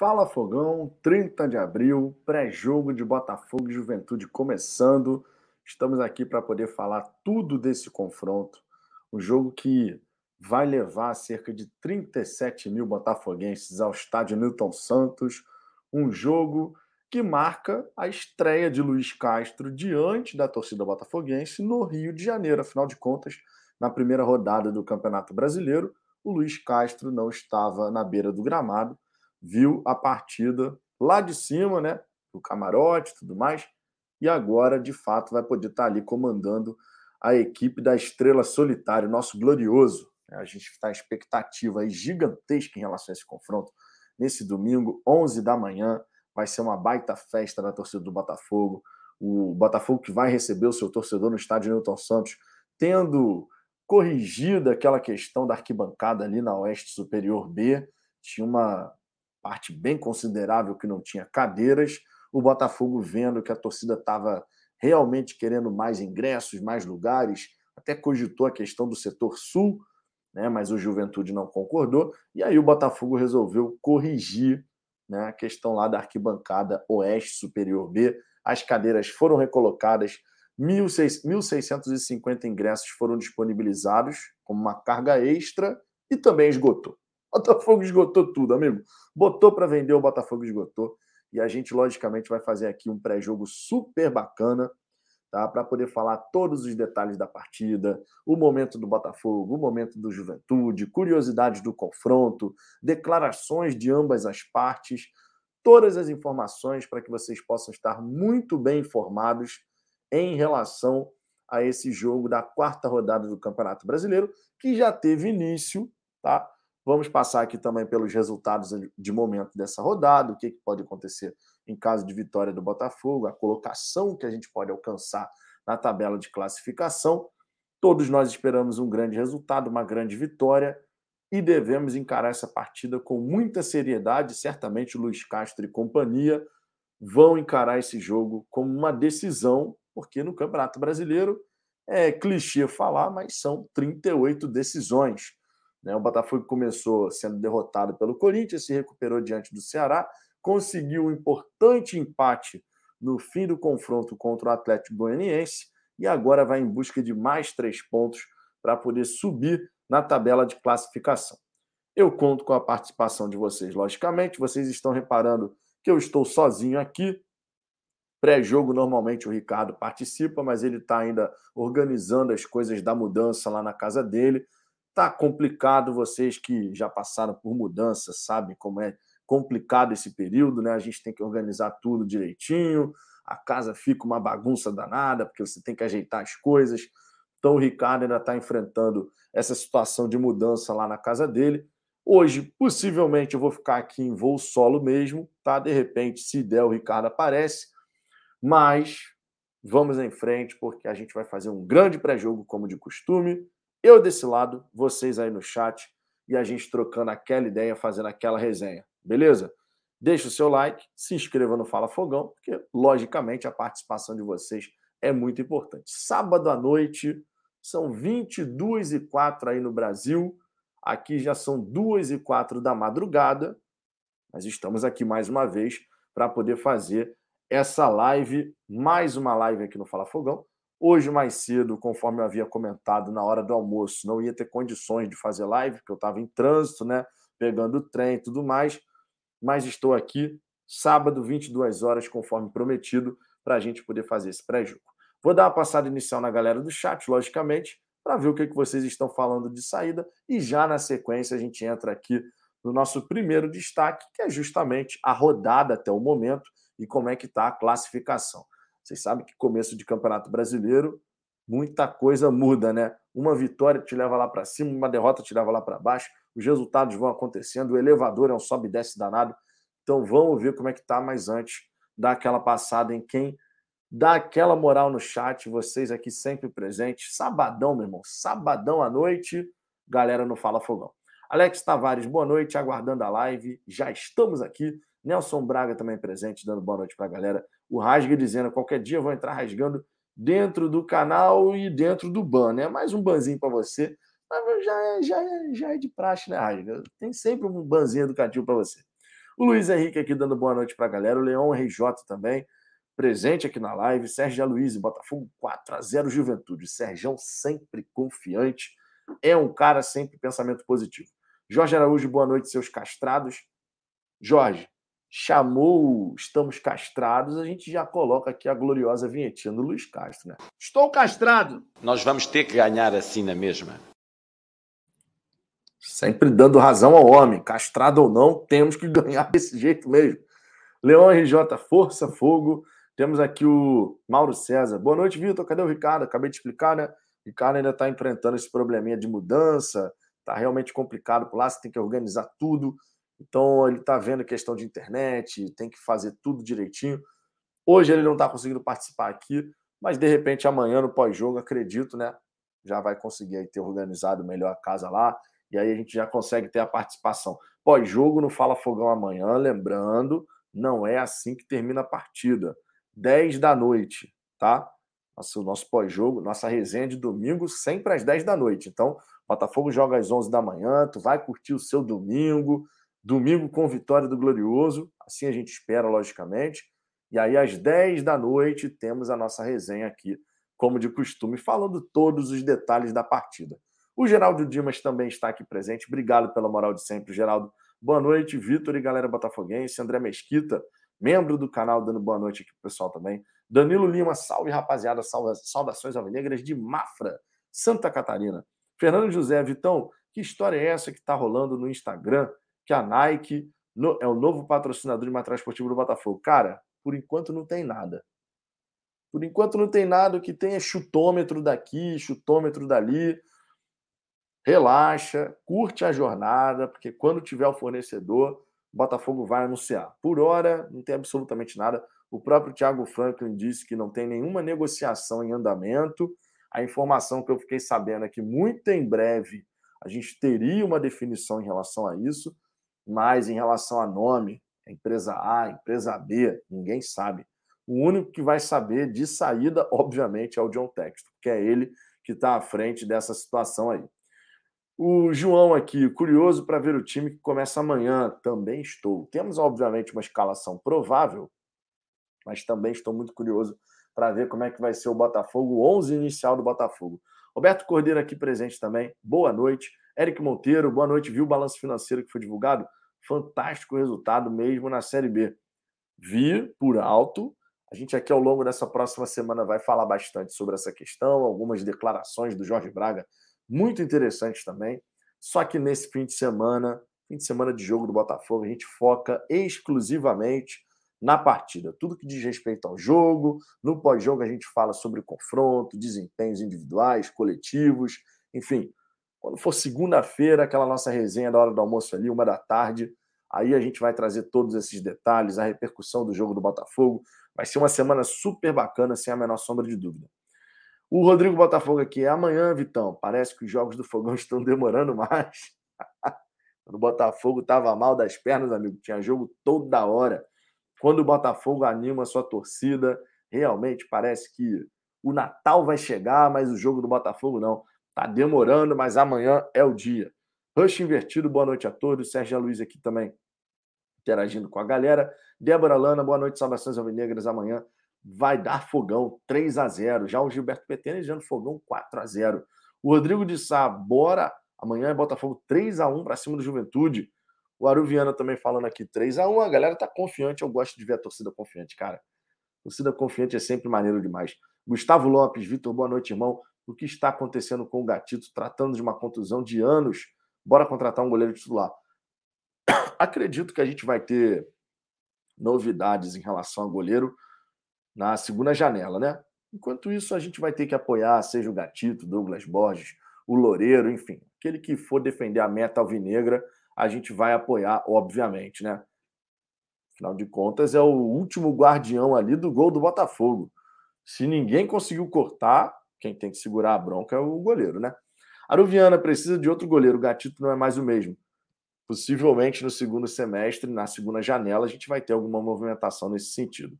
Fala Fogão, 30 de abril, pré-jogo de Botafogo e Juventude começando. Estamos aqui para poder falar tudo desse confronto. Um jogo que vai levar cerca de 37 mil botafoguenses ao estádio Newton Santos. Um jogo que marca a estreia de Luiz Castro diante da torcida botafoguense no Rio de Janeiro. Afinal de contas, na primeira rodada do Campeonato Brasileiro, o Luiz Castro não estava na beira do gramado viu a partida lá de cima, né? Do camarote e tudo mais. E agora, de fato, vai poder estar ali comandando a equipe da Estrela Solitária, nosso glorioso. A gente está expectativa gigantesca em relação a esse confronto. Nesse domingo, 11 da manhã, vai ser uma baita festa da torcida do Botafogo. O Botafogo que vai receber o seu torcedor no estádio Newton Santos, tendo corrigido aquela questão da arquibancada ali na Oeste Superior B. Tinha uma parte bem considerável que não tinha cadeiras. O Botafogo vendo que a torcida estava realmente querendo mais ingressos, mais lugares, até cogitou a questão do setor sul, né, mas o Juventude não concordou. E aí o Botafogo resolveu corrigir né, a questão lá da arquibancada Oeste Superior B. As cadeiras foram recolocadas, 1.650 ingressos foram disponibilizados como uma carga extra e também esgotou. Botafogo esgotou tudo, amigo. Botou para vender, o Botafogo esgotou. E a gente, logicamente, vai fazer aqui um pré-jogo super bacana, tá? Para poder falar todos os detalhes da partida, o momento do Botafogo, o momento do Juventude, curiosidades do confronto, declarações de ambas as partes, todas as informações para que vocês possam estar muito bem informados em relação a esse jogo da quarta rodada do Campeonato Brasileiro, que já teve início, tá? Vamos passar aqui também pelos resultados de momento dessa rodada, o que, pode acontecer em caso de vitória do Botafogo, a colocação que a gente pode alcançar na tabela de classificação. Todos nós esperamos um grande resultado, uma grande vitória e devemos encarar essa partida com muita seriedade. Certamente o Luiz Castro e companhia vão encarar esse jogo como uma decisão, porque no Campeonato Brasileiro é clichê falar, mas são 38 decisões. Né? O Botafogo começou sendo derrotado pelo Corinthians, se recuperou diante do Ceará, conseguiu um importante empate no fim do confronto contra o Atlético Goianiense e agora vai em busca de mais três pontos para poder subir na tabela de classificação. Eu conto com a participação de vocês, logicamente. Vocês estão reparando que eu estou sozinho aqui. Pré-jogo, normalmente o Ricardo participa, mas ele está ainda organizando as coisas da mudança lá na casa dele. Tá complicado, vocês que já passaram por mudança sabem como é complicado esse período, né? A gente tem que organizar tudo direitinho, a casa fica uma bagunça danada, porque você tem que ajeitar as coisas. Então o Ricardo ainda está enfrentando essa situação de mudança lá na casa dele. Hoje, possivelmente, eu vou ficar aqui em voo solo mesmo, tá? De repente, se der, o Ricardo aparece. Mas vamos em frente, porque a gente vai fazer um grande pré-jogo, como de costume. Eu desse lado, vocês aí no chat e a gente trocando aquela ideia, fazendo aquela resenha. Beleza? Deixa o seu like, se inscreva no Fala Fogão, porque, logicamente, a participação de vocês é muito importante. Sábado à noite, são 22 e 4 aí no Brasil. Aqui já são 2 e 4 da madrugada. Mas estamos aqui mais uma vez para poder fazer essa live, mais uma live aqui no Fala Fogão, Hoje, mais cedo, conforme eu havia comentado na hora do almoço, não ia ter condições de fazer live, porque eu estava em trânsito, né? Pegando o trem e tudo mais. Mas estou aqui, sábado, 22 horas, conforme prometido, para a gente poder fazer esse pré-jogo. Vou dar uma passada inicial na galera do chat, logicamente, para ver o que, que vocês estão falando de saída. E já na sequência, a gente entra aqui no nosso primeiro destaque, que é justamente a rodada até o momento e como é que está a classificação. Vocês sabem que começo de campeonato brasileiro, muita coisa muda, né? Uma vitória te leva lá para cima, uma derrota te leva lá para baixo, os resultados vão acontecendo, o elevador é um sobe e desce danado. Então vamos ver como é que tá mais antes dar aquela passada em quem dá aquela moral no chat, vocês aqui sempre presentes. Sabadão, meu irmão, sabadão à noite, galera no Fala Fogão. Alex Tavares, boa noite, aguardando a live. Já estamos aqui. Nelson Braga também presente, dando boa noite para a galera o Rasga dizendo: qualquer dia eu vou entrar rasgando dentro do canal e dentro do ban, né? Mais um banzinho para você. Mas já é, já, é, já é de praxe, né, Rasga? Tem sempre um banzinho educativo para você. O Luiz Henrique aqui dando boa noite para a galera. O Leão RJ também, presente aqui na live. Sérgio Aloysio, Botafogo 4 a 0 Juventude. Sérgio sempre confiante. É um cara sempre pensamento positivo. Jorge Araújo, boa noite, seus castrados. Jorge, chamou Estamos Castrados, a gente já coloca aqui a gloriosa vinhetinha do Luiz Castro, né? Estou castrado! Nós vamos ter que ganhar assim na mesma. Sempre dando razão ao homem, castrado ou não, temos que ganhar desse jeito mesmo. Leão RJ, Força Fogo. Temos aqui o Mauro César. Boa noite, Vitor. Cadê o Ricardo? Acabei de explicar, né? O Ricardo ainda está enfrentando esse probleminha de mudança. Está realmente complicado por lá, você tem que organizar tudo. Então, ele está vendo questão de internet, tem que fazer tudo direitinho. Hoje ele não está conseguindo participar aqui, mas de repente amanhã, no pós-jogo, acredito, né? Já vai conseguir ter organizado melhor a casa lá. E aí a gente já consegue ter a participação. Pós-jogo no Fala Fogão amanhã, lembrando, não é assim que termina a partida. 10 da noite, tá? Nosso, nosso pós-jogo, nossa resenha de domingo, sempre às 10 da noite. Então, Botafogo joga às 11 da manhã, tu vai curtir o seu domingo, Domingo com vitória do Glorioso, assim a gente espera, logicamente. E aí, às 10 da noite, temos a nossa resenha aqui, como de costume, falando todos os detalhes da partida. O Geraldo Dimas também está aqui presente. Obrigado pela moral de sempre, Geraldo. Boa noite, Vitor e galera botafoguense. André Mesquita, membro do canal, dando boa noite aqui pro pessoal também. Danilo Lima, salve rapaziada, saudações alvinegras de Mafra, Santa Catarina. Fernando José, Vitão, que história é essa que está rolando no Instagram? Que a Nike no, é o novo patrocinador de material esportivo do Botafogo. Cara, por enquanto não tem nada. Por enquanto não tem nada. Que tem é chutômetro daqui, chutômetro dali. Relaxa, curte a jornada, porque quando tiver o fornecedor, o Botafogo vai anunciar. Por hora, não tem absolutamente nada. O próprio Thiago Franklin disse que não tem nenhuma negociação em andamento. A informação que eu fiquei sabendo é que muito em breve a gente teria uma definição em relação a isso. Mas em relação a nome, empresa A, empresa B, ninguém sabe. O único que vai saber de saída, obviamente, é o John Textor, que é ele que está à frente dessa situação aí. O João aqui, curioso para ver o time que começa amanhã. Também estou. Temos, obviamente, uma escalação provável, mas também estou muito curioso para ver como é que vai ser o Botafogo, o 11 inicial do Botafogo. Roberto Cordeiro aqui presente também. Boa noite. Eric Monteiro, boa noite. Viu o balanço financeiro que foi divulgado? Fantástico resultado mesmo na Série B. Vi por alto. A gente aqui ao longo dessa próxima semana vai falar bastante sobre essa questão, algumas declarações do Jorge Braga muito interessantes também. Só que nesse fim de semana, fim de semana de jogo do Botafogo, a gente foca exclusivamente na partida. Tudo que diz respeito ao jogo, no pós-jogo a gente fala sobre confronto, desempenhos individuais, coletivos, enfim, quando for segunda-feira, aquela nossa resenha da hora do almoço ali, uma da tarde, aí a gente vai trazer todos esses detalhes, a repercussão do jogo do Botafogo. Vai ser uma semana super bacana, sem a menor sombra de dúvida. O Rodrigo Botafogo aqui é amanhã, Vitão. Parece que os jogos do Fogão estão demorando mais. Quando o Botafogo estava mal das pernas, amigo, tinha jogo toda hora. Quando o Botafogo anima a sua torcida, realmente parece que o Natal vai chegar, mas o jogo do Botafogo não. Tá demorando, mas amanhã é o dia. Rush invertido, boa noite a todos. Sérgio Luiz aqui também interagindo com a galera. Débora Lana, boa noite, saudações alvinegras. Amanhã vai dar fogão 3 a 0 Já o Gilberto Petene dando fogão 4 a 0 O Rodrigo de Sá, bora. Amanhã é Botafogo 3 a 1 para cima do Juventude. O Aruviana também falando aqui 3 a 1 A galera tá confiante. Eu gosto de ver a torcida confiante, cara. Torcida confiante é sempre maneiro demais. Gustavo Lopes, Vitor, boa noite, irmão o que está acontecendo com o Gatito, tratando de uma contusão de anos. Bora contratar um goleiro titular. Acredito que a gente vai ter novidades em relação ao goleiro na segunda janela, né? Enquanto isso, a gente vai ter que apoiar, seja o Gatito, Douglas Borges, o Loureiro, enfim, aquele que for defender a meta alvinegra, a gente vai apoiar, obviamente, né? Afinal de contas, é o último guardião ali do gol do Botafogo. Se ninguém conseguiu cortar, quem tem que segurar a bronca é o goleiro, né? Aruviana precisa de outro goleiro. O Gatito não é mais o mesmo. Possivelmente no segundo semestre, na segunda janela, a gente vai ter alguma movimentação nesse sentido.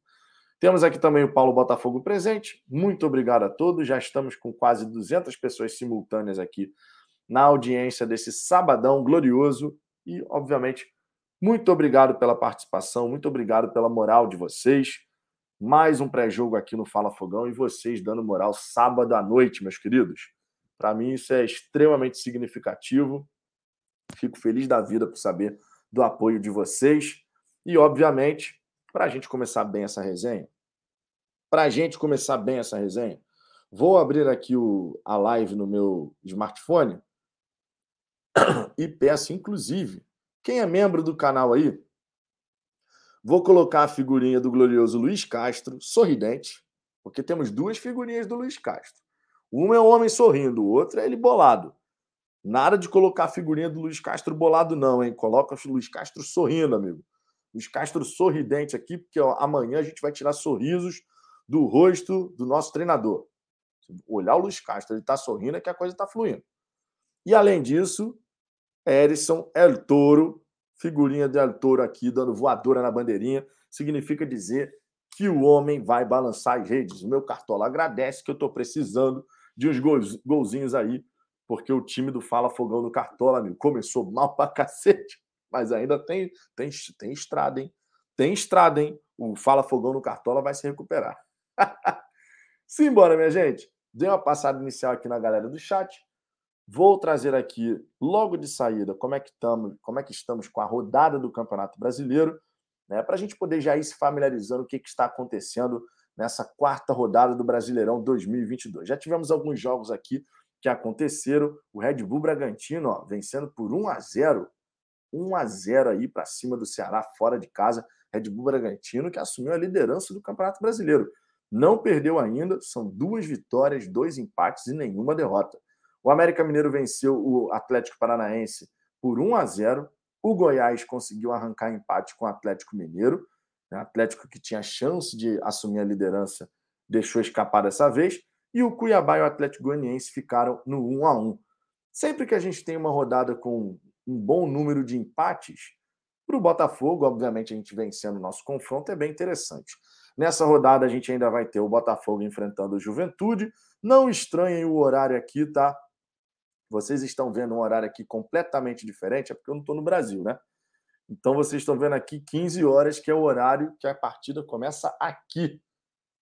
Temos aqui também o Paulo Botafogo presente. Muito obrigado a todos. Já estamos com quase 200 pessoas simultâneas aqui na audiência desse sabadão glorioso. E, obviamente, Muito obrigado pela participação, muito obrigado pela moral de vocês. Mais um pré-jogo aqui no Fala Fogão e vocês dando moral sábado à noite, meus queridos. Para mim, isso é extremamente significativo. Fico feliz da vida por saber do apoio de vocês. E, obviamente, para a gente começar bem essa resenha, para a gente começar bem essa resenha, vou abrir aqui o, a live no meu smartphone e peço, inclusive, quem é membro do canal aí, Vou colocar a figurinha do glorioso Luiz Castro, sorridente, porque temos duas figurinhas do Luiz Castro. Uma é o homem sorrindo, o outro é ele bolado. Nada de colocar a figurinha do Luiz Castro bolado, não, hein? Coloca o Luiz Castro sorrindo, amigo. Luiz Castro sorridente aqui, porque ó, amanhã a gente vai tirar sorrisos do rosto do nosso treinador. Olhar o Luiz Castro, ele está sorrindo, é que a coisa está fluindo. E além disso, Erison El Toro figurinha de autor aqui, dando voadora na bandeirinha, significa dizer que o homem vai balançar as redes. O meu cartola agradece que eu estou precisando de uns golzinhos aí, porque o time do Fala Fogão no Cartola, amigo, começou mal pra cacete, mas ainda tem, tem, tem estrada, hein? Tem estrada, hein? O Fala Fogão no Cartola vai se recuperar. Simbora, minha gente. Dei uma passada inicial aqui na galera do chat. Vou trazer aqui, logo de saída, como é que estamos, como é que estamos com a rodada do Campeonato Brasileiro, né, para a gente poder já ir se familiarizando o que, que está acontecendo nessa quarta rodada do Brasileirão 2022. Já tivemos alguns jogos aqui que aconteceram. O Red Bull Bragantino ó, vencendo por 1 a 0 1 a 0 aí para cima do Ceará, fora de casa. Red Bull Bragantino que assumiu a liderança do Campeonato Brasileiro. Não perdeu ainda, são duas vitórias, dois empates e nenhuma derrota. O América Mineiro venceu o Atlético Paranaense por 1 a 0. O Goiás conseguiu arrancar empate com o Atlético Mineiro. O né? Atlético que tinha chance de assumir a liderança deixou escapar dessa vez. E o Cuiabá e o Atlético Goianiense ficaram no 1 a 1. Sempre que a gente tem uma rodada com um bom número de empates, para o Botafogo, obviamente, a gente vencendo o nosso confronto é bem interessante. Nessa rodada, a gente ainda vai ter o Botafogo enfrentando o Juventude. Não estranhem o horário aqui, tá? Vocês estão vendo um horário aqui completamente diferente, é porque eu não estou no Brasil, né? Então vocês estão vendo aqui 15 horas, que é o horário que a partida começa aqui,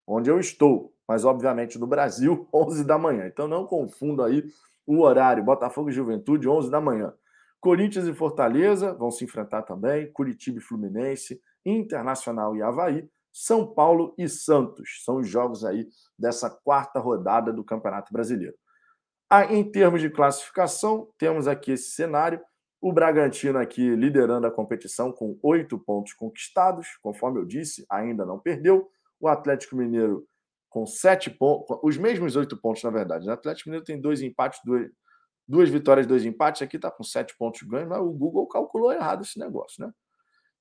onde eu estou. Mas, obviamente, no Brasil, 11 da manhã. Então não confunda aí o horário. Botafogo e Juventude, 11 da manhã. Corinthians e Fortaleza vão se enfrentar também. Curitiba e Fluminense, Internacional e Havaí. São Paulo e Santos. São os jogos aí dessa quarta rodada do Campeonato Brasileiro. Ah, em termos de classificação, temos aqui esse cenário. O Bragantino aqui liderando a competição com oito pontos conquistados, conforme eu disse, ainda não perdeu. O Atlético Mineiro com sete pontos, os mesmos oito pontos, na verdade. O Atlético Mineiro tem dois empates, dois, duas vitórias, dois empates. Aqui está com sete pontos ganhos, mas o Google calculou errado esse negócio, né?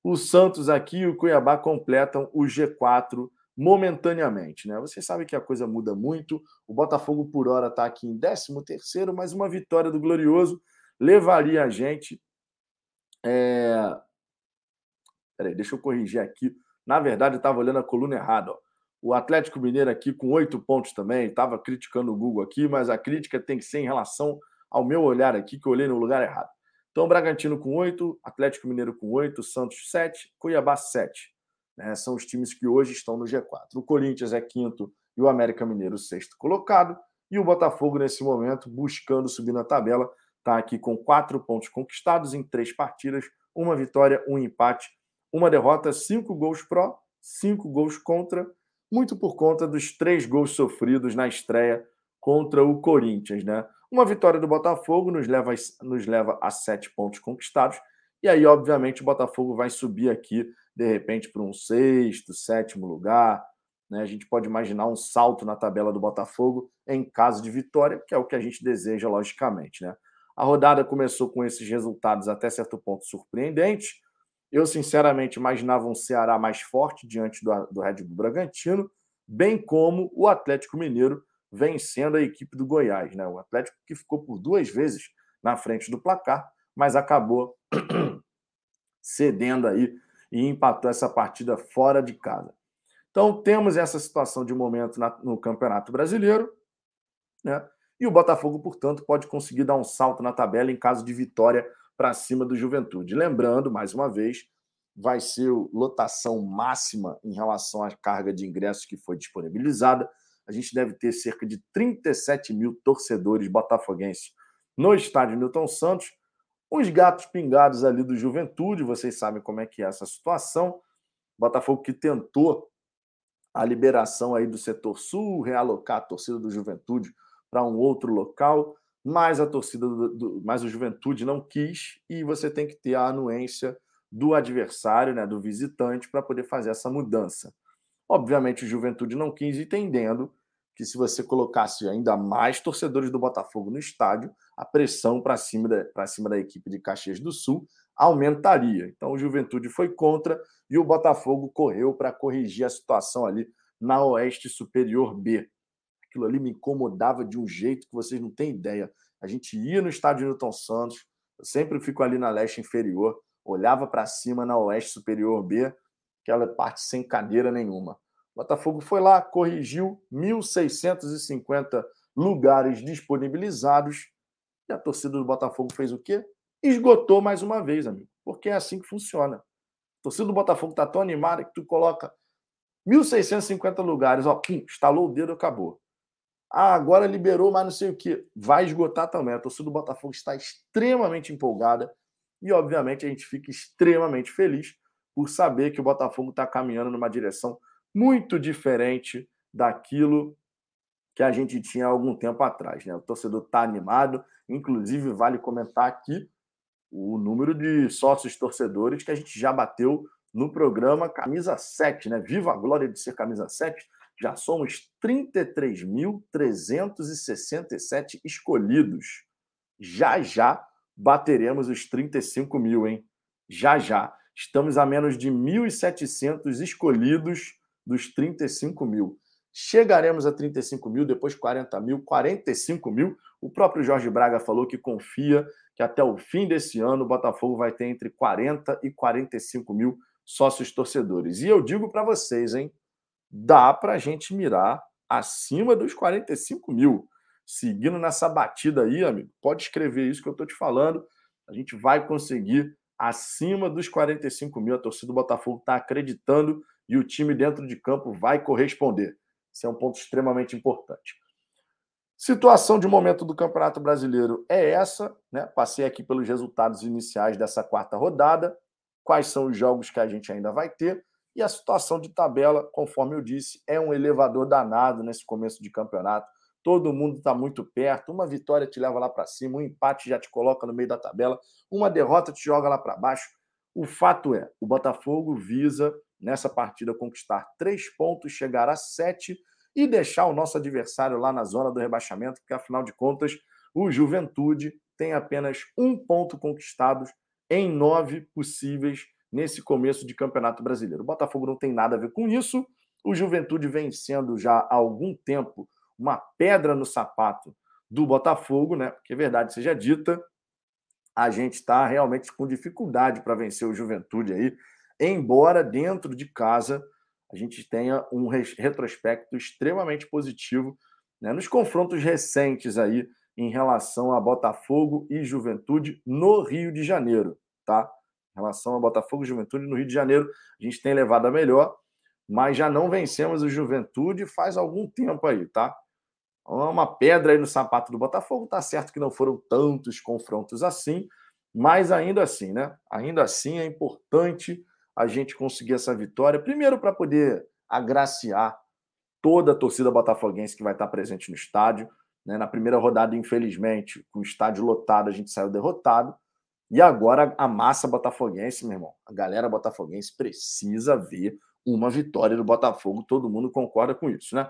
O Santos aqui e o Cuiabá completam o G4 momentaneamente. Né? Vocês sabem que a coisa muda muito. O Botafogo, por hora, está aqui em 13º, mas uma vitória do Glorioso levaria a gente... É... Peraí, deixa eu corrigir aqui. Na verdade, eu estava olhando a coluna errada. O Atlético Mineiro aqui com oito pontos também. Estava criticando o Google aqui, mas a crítica tem que ser em relação ao meu olhar aqui, que eu olhei no lugar errado. Então, Bragantino com oito, Atlético Mineiro com oito, Santos sete, Cuiabá sete. Né? São os times que hoje estão no G4. O Corinthians é quinto e o América Mineiro sexto colocado. E o Botafogo, nesse momento, buscando subir na tabela, está aqui com quatro pontos conquistados em três partidas, uma vitória, um empate, uma derrota, cinco gols pró, cinco gols contra, muito por conta dos três gols sofridos na estreia contra o Corinthians, né? Uma vitória do Botafogo nos leva, nos leva a sete pontos conquistados, e aí, obviamente, o Botafogo vai subir aqui de repente para um sexto, sétimo lugar. Né? A gente pode imaginar um salto na tabela do Botafogo em caso de vitória, que é o que a gente deseja, logicamente. Né? A rodada começou com esses resultados até certo ponto surpreendentes. Eu, sinceramente, imaginava um Ceará mais forte diante do, do Red Bull Bragantino, bem como o Atlético Mineiro vencendo a equipe do Goiás. Né? O Atlético que ficou por duas vezes na frente do placar, mas acabou cedendo aí e empatou essa partida fora de casa. Então, temos essa situação de momento na, no Campeonato Brasileiro, né? E o Botafogo, portanto, pode conseguir dar um salto na tabela em caso de vitória para cima do Juventude. Lembrando, mais uma vez, vai ser lotação máxima em relação à carga de ingressos que foi disponibilizada. A gente deve ter cerca de 37 mil torcedores botafoguenses no estádio Newton Santos. Os gatos pingados ali do Juventude, vocês sabem como é que é essa situação. Botafogo que tentou a liberação aí do setor sul, realocar a torcida do Juventude para um outro local, mas a torcida do, do, mas o Juventude não quis e você tem que ter a anuência do adversário, né, do visitante para poder fazer essa mudança. Obviamente o Juventude não quis entendendo que se você colocasse ainda mais torcedores do Botafogo no estádio, a pressão para cima, da, cima da equipe de Caxias do Sul aumentaria. Então o Juventude foi contra e o Botafogo correu para corrigir a situação ali na Oeste Superior B. Aquilo ali me incomodava de um jeito que vocês não têm ideia. A gente ia no estádio Newton Santos, eu sempre fico ali na Leste Inferior, olhava para cima na Oeste Superior B, aquela parte sem cadeira nenhuma. Botafogo foi lá, corrigiu 1.650 lugares disponibilizados e a torcida do Botafogo fez o quê? Esgotou mais uma vez, amigo, porque é assim que funciona. A torcida do Botafogo está tão animada que tu coloca 1.650 lugares, ó, pum, estalou o dedo, acabou. Ah, agora liberou, mas não sei o que. Vai esgotar também. A torcida do Botafogo está extremamente empolgada e, obviamente, a gente fica extremamente feliz por saber que o Botafogo está caminhando numa direção muito diferente daquilo que a gente tinha há algum tempo atrás. Né? O torcedor está animado, inclusive vale comentar aqui o número de sócios torcedores que a gente já bateu no programa Camisa 7, né? Viva a glória de ser Camisa 7. Já somos 33.367 escolhidos. Já já bateremos os 35 mil, hein? Já já. Estamos a menos de 1.700 escolhidos dos 35 mil. Chegaremos a 35 mil, depois 40 mil, 45 mil. O próprio Jorge Braga falou que confia que até o fim desse ano o Botafogo vai ter entre 40 e 45 mil sócios torcedores. E eu digo para vocês, hein? Dá para a gente mirar acima dos 45 mil. Seguindo nessa batida aí, amigo, pode escrever isso que eu estou te falando. A gente vai conseguir acima dos 45 mil. A torcida do Botafogo está acreditando e o time dentro de campo vai corresponder. Isso é um ponto extremamente importante. Situação de momento do Campeonato Brasileiro é essa, né? Passei aqui pelos resultados iniciais dessa quarta rodada, quais são os jogos que a gente ainda vai ter e a situação de tabela, conforme eu disse, é um elevador danado nesse começo de campeonato. Todo mundo está muito perto. Uma vitória te leva lá para cima, um empate já te coloca no meio da tabela, uma derrota te joga lá para baixo. O fato é, o Botafogo visa nessa partida conquistar três pontos, chegar a sete e deixar o nosso adversário lá na zona do rebaixamento, porque afinal de contas, o Juventude tem apenas um ponto conquistado em nove possíveis nesse começo de Campeonato Brasileiro. O Botafogo não tem nada a ver com isso. O Juventude vem sendo já há algum tempo uma pedra no sapato do Botafogo, né? Porque é verdade seja dita, a gente está realmente com dificuldade para vencer o Juventude aí embora dentro de casa a gente tenha um retrospecto extremamente positivo né, nos confrontos recentes aí em relação a Botafogo e Juventude no Rio de Janeiro, tá? Em relação a Botafogo e Juventude no Rio de Janeiro, a gente tem levado a melhor, mas já não vencemos o Juventude faz algum tempo aí, tá? É uma pedra aí no sapato do Botafogo, tá certo que não foram tantos confrontos assim, mas ainda assim, né? Ainda assim é importante a gente conseguir essa vitória. Primeiro, para poder agraciar toda a torcida botafoguense que vai estar presente no estádio. Né? Na primeira rodada, infelizmente, com o estádio lotado, a gente saiu derrotado. E agora a massa botafoguense, meu irmão, a galera botafoguense precisa ver uma vitória do Botafogo. Todo mundo concorda com isso, né?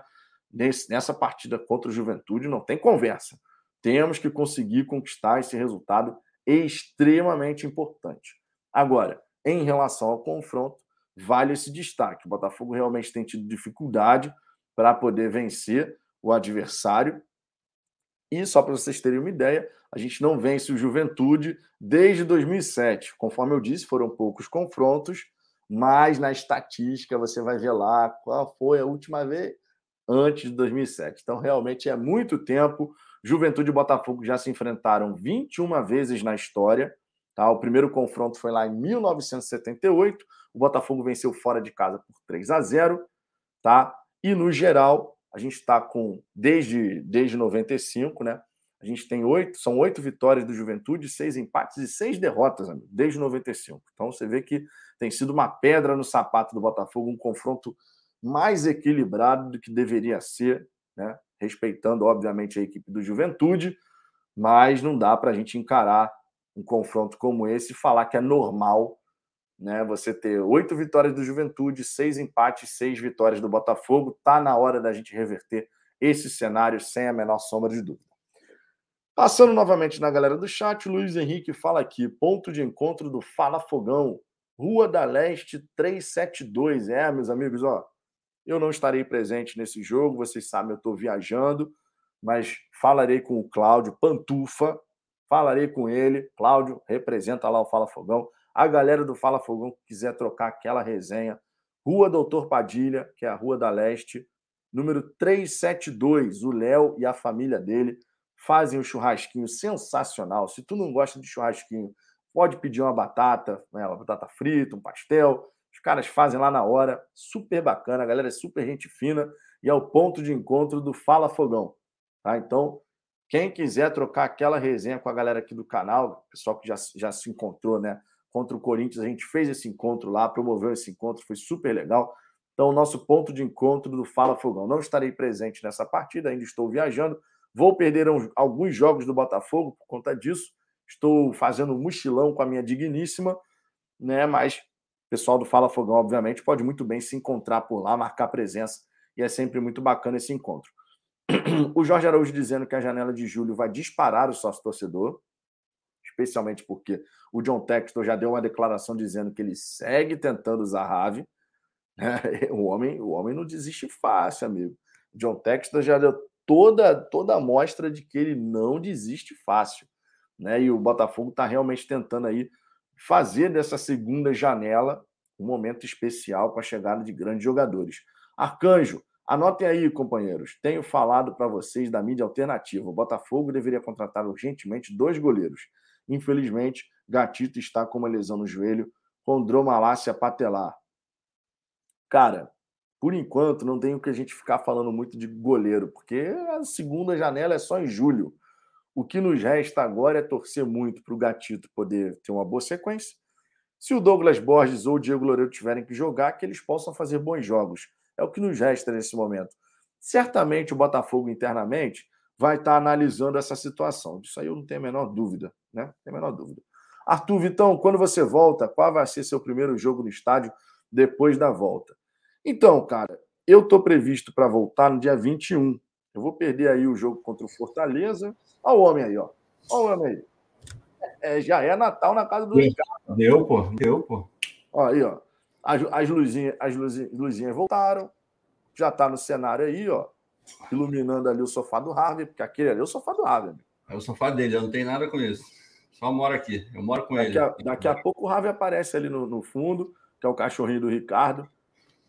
nessa partida contra o Juventude não tem conversa. Temos que conseguir conquistar esse resultado extremamente importante. Agora, em relação ao confronto, vale esse destaque. O Botafogo realmente tem tido dificuldade para poder vencer o adversário. E só para vocês terem uma ideia, a gente não vence o Juventude desde 2007. Conforme eu disse, foram poucos confrontos, mas na estatística você vai ver lá qual foi a última vez antes de 2007. Então, realmente é muito tempo. Juventude e Botafogo já se enfrentaram 21 vezes na história. Tá? O primeiro confronto foi lá em 1978. O Botafogo venceu fora de casa por 3 a 0. Tá? E no geral, a gente está com, desde, desde 95, né? A gente tem oito, são oito vitórias do Juventude, seis empates e seis derrotas, amigo, desde 95. Então você vê que tem sido uma pedra no sapato do Botafogo, um confronto mais equilibrado do que deveria ser, né? respeitando, obviamente, a equipe do Juventude, mas não dá para a gente encarar um confronto como esse falar que é normal né? você ter oito vitórias do Juventude, seis empates, seis vitórias do Botafogo. Está na hora da gente reverter esse cenário sem a menor sombra de dúvida. Passando novamente na galera do chat, Luiz Henrique fala aqui: ponto de encontro do Fala Fogão, Rua da Leste 372. É, meus amigos, ó, eu não estarei presente nesse jogo, vocês sabem, eu estou viajando, mas falarei com o Cláudio Pantufa, falarei com ele. Cláudio representa lá o Fala Fogão. A galera do Fala Fogão que quiser trocar aquela resenha, Rua Doutor Padilha, que é a Rua da Leste, número 372. O Léo e a família dele fazem um churrasquinho sensacional. Se tu não gosta de churrasquinho, pode pedir uma batata, né, uma batata frita, um pastel. Os caras fazem lá na hora, super bacana, a galera é super gente fina e é o ponto de encontro do Fala Fogão. Tá? Então, quem quiser trocar aquela resenha com a galera aqui do canal, pessoal que já, já se encontrou né, contra o Corinthians, a gente fez esse encontro lá, promoveu esse encontro, foi super legal. Então, o nosso ponto de encontro do Fala Fogão. Não estarei presente nessa partida, ainda estou viajando. Vou perder alguns jogos do Botafogo por conta disso. Estou fazendo um mochilão com a minha digníssima, né? Mas pessoal do Fala Fogão, obviamente, pode muito bem se encontrar por lá, marcar presença, e é sempre muito bacana esse encontro. O Jorge Araújo dizendo que a janela de julho vai disparar o sócio torcedor, especialmente porque o John Textor já deu uma declaração dizendo que ele segue tentando usar a Rave. Né? O, homem, o homem não desiste fácil, amigo. O John Textor já deu toda, toda a mostra de que ele não desiste fácil. Né? E o Botafogo está realmente tentando aí fazer dessa segunda janela um momento especial com a chegada de grandes jogadores. Arcanjo, anotem aí, companheiros. Tenho falado para vocês da mídia alternativa. O Botafogo deveria contratar urgentemente dois goleiros. Infelizmente, Gatito está com uma lesão no joelho, com dromalácia patelar. Cara, por enquanto, não tem o que a gente ficar falando muito de goleiro, porque a segunda janela é só em julho. O que nos resta agora é torcer muito para o Gatito poder ter uma boa sequência. Se o Douglas Borges ou o Diego Loureiro tiverem que jogar, que eles possam fazer bons jogos. É o que nos resta nesse momento. Certamente o Botafogo internamente vai estar analisando essa situação. Disso aí eu não tenho a menor dúvida, né? Não tenho a menor dúvida. Arthur Vitão, quando você volta, qual vai ser seu primeiro jogo no estádio depois da volta? Então, cara, eu estou previsto para voltar no dia 21. Eu vou perder aí o jogo contra o Fortaleza. Olha o homem aí, ó. Olha o homem aí. É, já é Natal na casa do deu, Ricardo. Deu, pô. Deu, pô. Ó, aí, ó. As, as, luzinhas, as luzinhas, luzinhas voltaram. Já está no cenário aí, ó. Iluminando ali o sofá do Harvey, porque aquele ali é o sofá do Harvey. É o sofá dele, eu não tenho nada com isso. Só moro aqui. Eu moro com daqui ele. A, daqui a pouco o Harvey aparece ali no, no fundo, que é o cachorrinho do Ricardo.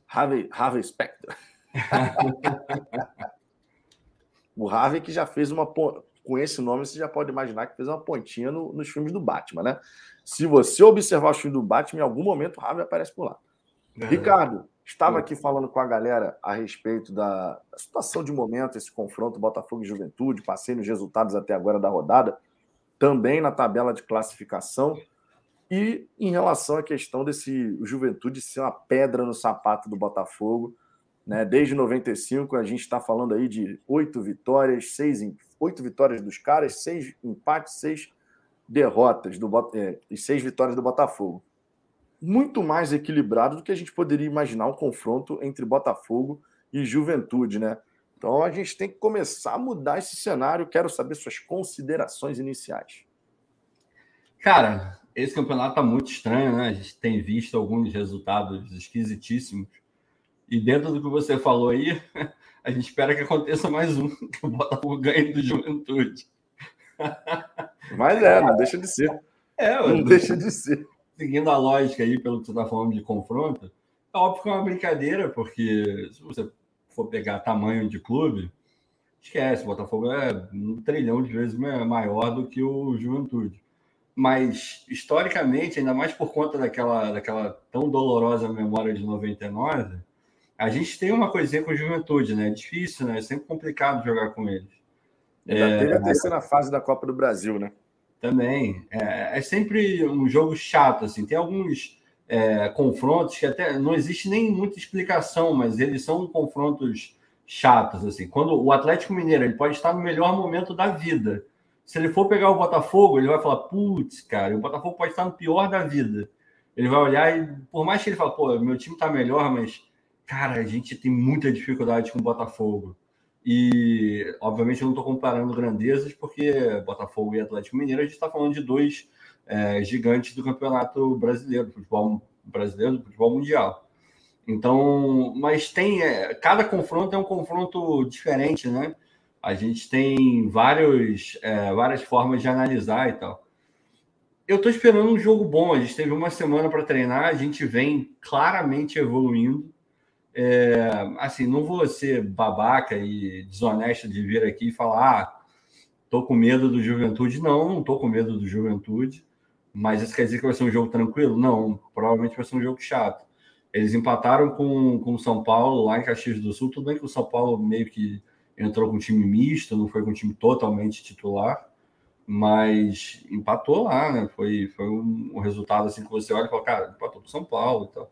Harvey, Harvey Specter. o Harvey que já fez uma com esse nome você já pode imaginar que fez uma pontinha no, nos filmes do Batman, né? Se você observar os filmes do Batman, em algum momento o Harvey aparece por lá. É. Ricardo, estava aqui falando com a galera a respeito da, situação de momento, esse confronto Botafogo e Juventude, passei nos resultados até agora da rodada, também na tabela de classificação. E em relação à questão desse Juventude ser uma pedra no sapato do Botafogo, né? Desde 95, a gente está falando aí de oito vitórias, seis oito vitórias dos caras, seis empates, seis derrotas do é, e seis vitórias do Botafogo. Muito mais equilibrado do que a gente poderia imaginar um confronto entre Botafogo e Juventude, né? Então a gente tem que começar a mudar esse cenário. Quero saber suas considerações iniciais. Cara, esse campeonato está muito estranho, né? A gente tem visto alguns resultados esquisitíssimos. E dentro do que você falou aí, a gente espera que aconteça mais um, que o Botafogo ganhe do Juventude. Mas é, não deixa de ser. É, não deixa de ser. Seguindo a lógica aí, pelo que você está falando de confronto, é óbvio que é uma brincadeira, porque se você for pegar tamanho de clube, esquece, o Botafogo é um trilhão de vezes maior do que o Juventude. mas historicamente, ainda mais por conta daquela, daquela tão dolorosa memória de 99, a gente tem uma coisinha com juventude, né? É difícil, né? É sempre complicado jogar com eles. Já é, teve a terceira fase da Copa do Brasil, né? Também. É, é sempre um jogo chato, assim. Tem alguns é, confrontos que até não existe nem muita explicação, mas eles são confrontos chatos, assim. Quando o Atlético Mineiro ele pode estar no melhor momento da vida, se ele for pegar o Botafogo, ele vai falar, putz, cara, o Botafogo pode estar no pior da vida. Ele vai olhar e, por mais que ele fale, pô, meu time tá melhor, mas, cara, a gente tem muita dificuldade com o Botafogo. E, obviamente, eu não estou comparando grandezas, porque Botafogo e Atlético Mineiro, a gente está falando de dois é, gigantes do campeonato brasileiro, do futebol brasileiro, do futebol mundial. Então, mas tem. É, cada confronto é um confronto diferente, né? A gente tem vários, é, várias formas de analisar e tal. Eu estou esperando um jogo bom. A gente teve uma semana para treinar, a gente vem claramente evoluindo. É, assim, não vou ser babaca e desonesto de vir aqui e falar, ah, tô com medo do Juventude. Não, não tô com medo do Juventude. Mas isso quer dizer que vai ser um jogo tranquilo? Não, provavelmente vai ser um jogo chato. Eles empataram com, com o São Paulo lá em Caxias do Sul. Tudo bem que o São Paulo meio que entrou com um time misto, não foi com um time totalmente titular, mas empatou lá, né? Foi, foi um, um resultado assim que você olha e fala, cara, empatou com São Paulo e tal.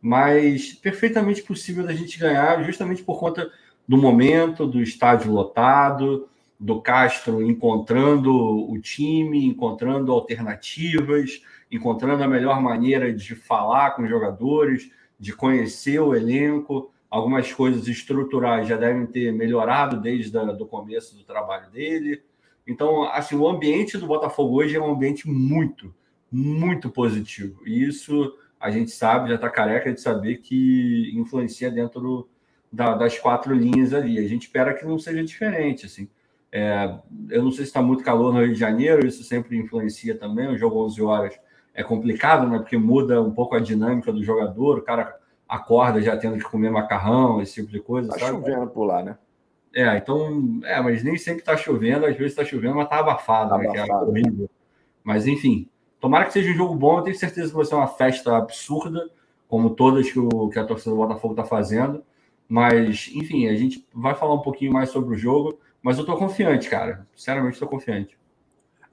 Mas perfeitamente possível da gente ganhar, justamente por conta do momento, do estádio lotado, do Castro encontrando o time, encontrando alternativas, encontrando a melhor maneira de falar com os jogadores, de conhecer o elenco algumas coisas estruturais já devem ter melhorado desde o começo do trabalho dele. Então, assim, o ambiente do Botafogo hoje é um ambiente muito, muito positivo. E isso a gente sabe, já está careca de saber que influencia dentro do, da, das quatro linhas ali. A gente espera que não seja diferente, assim. É, eu não sei se está muito calor no Rio de Janeiro, isso sempre influencia também. O jogo 11 horas é complicado, né? Porque muda um pouco a dinâmica do jogador. O cara acorda já tendo que comer macarrão, esse tipo de coisa. Tá sabe? chovendo por lá, né? É, então, é, mas nem sempre tá chovendo, às vezes tá chovendo, mas tá abafado, tá né? Abafado. Que é horrível. Mas enfim, tomara que seja um jogo bom, eu tenho certeza que vai ser uma festa absurda, como todas que, o, que a torcida do Botafogo tá fazendo. Mas, enfim, a gente vai falar um pouquinho mais sobre o jogo, mas eu tô confiante, cara. Sinceramente, tô confiante.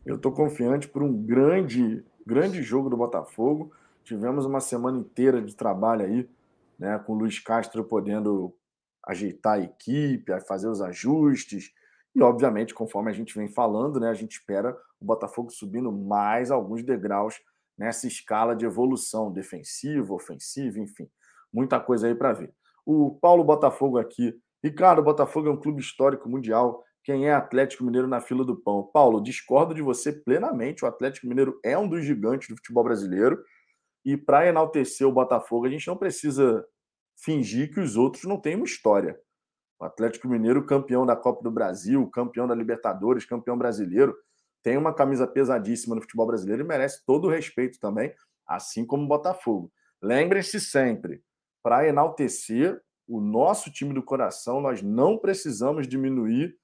Eu tô confiante por um grande, grande jogo do Botafogo. Tivemos uma semana inteira de trabalho aí né, com o Luiz Castro podendo ajeitar a equipe, fazer os ajustes. E, obviamente, conforme a gente vem falando, né, a gente espera o Botafogo subindo mais alguns degraus nessa escala de evolução defensiva, ofensiva, enfim, muita coisa aí para ver. O Paulo Botafogo aqui. Ricardo, Botafogo é um clube histórico mundial. Quem é Atlético Mineiro na fila do pão? Paulo, discordo de você plenamente. O Atlético Mineiro é um dos gigantes do futebol brasileiro. E para enaltecer o Botafogo, a gente não precisa fingir que os outros não têm uma história. O Atlético Mineiro, campeão da Copa do Brasil, campeão da Libertadores, campeão brasileiro, tem uma camisa pesadíssima no futebol brasileiro e merece todo o respeito também, assim como o Botafogo. Lembrem-se sempre, para enaltecer o nosso time do coração, nós não precisamos diminuir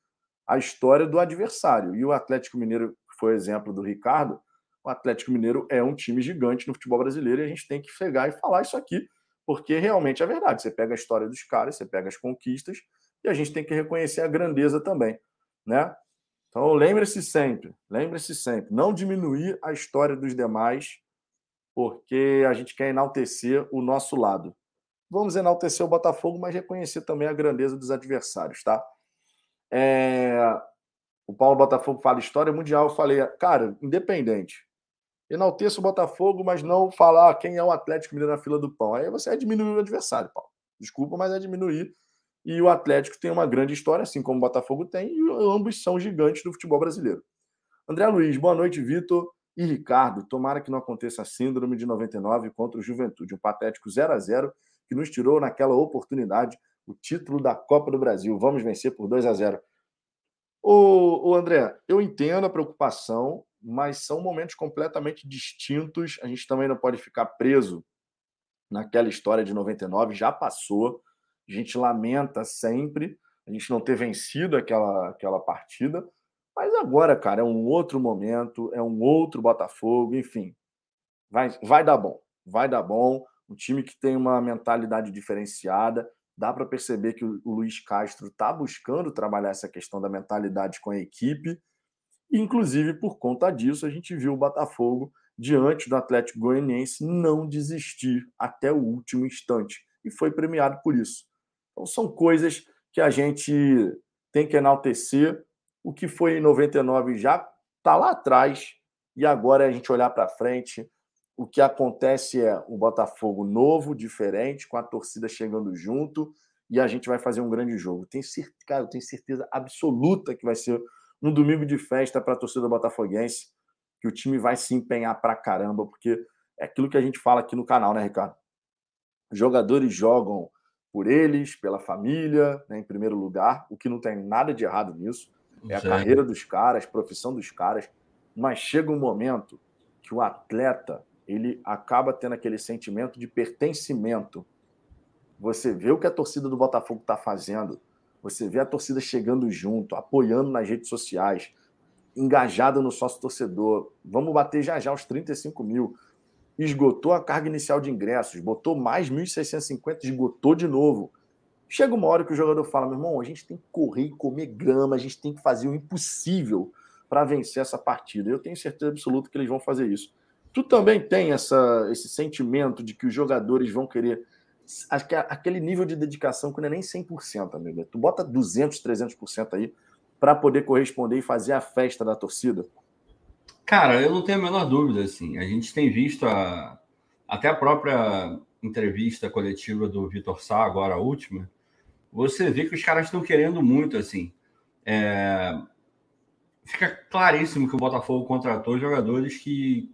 a história do adversário. E o Atlético Mineiro, que foi exemplo do Ricardo, o Atlético Mineiro é um time gigante no futebol brasileiro e a gente tem que chegar e falar isso aqui, porque realmente é verdade. Você pega a história dos caras, você pega as conquistas e a gente tem que reconhecer a grandeza também, né? Então lembre-se sempre, lembre-se sempre, não diminuir a história dos demais, porque a gente quer enaltecer o nosso lado. Vamos enaltecer o Botafogo, mas reconhecer também a grandeza dos adversários, tá? É... O Paulo Botafogo fala história mundial. Eu falei, cara, independente enalteça o Botafogo, mas não falar quem é o Atlético Mineiro na fila do pão. Aí você é diminuir o adversário, Paulo. Desculpa, mas é diminuir. E o Atlético tem uma grande história, assim como o Botafogo tem, e ambos são gigantes do futebol brasileiro. André Luiz, boa noite, Vitor e Ricardo. Tomara que não aconteça a síndrome de 99 contra o Juventude, um patético 0 a 0 que nos tirou naquela oportunidade o título da Copa do Brasil. Vamos vencer por 2 a 0. Ô, ô André, eu entendo a preocupação, mas são momentos completamente distintos. A gente também não pode ficar preso naquela história de 99, já passou. A gente lamenta sempre a gente não ter vencido aquela, aquela partida, Mas agora, cara, é um outro momento, é um outro Botafogo, enfim. Vai, vai dar bom, vai dar bom. Um time que tem uma mentalidade diferenciada. Dá para perceber que o, o Luiz Castro está buscando trabalhar essa questão da mentalidade com a equipe. E, inclusive, por conta disso, a gente viu o Botafogo, diante do Atlético Goianiense, não desistir até o último instante. E foi premiado por isso. Então, são coisas que a gente tem que enaltecer o que foi em 99 já está lá atrás e agora a gente olhar para frente. O que acontece é o Botafogo novo, diferente, com a torcida chegando junto e a gente vai fazer um grande jogo. Tenho certeza, cara, eu tenho certeza absoluta que vai ser um domingo de festa para a torcida botafoguense, que o time vai se empenhar para caramba, porque é aquilo que a gente fala aqui no canal, né, Ricardo? Jogadores jogam por eles, pela família, né, em primeiro lugar, o que não tem nada de errado nisso é a carreira dos caras, profissão dos caras, mas chega um momento que o atleta ele acaba tendo aquele sentimento de pertencimento. Você vê o que a torcida do Botafogo está fazendo, você vê a torcida chegando junto, apoiando nas redes sociais, engajada no sócio torcedor. Vamos bater já já os 35 mil. Esgotou a carga inicial de ingressos, botou mais 1.650, esgotou de novo. Chega uma hora que o jogador fala: meu irmão, a gente tem que correr e comer grama, a gente tem que fazer o impossível para vencer essa partida. Eu tenho certeza absoluta que eles vão fazer isso. Tu também tem essa, esse sentimento de que os jogadores vão querer aquele nível de dedicação que não é nem 100%, amigo. Tu bota 200, 300% aí para poder corresponder e fazer a festa da torcida? Cara, eu não tenho a menor dúvida, assim. A gente tem visto a, até a própria entrevista coletiva do Vitor Sá, agora a última, você vê que os caras estão querendo muito, assim. É... Fica claríssimo que o Botafogo contratou jogadores que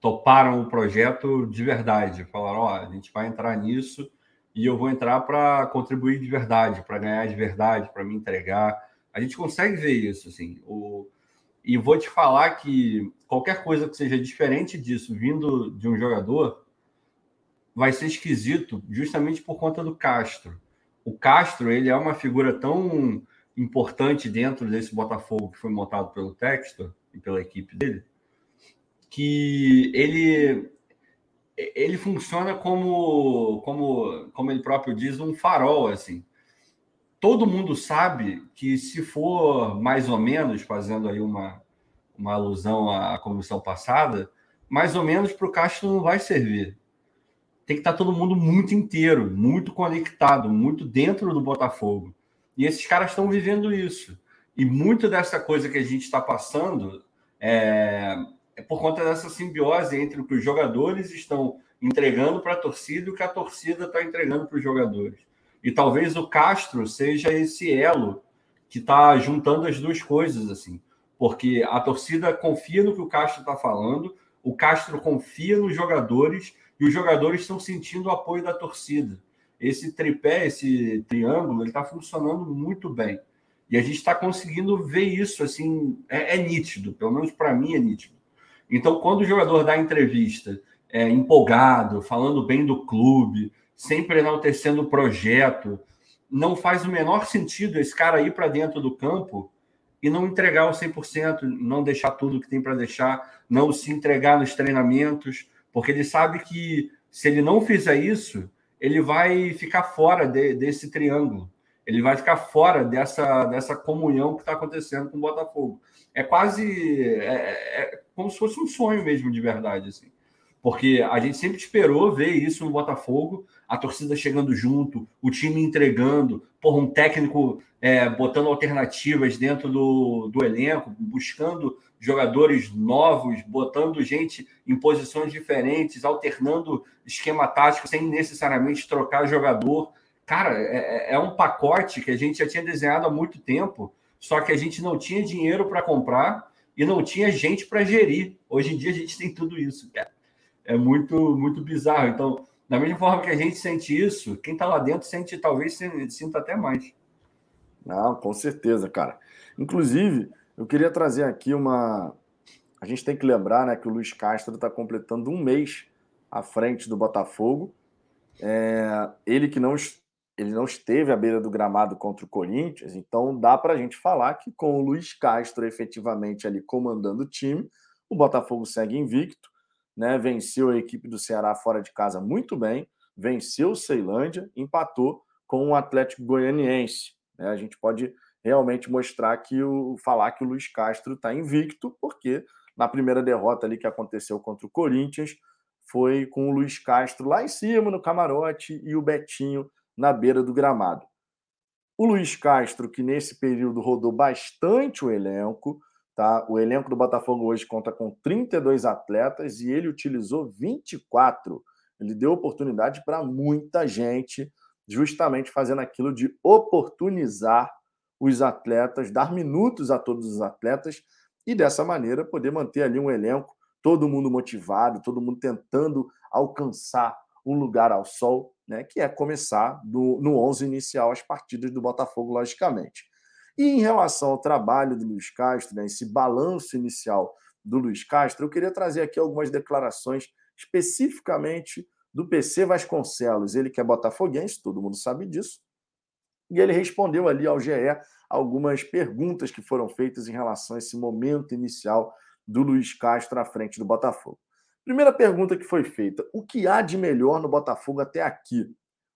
toparam o projeto de verdade. Falaram: ó, oh, a gente vai entrar nisso e eu vou entrar para contribuir de verdade, para ganhar de verdade, para me entregar. A gente consegue ver isso, assim. O... E vou te falar que qualquer coisa que seja diferente disso, vindo de um jogador, vai ser esquisito justamente por conta do Castro o Castro ele é uma figura tão importante dentro desse Botafogo que foi montado pelo Textor e pela equipe dele, que ele ele funciona como como como ele próprio diz um farol assim. Todo mundo sabe que se for mais ou menos fazendo aí uma uma alusão à comissão passada, mais ou menos para o Castro não vai servir tem que estar tá todo mundo muito inteiro, muito conectado, muito dentro do Botafogo. E esses caras estão vivendo isso. E muito dessa coisa que a gente está passando é, é, por conta dessa simbiose entre o que os jogadores estão entregando para a torcida e o que a torcida está entregando para os jogadores. E talvez o Castro seja esse elo que está juntando as duas coisas, assim. Porque a torcida confia no que o Castro está falando, o Castro confia nos jogadores e os jogadores estão sentindo o apoio da torcida. Esse tripé, esse triângulo, ele está funcionando muito bem. E a gente está conseguindo ver isso, assim, é, é nítido, pelo menos para mim é nítido. Então, quando o jogador dá entrevista é, empolgado, falando bem do clube, sempre enaltecendo o projeto, não faz o menor sentido esse cara ir para dentro do campo e não entregar o 100%, não deixar tudo que tem para deixar, não se entregar nos treinamentos, porque ele sabe que se ele não fizer isso, ele vai ficar fora de, desse triângulo. Ele vai ficar fora dessa, dessa comunhão que está acontecendo com o Botafogo. É quase é, é, é, como se fosse um sonho mesmo, de verdade. Assim. Porque a gente sempre esperou ver isso no Botafogo, a torcida chegando junto, o time entregando, por um técnico é, botando alternativas dentro do, do elenco, buscando jogadores novos, botando gente em posições diferentes, alternando esquema tático sem necessariamente trocar jogador. Cara, é, é, é um pacote que a gente já tinha desenhado há muito tempo, só que a gente não tinha dinheiro para comprar e não tinha gente para gerir. Hoje em dia a gente tem tudo isso, cara. É muito, muito bizarro. Então, da mesma forma que a gente sente isso, quem está lá dentro sente, talvez sinta até mais. Não, com certeza, cara. Inclusive, eu queria trazer aqui uma. A gente tem que lembrar né, que o Luiz Castro está completando um mês à frente do Botafogo. É... Ele que não ele não esteve à beira do gramado contra o Corinthians, então dá para a gente falar que com o Luiz Castro efetivamente ali comandando o time, o Botafogo segue invicto, né? Venceu a equipe do Ceará fora de casa muito bem, venceu o Ceilândia, empatou com o Atlético Goianiense. Né? A gente pode realmente mostrar que o falar que o Luiz Castro está invicto, porque na primeira derrota ali que aconteceu contra o Corinthians foi com o Luiz Castro lá em cima no camarote e o Betinho na beira do gramado. O Luiz Castro, que nesse período rodou bastante o elenco, tá? O elenco do Botafogo hoje conta com 32 atletas e ele utilizou 24. Ele deu oportunidade para muita gente, justamente fazendo aquilo de oportunizar os atletas, dar minutos a todos os atletas e dessa maneira poder manter ali um elenco, todo mundo motivado, todo mundo tentando alcançar um lugar ao sol né, que é começar do, no 11 inicial as partidas do Botafogo, logicamente. E em relação ao trabalho do Luiz Castro, né, esse balanço inicial do Luiz Castro, eu queria trazer aqui algumas declarações especificamente do PC Vasconcelos, ele que é botafoguense, todo mundo sabe disso, e ele respondeu ali ao GE algumas perguntas que foram feitas em relação a esse momento inicial do Luiz Castro à frente do Botafogo. Primeira pergunta que foi feita: o que há de melhor no Botafogo até aqui?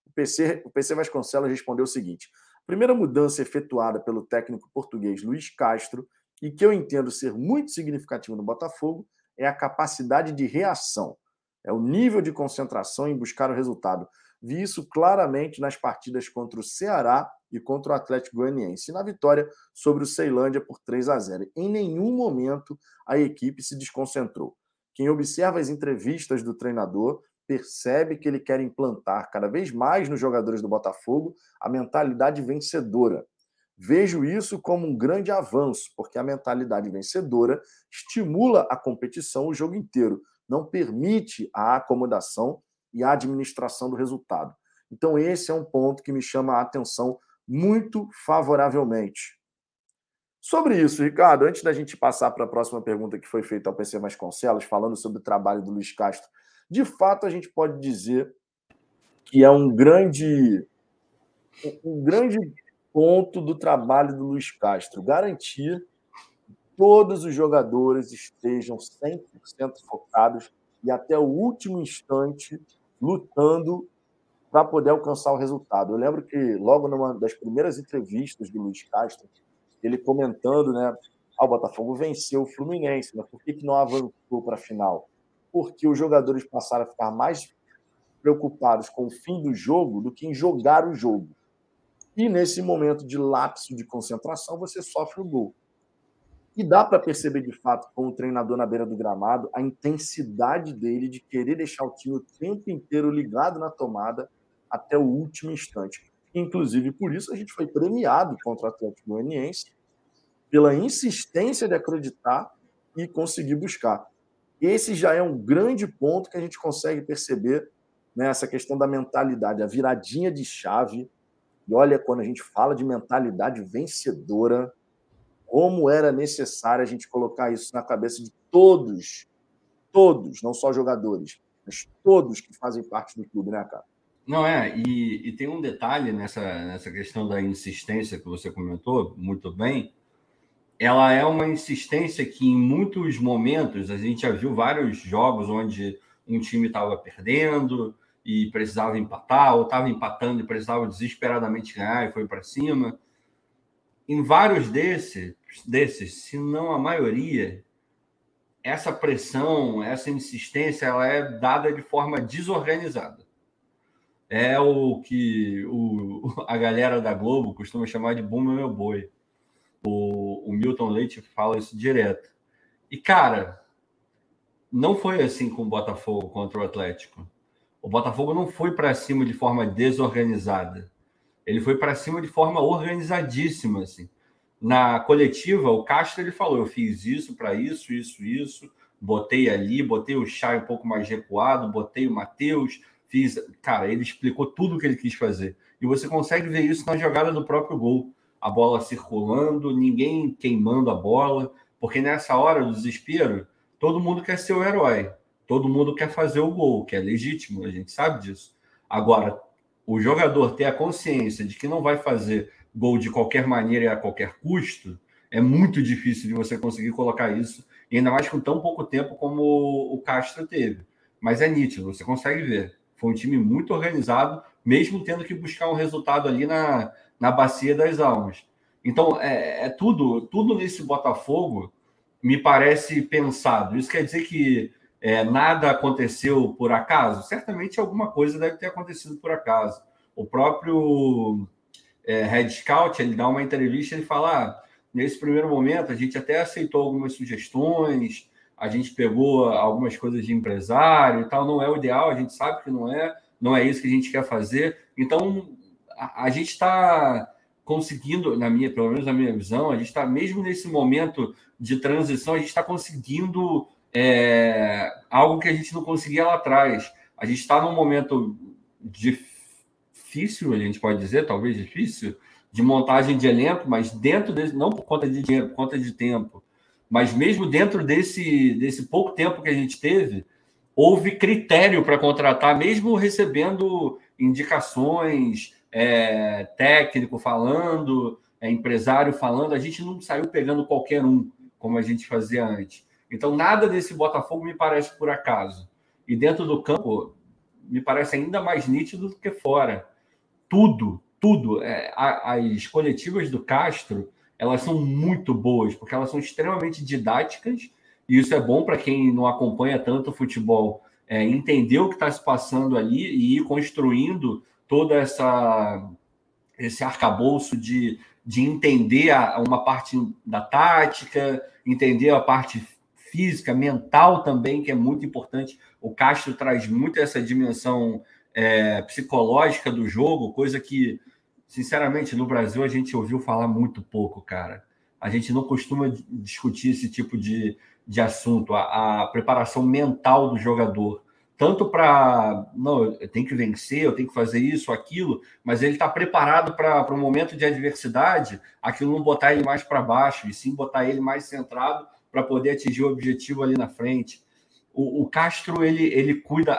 O PC, o PC Vasconcelos respondeu o seguinte: primeira mudança efetuada pelo técnico português Luiz Castro, e que eu entendo ser muito significativo no Botafogo, é a capacidade de reação, é o nível de concentração em buscar o resultado. Vi isso claramente nas partidas contra o Ceará e contra o Atlético Goianiense, e na vitória sobre o Ceilândia por 3 a 0. Em nenhum momento a equipe se desconcentrou. Quem observa as entrevistas do treinador percebe que ele quer implantar cada vez mais nos jogadores do Botafogo a mentalidade vencedora. Vejo isso como um grande avanço, porque a mentalidade vencedora estimula a competição o jogo inteiro, não permite a acomodação e a administração do resultado. Então, esse é um ponto que me chama a atenção muito favoravelmente. Sobre isso, Ricardo, antes da gente passar para a próxima pergunta que foi feita ao PC Vasconcelos, falando sobre o trabalho do Luiz Castro, de fato a gente pode dizer que é um grande, um grande ponto do trabalho do Luiz Castro, garantir que todos os jogadores estejam 100% focados e até o último instante lutando para poder alcançar o resultado. Eu lembro que logo numa das primeiras entrevistas do Luiz Castro, ele comentando, né? Ah, o Botafogo venceu o Fluminense, mas por que, que não avançou para a final? Porque os jogadores passaram a ficar mais preocupados com o fim do jogo do que em jogar o jogo. E nesse momento de lapso de concentração, você sofre o gol. E dá para perceber de fato, com o treinador na beira do gramado, a intensidade dele de querer deixar o time o tempo inteiro ligado na tomada até o último instante. Inclusive, por isso a gente foi premiado contra o Atlético Goianiense pela insistência de acreditar e conseguir buscar. Esse já é um grande ponto que a gente consegue perceber nessa né, questão da mentalidade, a viradinha de chave. E olha, quando a gente fala de mentalidade vencedora, como era necessário a gente colocar isso na cabeça de todos, todos, não só jogadores, mas todos que fazem parte do clube, né, cara? Não é, e, e, tem um detalhe nessa, nessa questão da insistência que você comentou muito bem. Ela é uma insistência que, em muitos momentos, a gente já viu vários jogos onde um time estava perdendo e precisava empatar, ou estava empatando e precisava desesperadamente ganhar e foi para cima. Em vários desses, desses, se não a maioria, essa pressão, essa insistência, ela é dada de forma desorganizada é o que o, a galera da Globo costuma chamar de Bumba Meu Boi. O, o Milton Leite fala isso direto. E, cara, não foi assim com o Botafogo contra o Atlético. O Botafogo não foi para cima de forma desorganizada. Ele foi para cima de forma organizadíssima, assim. Na coletiva, o Castro ele falou: eu fiz isso para isso, isso, isso, botei ali, botei o Chay um pouco mais recuado, botei o Matheus, fiz. Cara, ele explicou tudo o que ele quis fazer. E você consegue ver isso na jogada do próprio gol. A bola circulando, ninguém queimando a bola, porque nessa hora do desespero, todo mundo quer ser o herói. Todo mundo quer fazer o gol, que é legítimo, a gente sabe disso. Agora, o jogador ter a consciência de que não vai fazer gol de qualquer maneira e a qualquer custo, é muito difícil de você conseguir colocar isso, e ainda mais com tão pouco tempo como o Castro teve. Mas é nítido, você consegue ver. Foi um time muito organizado, mesmo tendo que buscar um resultado ali na, na bacia das almas. Então, é, é tudo, tudo nesse Botafogo me parece pensado. Isso quer dizer que é, nada aconteceu por acaso? Certamente alguma coisa deve ter acontecido por acaso. O próprio é, Red Scout, ele dá uma entrevista e fala: ah, nesse primeiro momento, a gente até aceitou algumas sugestões, a gente pegou algumas coisas de empresário e tal, não é o ideal, a gente sabe que não é, não é isso que a gente quer fazer. Então, a, a gente está conseguindo, na minha, pelo menos na minha visão, a gente está, mesmo nesse momento de transição, a gente está conseguindo é, algo que a gente não conseguia lá atrás. A gente está num momento difícil, a gente pode dizer, talvez difícil, de montagem de elenco, mas dentro desse, não por conta de dinheiro, por conta de tempo, mas mesmo dentro desse, desse pouco tempo que a gente teve, houve critério para contratar, mesmo recebendo indicações, é, técnico falando, é, empresário falando, a gente não saiu pegando qualquer um, como a gente fazia antes. Então, nada desse Botafogo me parece por acaso. E dentro do campo, me parece ainda mais nítido do que fora. Tudo, tudo. É, as coletivas do Castro, elas são muito boas, porque elas são extremamente didáticas, e isso é bom para quem não acompanha tanto o futebol, é, entender o que está se passando ali e ir construindo toda essa esse arcabouço de, de entender a, uma parte da tática, entender a parte física, mental também, que é muito importante. O Castro traz muito essa dimensão é, psicológica do jogo, coisa que, sinceramente, no Brasil a gente ouviu falar muito pouco, cara. A gente não costuma discutir esse tipo de, de assunto, a, a preparação mental do jogador tanto para não, eu tenho que vencer, eu tenho que fazer isso, aquilo, mas ele está preparado para um momento de adversidade, aquilo não botar ele mais para baixo, e sim botar ele mais centrado para poder atingir o objetivo ali na frente. O, o, Castro, ele, ele cuida.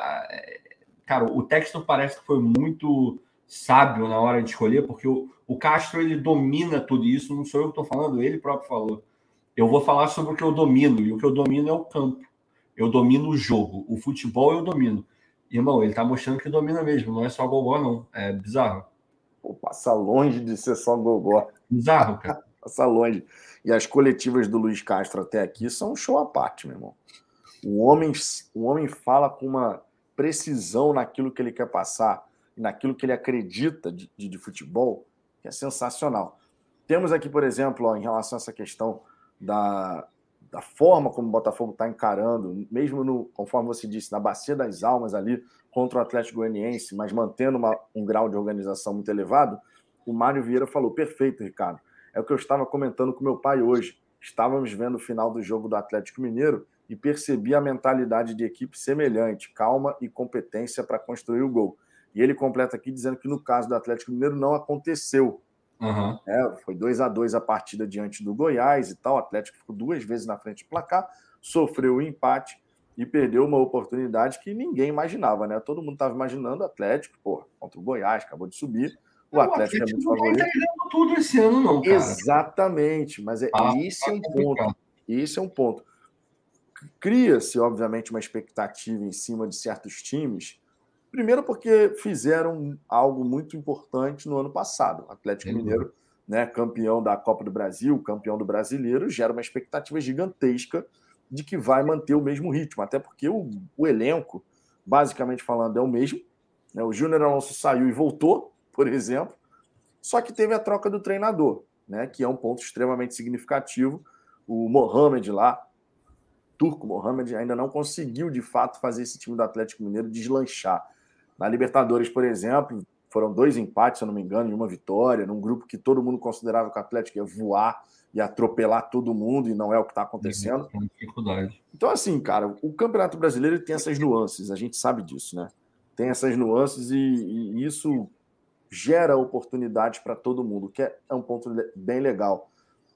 Cara, o texto parece que foi muito sábio na hora de escolher, porque o, o Castro ele domina tudo isso, não sou eu que estou falando, ele próprio falou. Eu vou falar sobre o que eu domino, e o que eu domino é o campo eu domino o jogo. O futebol eu domino. Irmão, ele tá mostrando que domina mesmo, não é só gogó, não. É bizarro. Pô, passa longe de ser só gogó. Bizarro, cara. passa longe. E as coletivas do Luiz Castro até aqui são um show à parte, meu irmão. O homem, o homem fala com uma precisão naquilo que ele quer passar, naquilo que ele acredita de, de, de futebol, que é sensacional. Temos aqui, por exemplo, ó, em relação a essa questão da, da forma como o Botafogo está encarando, mesmo no, conforme você disse, na bacia das almas ali contra o Atlético Goianiense, mas mantendo uma, um grau de organização muito elevado, o Mário Vieira falou: perfeito, Ricardo. É o que eu estava comentando com meu pai hoje. Estávamos vendo o final do jogo do Atlético Mineiro e percebi a mentalidade de equipe semelhante, calma e competência para construir o gol. E ele completa aqui dizendo que no caso do Atlético Mineiro não aconteceu. Uhum. É, foi 2 a 2 a partida diante do Goiás e tal. O Atlético ficou duas vezes na frente do placar, sofreu o um empate e perdeu uma oportunidade que ninguém imaginava, né? Todo mundo estava imaginando o Atlético, pô, contra o Goiás, acabou de subir. O, Atlético, é muito favorito. Não tudo esse ano, não, cara. Exatamente, mas é, ah, esse é um ponto. Esse é um ponto. Cria-se, obviamente, uma expectativa em cima de certos times Primeiro porque fizeram algo muito importante no ano passado. O Atlético Mineiro, né, campeão da Copa do Brasil, campeão do Brasileiro, gera uma expectativa gigantesca de que vai manter o mesmo ritmo, até porque o, o elenco, basicamente falando, é o mesmo. Né? O Júnior Alonso saiu e voltou, por exemplo, só que teve a troca do treinador, né, que é um ponto extremamente significativo. O Mohamed lá, Turco Mohamed, ainda não conseguiu de fato fazer esse time do Atlético Mineiro deslanchar. Na Libertadores, por exemplo, foram dois empates, se eu não me engano, e uma vitória, num grupo que todo mundo considerava que o Atlético ia voar e atropelar todo mundo, e não é o que está acontecendo. dificuldade. Então, assim, cara, o Campeonato Brasileiro tem essas nuances, a gente sabe disso, né? Tem essas nuances e, e isso gera oportunidades para todo mundo, que é, é um ponto bem legal.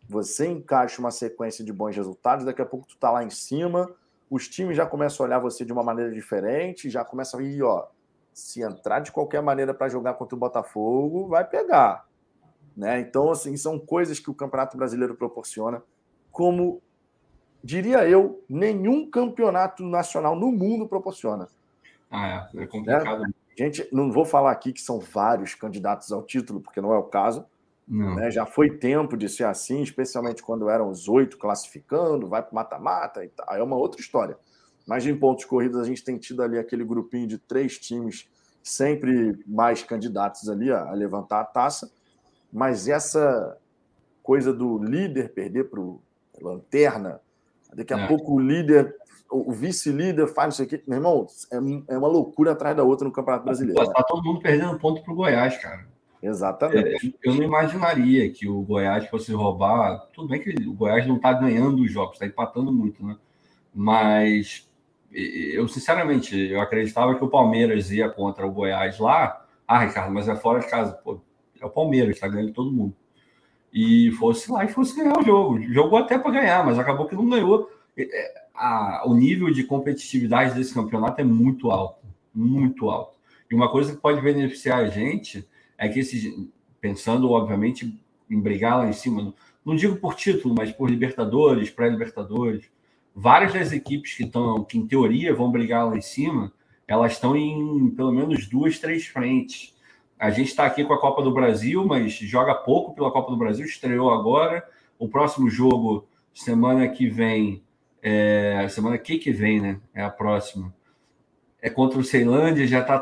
Você encaixa uma sequência de bons resultados, daqui a pouco tu tá lá em cima, os times já começam a olhar você de uma maneira diferente, já começa a ir, ó, se entrar de qualquer maneira para jogar contra o Botafogo, vai pegar. Né? Então, assim, são coisas que o Campeonato Brasileiro proporciona, como diria eu, nenhum campeonato nacional no mundo proporciona. Ah, é, é complicado. Né? Gente, não vou falar aqui que são vários candidatos ao título, porque não é o caso. Né? Já foi tempo de ser assim, especialmente quando eram os oito classificando, vai para mata-mata tal. É uma outra história. Mas em pontos corridos, a gente tem tido ali aquele grupinho de três times, sempre mais candidatos ali a, a levantar a taça. Mas essa coisa do líder perder para o Lanterna, daqui a é. pouco o líder o vice-líder faz não sei o quê. Meu irmão, é, é uma loucura atrás da outra no Campeonato Brasileiro. Está todo mundo perdendo ponto para o Goiás, cara. Exatamente. É, eu não imaginaria que o Goiás fosse roubar. Tudo bem que o Goiás não está ganhando os jogos, está empatando muito, né? Mas eu, sinceramente, eu acreditava que o Palmeiras ia contra o Goiás lá. Ah, Ricardo, mas é fora de casa. Pô, é o Palmeiras, está ganhando todo mundo. E fosse lá e fosse ganhar o jogo. Jogou até para ganhar, mas acabou que não ganhou. É, a, o nível de competitividade desse campeonato é muito alto, muito alto. E uma coisa que pode beneficiar a gente é que esses, pensando obviamente em brigar lá em cima, não digo por título, mas por Libertadores, pré-Libertadores, várias das equipes que estão, que em teoria vão brigar lá em cima, elas estão em pelo menos duas, três frentes. A gente está aqui com a Copa do Brasil, mas joga pouco pela Copa do Brasil, estreou agora. O próximo jogo, semana que vem, é, semana que, que vem, né? É a próxima. É contra o Ceilândia, já está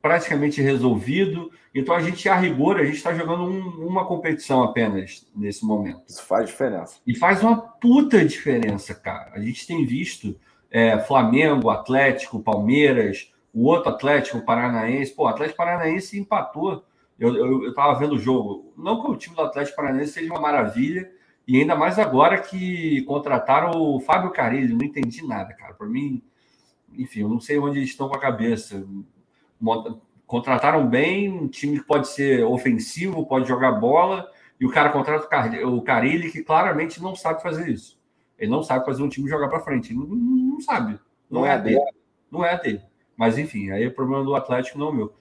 praticamente resolvido. Então a gente, a rigor, a gente está jogando um, uma competição apenas nesse momento. Isso faz diferença. E faz uma puta diferença, cara. A gente tem visto é, Flamengo, Atlético, Palmeiras, o outro Atlético Paranaense. Pô, o Atlético Paranaense empatou. Eu, eu, eu tava vendo o jogo. Não que o time do Atlético Paranaense seja uma maravilha, e ainda mais agora que contrataram o Fábio Carilli, não entendi nada, cara. Por mim, enfim, eu não sei onde eles estão com a cabeça. Contrataram bem, um time que pode ser ofensivo, pode jogar bola, e o cara contrata o Carilli, que claramente não sabe fazer isso. Ele não sabe fazer um time jogar para frente. Não, não, sabe. Não, não é, é dele. Não é dele. Mas enfim, aí o problema do Atlético não é o meu.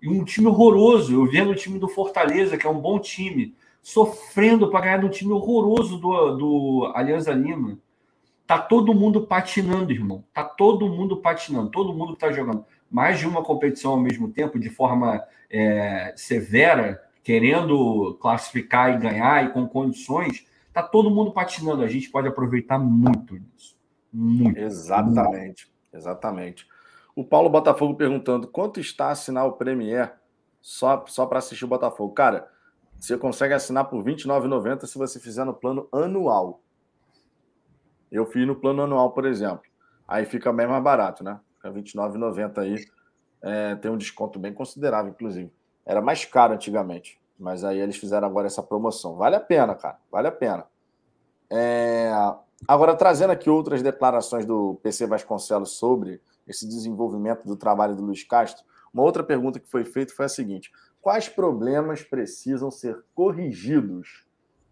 E um time horroroso. Eu vendo o time do Fortaleza, que é um bom time sofrendo para ganhar de um time horroroso do, do Alianza Lima. Tá todo mundo patinando, irmão. Tá todo mundo patinando. Todo mundo está jogando mais de uma competição ao mesmo tempo, de forma é, severa, querendo classificar e ganhar e com condições. Tá todo mundo patinando. A gente pode aproveitar muito disso. Muito. Exatamente. Muito. Exatamente. O Paulo Botafogo perguntando quanto está assinar o Premier só, só para assistir o Botafogo. Cara, você consegue assinar por R$ 29,90 se você fizer no plano anual. Eu fiz no plano anual, por exemplo. Aí fica bem mais barato, né? Fica R$ 29,90 aí. É, tem um desconto bem considerável, inclusive. Era mais caro antigamente. Mas aí eles fizeram agora essa promoção. Vale a pena, cara. Vale a pena. É... Agora, trazendo aqui outras declarações do PC Vasconcelos sobre esse desenvolvimento do trabalho do Luiz Castro, uma outra pergunta que foi feita foi a seguinte: quais problemas precisam ser corrigidos?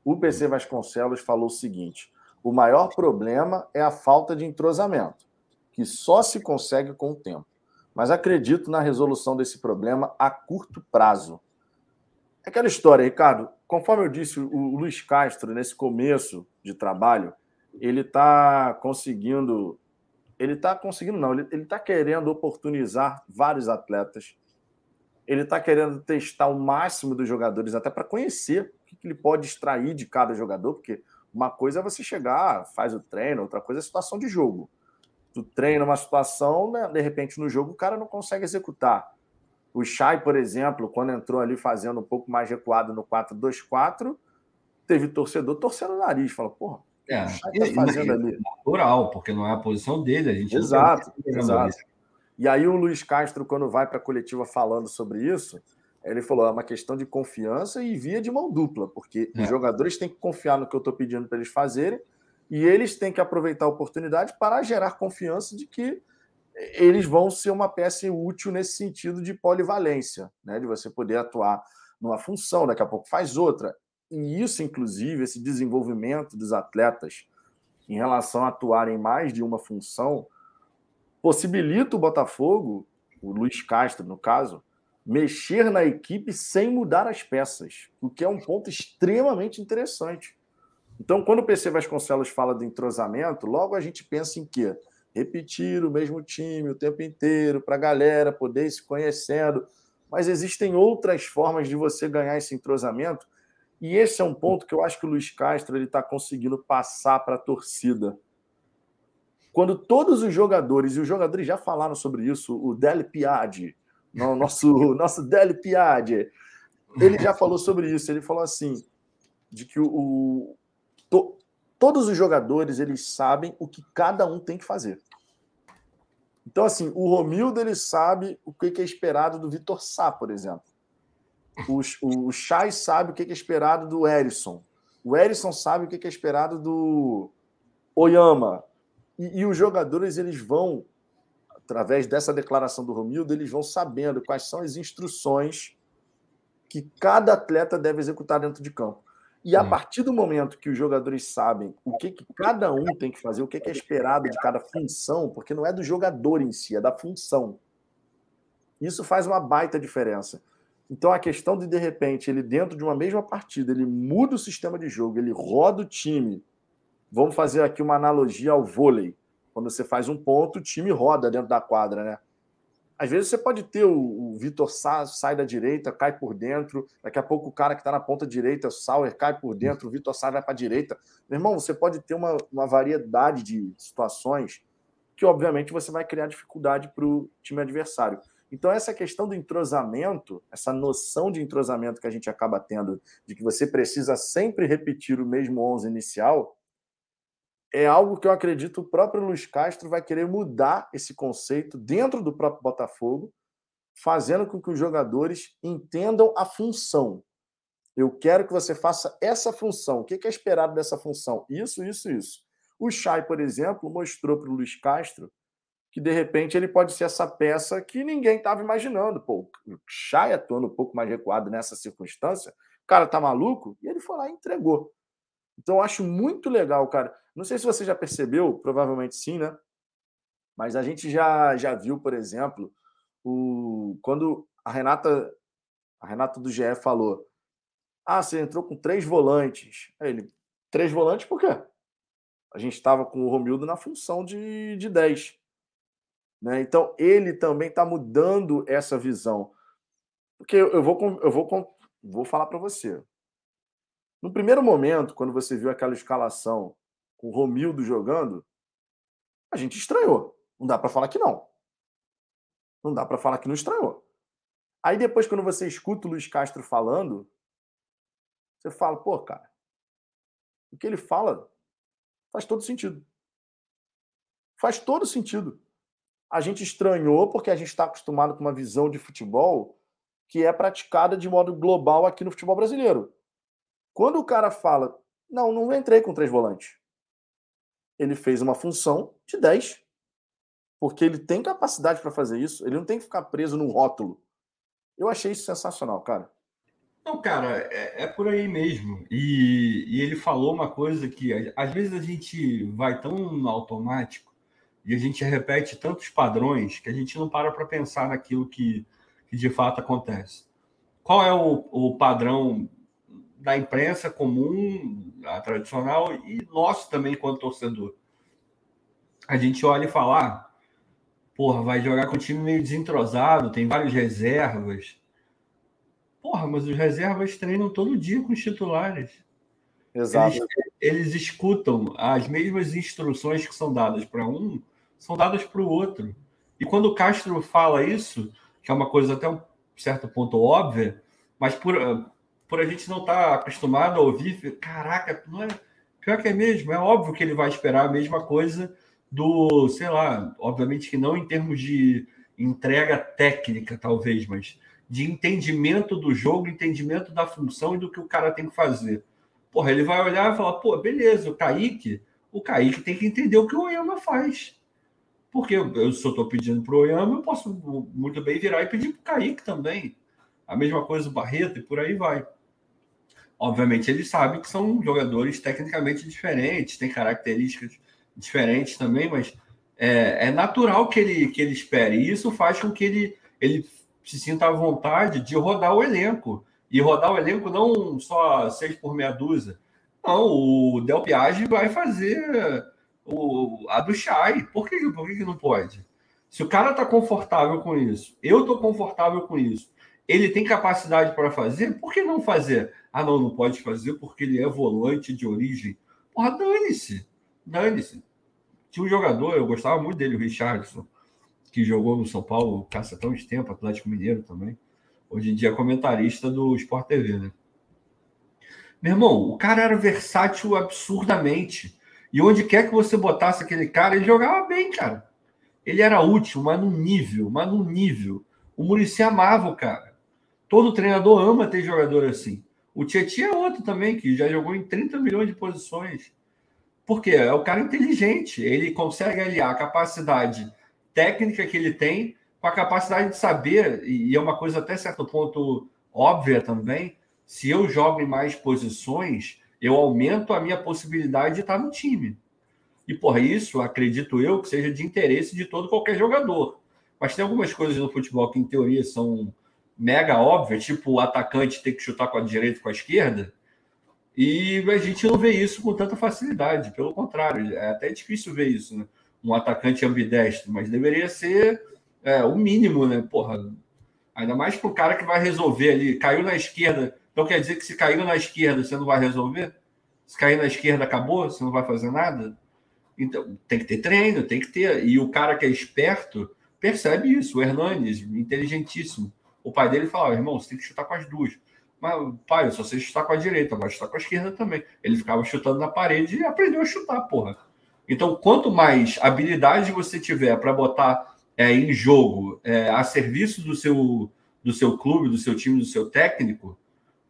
O PC Vasconcelos falou o seguinte: o maior problema é a falta de entrosamento, que só se consegue com o tempo. Mas acredito na resolução desse problema a curto prazo. Aquela história, Ricardo, conforme eu disse, o Luiz Castro, nesse começo de trabalho, ele está conseguindo. Ele está conseguindo, não, ele está querendo oportunizar vários atletas ele está querendo testar o máximo dos jogadores, até para conhecer o que ele pode extrair de cada jogador, porque uma coisa é você chegar, faz o treino, outra coisa é a situação de jogo. Tu treina uma situação, né, de repente no jogo o cara não consegue executar. O Chay, por exemplo, quando entrou ali fazendo um pouco mais recuado no 4-2-4, teve torcedor torcendo o nariz, falou, porra, é, o Chay tá fazendo ali. Natural, porque não é a posição dele, a gente Exato, exato. E aí o Luiz Castro, quando vai para a coletiva falando sobre isso, ele falou: é uma questão de confiança e via de mão dupla, porque é. os jogadores têm que confiar no que eu estou pedindo para eles fazerem e eles têm que aproveitar a oportunidade para gerar confiança de que eles vão ser uma peça útil nesse sentido de polivalência, né? de você poder atuar numa função, daqui a pouco faz outra. E isso, inclusive, esse desenvolvimento dos atletas em relação a atuar em mais de uma função, possibilita o Botafogo o Luiz Castro, no caso, mexer na equipe sem mudar as peças, o que é um ponto extremamente interessante. Então, quando o PC Vasconcelos fala de entrosamento, logo a gente pensa em quê? Repetir o mesmo time o tempo inteiro, para a galera poder ir se conhecendo. Mas existem outras formas de você ganhar esse entrosamento, e esse é um ponto que eu acho que o Luiz Castro está conseguindo passar para a torcida. Quando todos os jogadores, e os jogadores já falaram sobre isso, o Del Piade, nosso, nosso Del Piade, ele já falou sobre isso. Ele falou assim: de que o to, todos os jogadores eles sabem o que cada um tem que fazer. Então, assim, o Romildo ele sabe o que é esperado do Vitor Sá, por exemplo. O, o Chay sabe o que é esperado do Erisson. O Erisson sabe o que é esperado do Oyama. E, e os jogadores eles vão através dessa declaração do Romildo, eles vão sabendo quais são as instruções que cada atleta deve executar dentro de campo. E a partir do momento que os jogadores sabem o que, que cada um tem que fazer, o que, que é esperado de cada função, porque não é do jogador em si, é da função. Isso faz uma baita diferença. Então a questão de de repente ele dentro de uma mesma partida ele muda o sistema de jogo, ele roda o time. Vamos fazer aqui uma analogia ao vôlei. Quando você faz um ponto, o time roda dentro da quadra, né? Às vezes você pode ter o, o Vitor Sá sai da direita, cai por dentro. Daqui a pouco o cara que está na ponta direita, o Sauer, cai por dentro, o Vitor Sá vai para a direita. Meu irmão, você pode ter uma, uma variedade de situações que, obviamente, você vai criar dificuldade para o time adversário. Então, essa questão do entrosamento, essa noção de entrosamento que a gente acaba tendo, de que você precisa sempre repetir o mesmo 11 inicial, é algo que eu acredito o próprio Luiz Castro vai querer mudar esse conceito dentro do próprio Botafogo, fazendo com que os jogadores entendam a função. Eu quero que você faça essa função. O que é esperado dessa função? Isso, isso, isso. O Chay, por exemplo, mostrou para o Luiz Castro que de repente ele pode ser essa peça que ninguém estava imaginando. Pô, o Chay atuando um pouco mais recuado nessa circunstância, o cara tá maluco, e ele foi lá e entregou. Então eu acho muito legal, cara. Não sei se você já percebeu, provavelmente sim, né? Mas a gente já, já viu, por exemplo, o, quando a Renata, a Renata do GE falou: Ah, você entrou com três volantes. Aí ele, três volantes por quê? A gente estava com o Romildo na função de, de 10. Né? Então, ele também está mudando essa visão. Porque eu vou, eu vou, vou falar para você. No primeiro momento, quando você viu aquela escalação com o Romildo jogando, a gente estranhou. Não dá para falar que não. Não dá para falar que não estranhou. Aí depois, quando você escuta o Luiz Castro falando, você fala, pô, cara, o que ele fala faz todo sentido. Faz todo sentido. A gente estranhou porque a gente está acostumado com uma visão de futebol que é praticada de modo global aqui no futebol brasileiro. Quando o cara fala, não, não entrei com três volantes ele fez uma função de 10. Porque ele tem capacidade para fazer isso, ele não tem que ficar preso num rótulo. Eu achei isso sensacional, cara. Não, cara, é, é por aí mesmo. E, e, ele falou uma coisa que às vezes a gente vai tão no automático e a gente repete tantos padrões que a gente não para para pensar naquilo que, que de fato acontece. Qual é o, o padrão da imprensa comum, a tradicional, e nosso também, quanto torcedor. A gente olha e fala, ah, porra, vai jogar com um time meio desentrosado, tem vários reservas. Porra, mas os reservas treinam todo dia com os titulares. Exato. Eles, eles escutam as mesmas instruções que são dadas para um, são dadas para o outro. E quando o Castro fala isso, que é uma coisa até um certo ponto óbvia, mas por, por a gente não estar tá acostumado a ouvir, caraca, não é. Pior que é mesmo, é óbvio que ele vai esperar a mesma coisa do, sei lá, obviamente que não em termos de entrega técnica, talvez, mas de entendimento do jogo, entendimento da função e do que o cara tem que fazer. Porra, ele vai olhar e falar, pô, beleza, o Kaique, o Kaique tem que entender o que o Oyama faz. Porque eu, só estou pedindo para o Oyama, eu posso muito bem virar e pedir para o Kaique também. A mesma coisa o Barreto e por aí vai. Obviamente, ele sabe que são jogadores tecnicamente diferentes, têm características diferentes também, mas é, é, natural que ele, que ele espere. E isso faz com que ele, ele se sinta à vontade de rodar o elenco. E rodar o elenco não só seis por meia dúzia. Não, o Del Piage vai fazer o, a do Chay. Por que, por que, que não pode? Se o cara está confortável com isso, eu estou confortável com isso, ele tem capacidade para fazer, por que não fazer? Ah, não, não pode fazer porque ele é volante de origem. Porra, dane-se. Dane-se. Tinha um jogador, eu gostava muito dele, o Richardson, que jogou no São Paulo, caça tão de tempo, Atlético Mineiro também. Hoje em dia é comentarista do Sport TV, né? Meu irmão, o cara era versátil absurdamente. E onde quer que você botasse aquele cara, ele jogava bem, cara. Ele era útil, mas num nível, mas num nível. O Murici amava o cara. Todo treinador ama ter jogador assim. O Tietchan é outro também, que já jogou em 30 milhões de posições. Por quê? É o cara inteligente. Ele consegue aliar a capacidade técnica que ele tem com a capacidade de saber, e é uma coisa até certo ponto óbvia também, se eu jogo em mais posições, eu aumento a minha possibilidade de estar no time. E por isso, acredito eu, que seja de interesse de todo qualquer jogador. Mas tem algumas coisas no futebol que, em teoria, são mega óbvias, tipo o atacante ter que chutar com a direita com a esquerda, e a gente não vê isso com tanta facilidade. Pelo contrário, é até difícil ver isso, né? Um atacante ambidestro, mas deveria ser é, o mínimo, né? Porra, ainda mais para o cara que vai resolver ali. Caiu na esquerda. Então quer dizer que se caiu na esquerda, você não vai resolver? Se cair na esquerda, acabou? Você não vai fazer nada? Então, tem que ter treino, tem que ter. E o cara que é esperto percebe isso. O Hernanes, inteligentíssimo. O pai dele falava, irmão, você tem que chutar com as duas. Mas, pai, eu só sei chutar com a direita, vai chutar com a esquerda também. Ele ficava chutando na parede e aprendeu a chutar, porra. Então, quanto mais habilidade você tiver para botar é, em jogo é, a serviço do seu, do seu clube, do seu time, do seu técnico,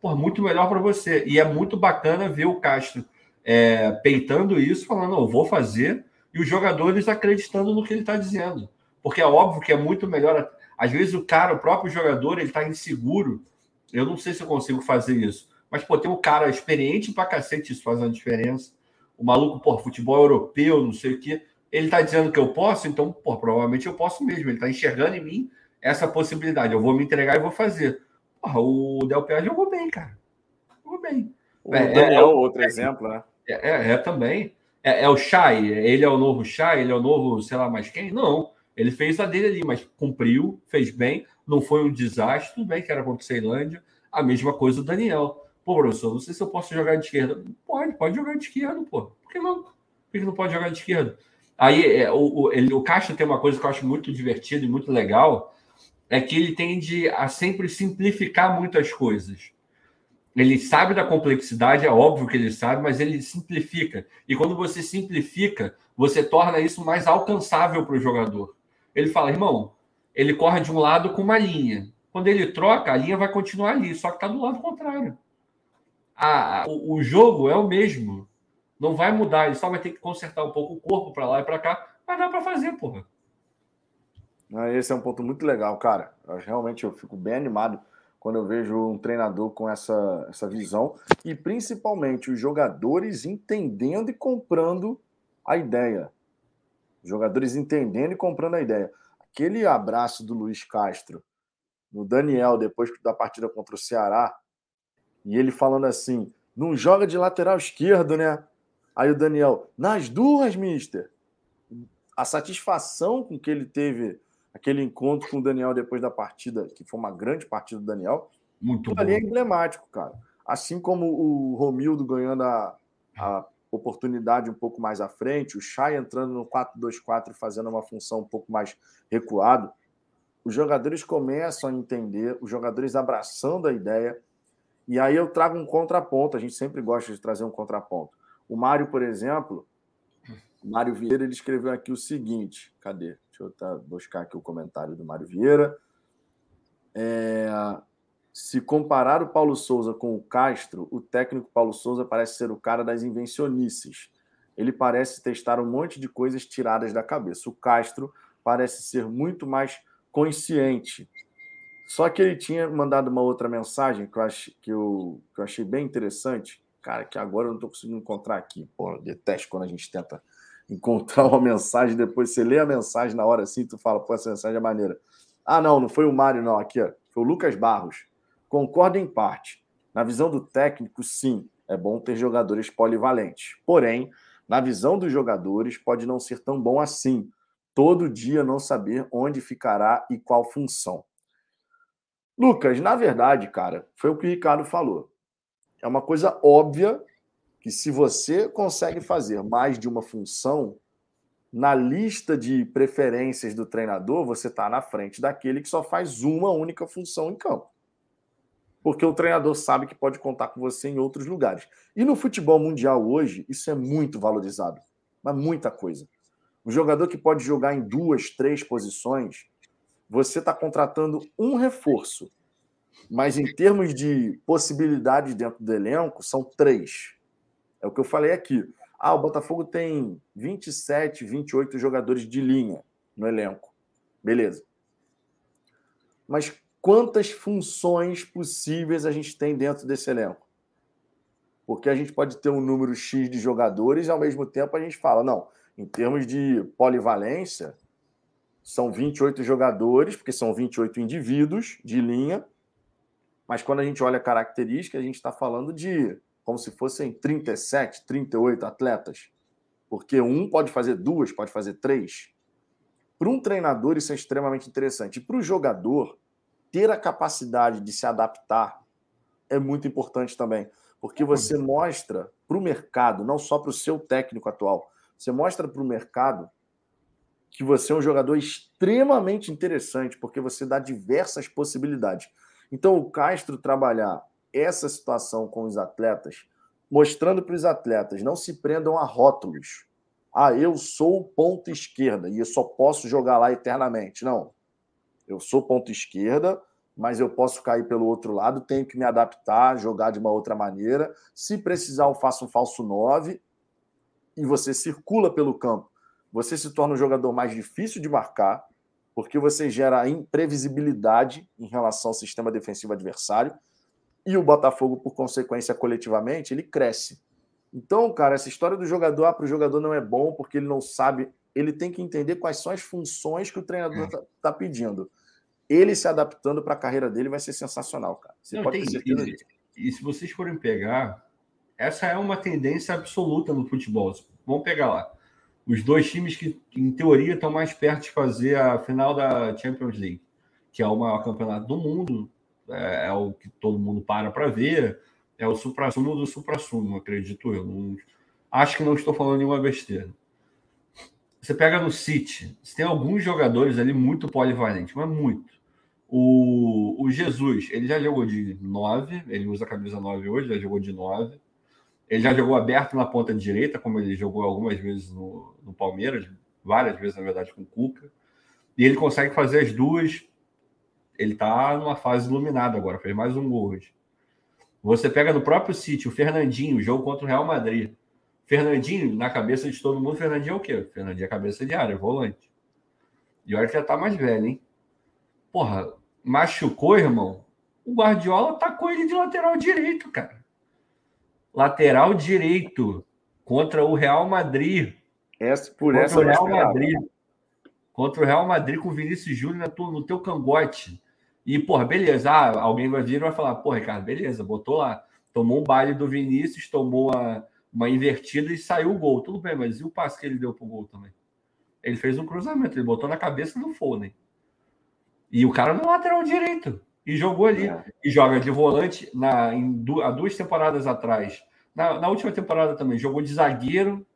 porra, muito melhor para você. E é muito bacana ver o Castro é, peitando isso, falando, eu vou fazer, e os jogadores acreditando no que ele está dizendo. Porque é óbvio que é muito melhor. Às vezes o cara, o próprio jogador, ele está inseguro eu não sei se eu consigo fazer isso. Mas, pô, tem um cara experiente pra cacete, isso faz uma diferença. O maluco, pô, futebol europeu, não sei o quê. Ele tá dizendo que eu posso, então, pô, provavelmente eu posso mesmo. Ele tá enxergando em mim essa possibilidade. Eu vou me entregar e vou fazer. Porra, o Del Piero jogou bem, cara. Jogou bem. O é, Daniel, é, outro é, exemplo, né? É, é, é também. É, é, o Chay, ele é o novo Chay, ele é o novo, sei lá mais quem? Não. Ele fez a dele ali, mas cumpriu, fez bem não foi um desastre, tudo bem que era contra a Ceilândia, a mesma coisa o Daniel. Pô, professor, não sei se eu posso jogar de esquerda. Pode, pode jogar de esquerda, pô. Por que não? Por que não pode jogar de esquerda? Aí é, o, o, ele, o Caixa tem uma coisa que eu acho muito divertida e muito legal, é que ele tende a sempre simplificar muitas coisas. Ele sabe da complexidade, é óbvio que ele sabe, mas ele simplifica. E quando você simplifica, você torna isso mais alcançável para o jogador. Ele fala, irmão, ele corre de um lado com uma linha. Quando ele troca, a linha vai continuar ali, só que está do lado contrário. A, o, o, jogo é o mesmo. Não vai mudar, ele só vai ter que consertar um pouco o corpo para lá e para cá, mas dá para fazer, porra. Esse é um ponto muito legal, cara. Eu, realmente eu fico bem animado quando eu vejo um treinador com essa, essa visão e principalmente os jogadores entendendo e comprando a ideia. Os jogadores entendendo e comprando a ideia aquele abraço do Luiz Castro no Daniel depois da partida contra o Ceará, e ele falando assim: não joga de lateral esquerdo, né? Aí o Daniel, nas duas, mister. A satisfação com que ele teve aquele encontro com o Daniel depois da partida, que foi uma grande partida do Daniel, muito ali é emblemático, cara. Assim como o Romildo ganhando a, a oportunidade um pouco mais à frente, o Chay entrando no 4-2-4 e fazendo uma função um pouco mais recuado, os jogadores começam a entender, os jogadores abraçando a ideia, e aí eu trago um contraponto, a gente sempre gosta de trazer um contraponto. O Mário, por exemplo, Mário Vieira, ele escreveu aqui o seguinte, cadê? Deixa eu tá, buscar aqui o comentário do Mário Vieira. É, se comparar o Paulo Souza com o Castro, o técnico Paulo Souza parece ser o cara das invencionices. Ele parece testar um monte de coisas tiradas da cabeça. O Castro parece ser muito mais consciente. Só que ele tinha mandado uma outra mensagem que eu, achei, que eu, que eu achei bem interessante. Cara, que agora eu não estou conseguindo encontrar aqui. Pô, detesto quando a gente tenta encontrar uma mensagem, depois você lê a mensagem na hora assim, tu fala, pô, essa mensagem é maneira. Ah, não, não foi o Mário, não, aqui, ó, foi o Lucas Barros. Concordo em parte. Na visão do técnico, sim, é bom ter jogadores polivalentes. Porém, na visão dos jogadores, pode não ser tão bom assim. Todo dia não saber onde ficará e qual função. Lucas, na verdade, cara, foi o que o Ricardo falou. É uma coisa óbvia que se você consegue fazer mais de uma função, na lista de preferências do treinador, você está na frente daquele que só faz uma única função em campo. Porque o treinador sabe que pode contar com você em outros lugares. E no futebol mundial hoje, isso é muito valorizado. Mas muita coisa. O jogador que pode jogar em duas, três posições, você está contratando um reforço. Mas em termos de possibilidades dentro do elenco, são três. É o que eu falei aqui. Ah, o Botafogo tem 27, 28 jogadores de linha no elenco. Beleza. Mas quantas funções possíveis a gente tem dentro desse elenco? Porque a gente pode ter um número X de jogadores e ao mesmo tempo a gente fala, não, em termos de polivalência, são 28 jogadores, porque são 28 indivíduos de linha, mas quando a gente olha a característica, a gente está falando de como se fossem 37, 38 atletas. Porque um pode fazer duas, pode fazer três. Para um treinador, isso é extremamente interessante. Para o jogador, ter a capacidade de se adaptar é muito importante também. Porque você mostra para o mercado, não só para o seu técnico atual, você mostra para o mercado que você é um jogador extremamente interessante, porque você dá diversas possibilidades. Então, o Castro trabalhar essa situação com os atletas, mostrando para os atletas, não se prendam a rótulos. Ah, eu sou ponto esquerda e eu só posso jogar lá eternamente. Não. Eu sou ponto esquerda, mas eu posso cair pelo outro lado, tenho que me adaptar, jogar de uma outra maneira. Se precisar, eu faço um falso 9 e você circula pelo campo. Você se torna um jogador mais difícil de marcar, porque você gera imprevisibilidade em relação ao sistema defensivo adversário e o Botafogo, por consequência, coletivamente, ele cresce. Então, cara, essa história do jogador, ah, para o jogador não é bom porque ele não sabe, ele tem que entender quais são as funções que o treinador está é. tá pedindo. Ele se adaptando para a carreira dele vai ser sensacional, cara. Você não, pode tem, ter certeza disso. E se vocês forem pegar, essa é uma tendência absoluta no futebol. Vamos pegar lá. Os dois times que, em teoria, estão mais perto de fazer a final da Champions League, que é o maior campeonato do mundo, é, é o que todo mundo para para ver, é o supra-sumo do supra-sumo, acredito eu. Não, acho que não estou falando nenhuma besteira. Você pega no City, você tem alguns jogadores ali muito polivalentes, mas muito. O, o Jesus, ele já jogou de 9, ele usa a camisa 9 hoje, já jogou de 9. Ele já jogou aberto na ponta direita, como ele jogou algumas vezes no, no Palmeiras, várias vezes, na verdade, com o Cuca. E ele consegue fazer as duas ele está numa fase iluminada agora, fez mais um gol hoje. Você pega no próprio sítio o Fernandinho, jogo contra o Real Madrid. Fernandinho, na cabeça de todo mundo, Fernandinho é o quê? Fernandinho é cabeça de área, volante. E olha que já tá mais velho, hein? Porra, machucou, irmão. O Guardiola tacou ele de lateral direito, cara. Lateral direito contra o Real Madrid. Essa, por contra essa o Real Madrid. Contra o Real Madrid com o Vinícius Júnior no teu cangote. E, porra, beleza. Ah, alguém vai vir e vai falar, pô, Ricardo, beleza, botou lá. Tomou um baile do Vinícius, tomou uma, uma invertida e saiu o gol. Tudo bem, mas e o passe que ele deu pro gol também? Ele fez um cruzamento, ele botou na cabeça do Foden. E o cara no lateral direito. E jogou ali. É. E joga de volante na, em, há duas temporadas atrás. Na, na, última temporada também, jogou de zagueiro.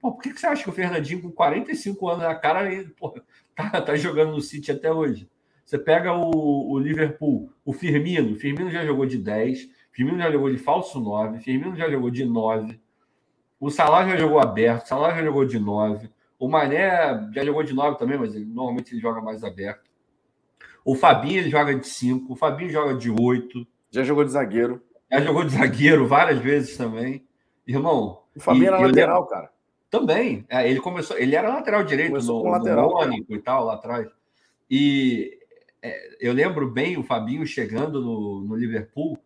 Pô, por que, que você acha que o Fernandinho, com 45 anos na cara, ele, pô, tá, tá jogando no City até hoje? Você pega o, o Liverpool, o Firmino, o Firmino já jogou de 10, Firmino já jogou de falso 9, Firmino já jogou de 9, o Salah já jogou aberto, o Salah já jogou de 9, o Mané já jogou de 9 também, mas ele, normalmente ele joga mais aberto. O Fabinho ele joga de 5, o Fabinho joga de 8. Já jogou de zagueiro. Já jogou de zagueiro várias vezes também. Irmão. O Fabinho era lateral, lembro... cara. Também. É, ele começou, ele era lateral direito começou no, lateral, no Mônico e tal, lá atrás. E eu lembro bem o Fabinho chegando no, no Liverpool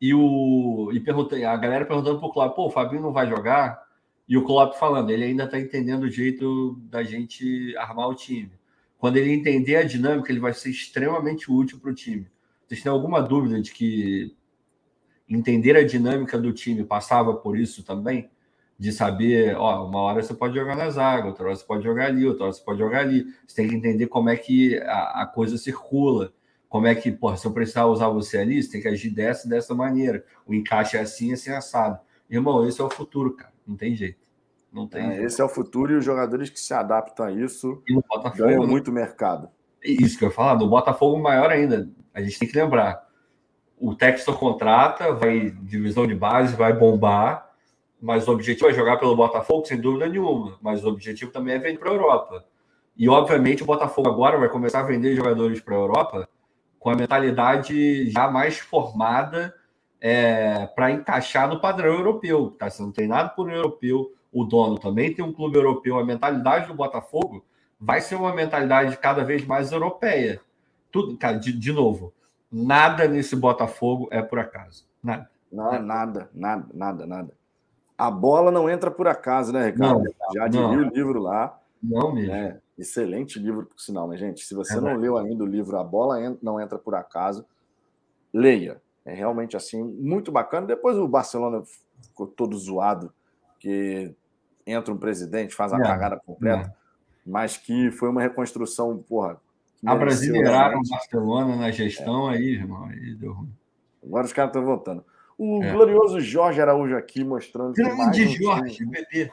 e, o, e perguntei, a galera perguntando pro Cláudio, pô, o Fabinho não vai jogar? E E o Klopp falando, ele ainda está entendendo o jeito da gente armar o time. Quando ele entender a dinâmica, ele vai ser extremamente útil para o time. Vocês têm alguma dúvida de que entender a dinâmica do time passava por isso também? De saber, ó, uma hora você pode jogar na zaga, outra hora você pode jogar ali, outra hora você pode jogar ali. Você tem que entender como é que a, a coisa circula como é que, porra, se eu precisar usar você ali, você tem que agir dessa dessa maneira. O encaixe é assim, assim, assado. Irmão, esse é o futuro, cara. Não tem jeito. Não tem é, Esse é o futuro e os jogadores que se adaptam a isso ganham né? muito mercado. Isso que eu ia falar. No Botafogo, maior ainda. A gente tem que lembrar. O Textor contrata, vai divisão de base, vai bombar, mas o objetivo é jogar pelo Botafogo, sem dúvida nenhuma. Mas o objetivo também é vender para a Europa. E, obviamente, o Botafogo agora vai começar a vender jogadores para a Europa com a mentalidade já mais formada é, para encaixar no padrão europeu. Está sendo treinado por um europeu, o dono também tem um clube europeu. A mentalidade do Botafogo vai ser uma mentalidade cada vez mais europeia. Tudo, cara, de, de novo, nada nesse Botafogo é por acaso. Nada. Não, nada, nada, nada, nada. A bola não entra por acaso, né, Ricardo? Não, Já diria o livro lá. Não mesmo. Né? Excelente livro, por sinal, né, gente? Se você é não leu ainda o livro A Bola Não Entra Por Acaso, leia. É realmente assim, muito bacana. Depois o Barcelona ficou todo zoado, que entra um presidente, faz a é, cagada completa, é. mas que foi uma reconstrução, porra. Abrasileiraram o Barcelona na gestão é. aí, irmão. Aí deu ruim. Agora os caras estão voltando. O é. glorioso Jorge Araújo aqui mostrando. Grande mais um Jorge, time, bebê.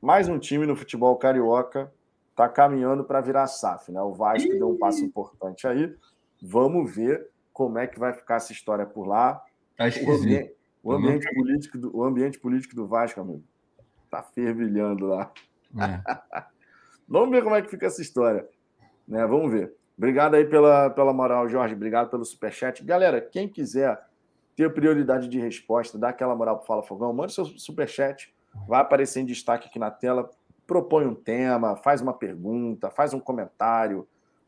Mais um time no futebol carioca está caminhando para virar SAF, né? O Vasco deu um passo importante aí. Vamos ver como é que vai ficar essa história por lá. Tá o ambiente, o ambiente político do, o ambiente político do Vasco, amigo, tá fervilhando lá. É. Vamos ver como é que fica essa história. Né? Vamos ver. Obrigado aí pela, pela moral, Jorge. Obrigado pelo superchat. Galera, quem quiser ter prioridade de resposta, dá aquela moral para Fala Fogão, manda seu superchat. Vai aparecer em destaque aqui na tela propõe um tema, faz uma pergunta, faz um comentário.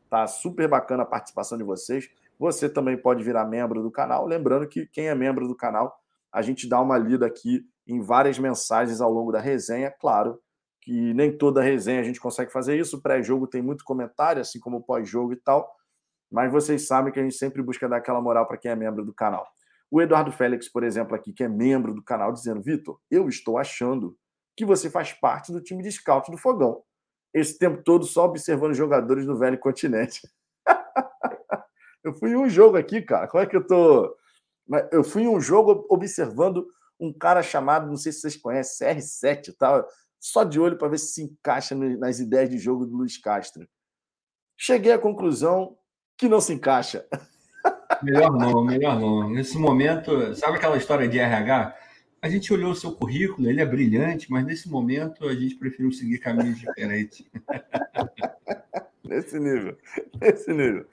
Tá super bacana a participação de vocês. Você também pode virar membro do canal. Lembrando que quem é membro do canal, a gente dá uma lida aqui em várias mensagens ao longo da resenha. Claro que nem toda resenha a gente consegue fazer isso. Pré-jogo tem muito comentário, assim como pós-jogo e tal. Mas vocês sabem que a gente sempre busca dar aquela moral para quem é membro do canal. O Eduardo Félix, por exemplo, aqui, que é membro do canal, dizendo: Vitor, eu estou achando que você faz parte do time de scout do Fogão. Esse tempo todo só observando jogadores do velho continente. eu fui em um jogo aqui, cara. Como é que eu tô? Eu fui em um jogo observando um cara chamado, não sei se vocês conhecem, CR7 tal, só de olho para ver se se encaixa nas ideias de jogo do Luiz Castro. Cheguei à conclusão que não se encaixa. Melhor não, melhor não. Nesse momento, sabe aquela história de RH? a gente olhou o seu currículo, ele é brilhante, mas nesse momento a gente preferiu seguir caminhos diferentes. nesse nível, nesse nível.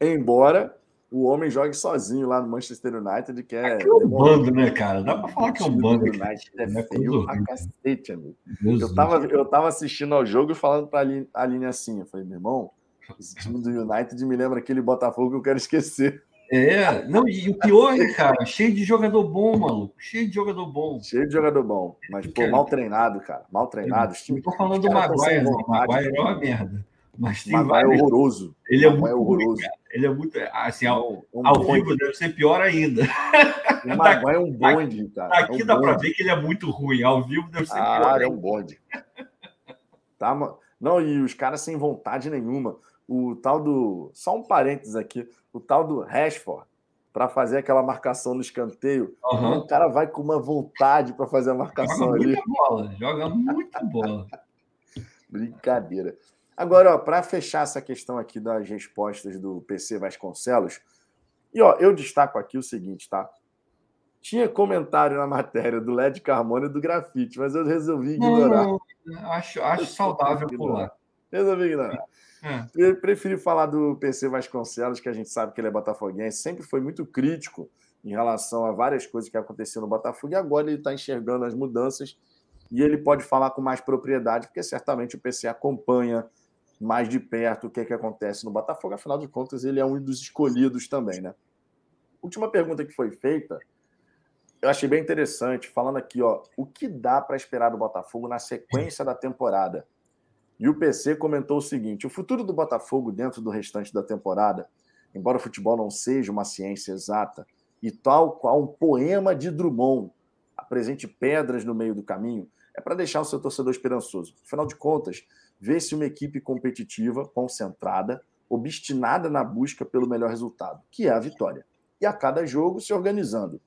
Embora o homem jogue sozinho lá no Manchester United, que é. é um bando, né, cara? Dá para falar que é um bando. United é né? feio pra cacete, amigo. eu tava, eu tava assistindo ao jogo e falando pra Aline assim: eu falei, meu irmão, esse time do United me lembra aquele Botafogo que eu quero esquecer. É, não, e o pior, né, cara, cheio de jogador bom, maluco. Cheio de jogador bom. Cheio de jogador bom. Mas, pô, mal treinado, cara. Mal treinado. Eu, tô falando do Maguire, não. O Maguire é uma merda. Mas tem Maguire é horroroso. Ele é muito é horroroso. Ruim, ele é muito. Assim, ao, um ao vivo deve ser pior ainda. O Maguire é um bonde, cara. Aqui é um dá para ver que ele é muito ruim. Ao vivo deve ser ah, pior. é um bonde. tá, Não, e os caras sem vontade nenhuma. O tal do. Só um parênteses aqui. O tal do Rashford para fazer aquela marcação no escanteio. Uhum. O cara vai com uma vontade para fazer a marcação joga ali. Muita bola, joga muita bola. Brincadeira. Agora, para fechar essa questão aqui das respostas do PC Vasconcelos, e ó, eu destaco aqui o seguinte, tá? Tinha comentário na matéria do LED Carmona e do grafite, mas eu resolvi ignorar. Não, acho, acho saudável pular. Resolvi ignorar. É. preferi falar do PC Vasconcelos, que a gente sabe que ele é botafoguense, sempre foi muito crítico em relação a várias coisas que aconteceram no Botafogo, e agora ele está enxergando as mudanças e ele pode falar com mais propriedade, porque certamente o PC acompanha mais de perto o que, é que acontece no Botafogo, afinal de contas, ele é um dos escolhidos também, né? Última pergunta que foi feita, eu achei bem interessante, falando aqui, ó, o que dá para esperar do Botafogo na sequência da temporada. E o PC comentou o seguinte: o futuro do Botafogo dentro do restante da temporada, embora o futebol não seja uma ciência exata, e tal qual um poema de Drummond, apresente pedras no meio do caminho, é para deixar o seu torcedor esperançoso. Afinal de contas, vê-se uma equipe competitiva, concentrada, obstinada na busca pelo melhor resultado, que é a vitória. E a cada jogo se organizando.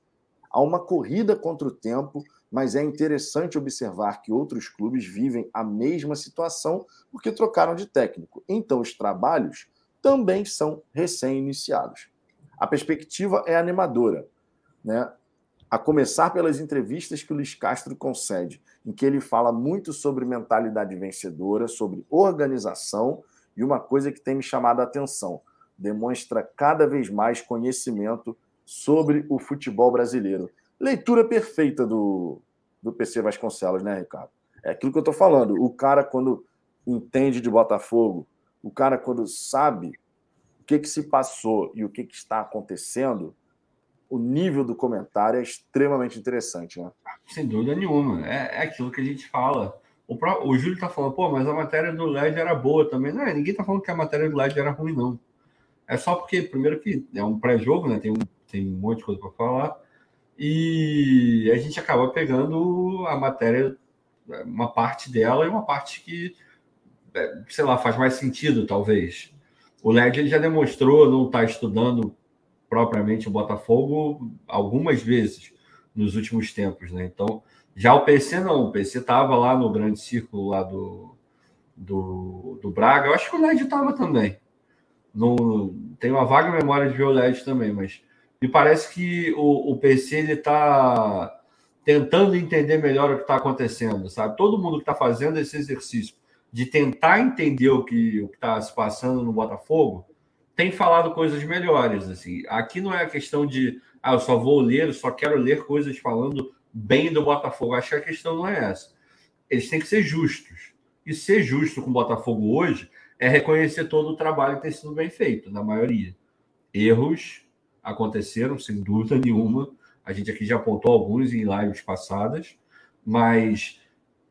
Há uma corrida contra o tempo, mas é interessante observar que outros clubes vivem a mesma situação porque trocaram de técnico. Então, os trabalhos também são recém-iniciados. A perspectiva é animadora, né? A começar pelas entrevistas que o Luiz Castro concede, em que ele fala muito sobre mentalidade vencedora, sobre organização e uma coisa que tem me chamado a atenção: demonstra cada vez mais conhecimento sobre o futebol brasileiro. Leitura perfeita do, do PC Vasconcelos, né, Ricardo? É aquilo que eu estou falando. O cara, quando entende de Botafogo, o cara, quando sabe o que, que se passou e o que, que está acontecendo, o nível do comentário é extremamente interessante, né? Sem dúvida nenhuma. É, é aquilo que a gente fala. O, pro, o Júlio está falando, pô, mas a matéria do LED era boa também. Não, ninguém está falando que a matéria do LED era ruim, não. É só porque, primeiro, que é um pré-jogo, né? Tem tem um monte de coisa para falar. E a gente acaba pegando a matéria, uma parte dela e uma parte que, é, sei lá, faz mais sentido, talvez. O LED ele já demonstrou não estar tá estudando propriamente o Botafogo algumas vezes nos últimos tempos, né? Então, já o PC não, o PC estava lá no grande círculo lá do, do, do Braga. Eu acho que o LED estava também. No, tem uma vaga memória de ver o LED também, mas me parece que o, o PC ele está tentando entender melhor o que está acontecendo, sabe? Todo mundo que está fazendo esse exercício de tentar entender o que o está se passando no Botafogo tem falado coisas melhores. Assim, aqui não é a questão de ah, eu só vou ler, eu só quero ler coisas falando bem do Botafogo. Acho que a questão não é essa. Eles têm que ser justos. E ser justo com o Botafogo hoje é reconhecer todo o trabalho que tem sido bem feito, na maioria. Erros aconteceram, sem dúvida nenhuma. A gente aqui já apontou alguns em lives passadas, mas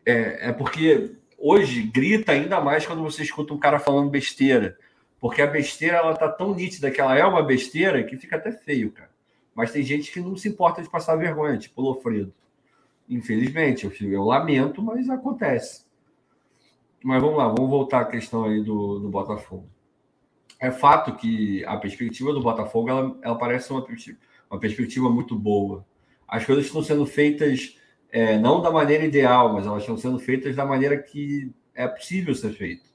é, é porque hoje grita ainda mais quando você escuta um cara falando besteira. Porque a besteira ela tá tão nítida que ela é uma besteira que fica até feio, cara. Mas tem gente que não se importa de passar vergonha, tipo o Lofredo. Infelizmente, eu, eu lamento, mas acontece. Mas vamos lá, vamos voltar à questão aí do, do Botafogo é fato que a perspectiva do Botafogo ela, ela parece uma, uma perspectiva muito boa. As coisas estão sendo feitas é, não da maneira ideal, mas elas estão sendo feitas da maneira que é possível ser feito.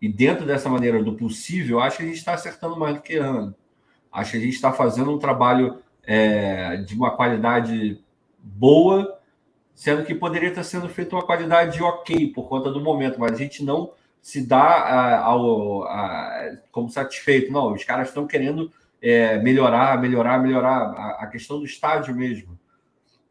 E dentro dessa maneira do possível, acho que a gente está acertando mais do que ano. Acho que a gente está fazendo um trabalho é, de uma qualidade boa, sendo que poderia estar sendo feito uma qualidade ok por conta do momento, mas a gente não se dá ao, a, como satisfeito. Não, os caras estão querendo é, melhorar, melhorar, melhorar a, a, questão do estádio mesmo.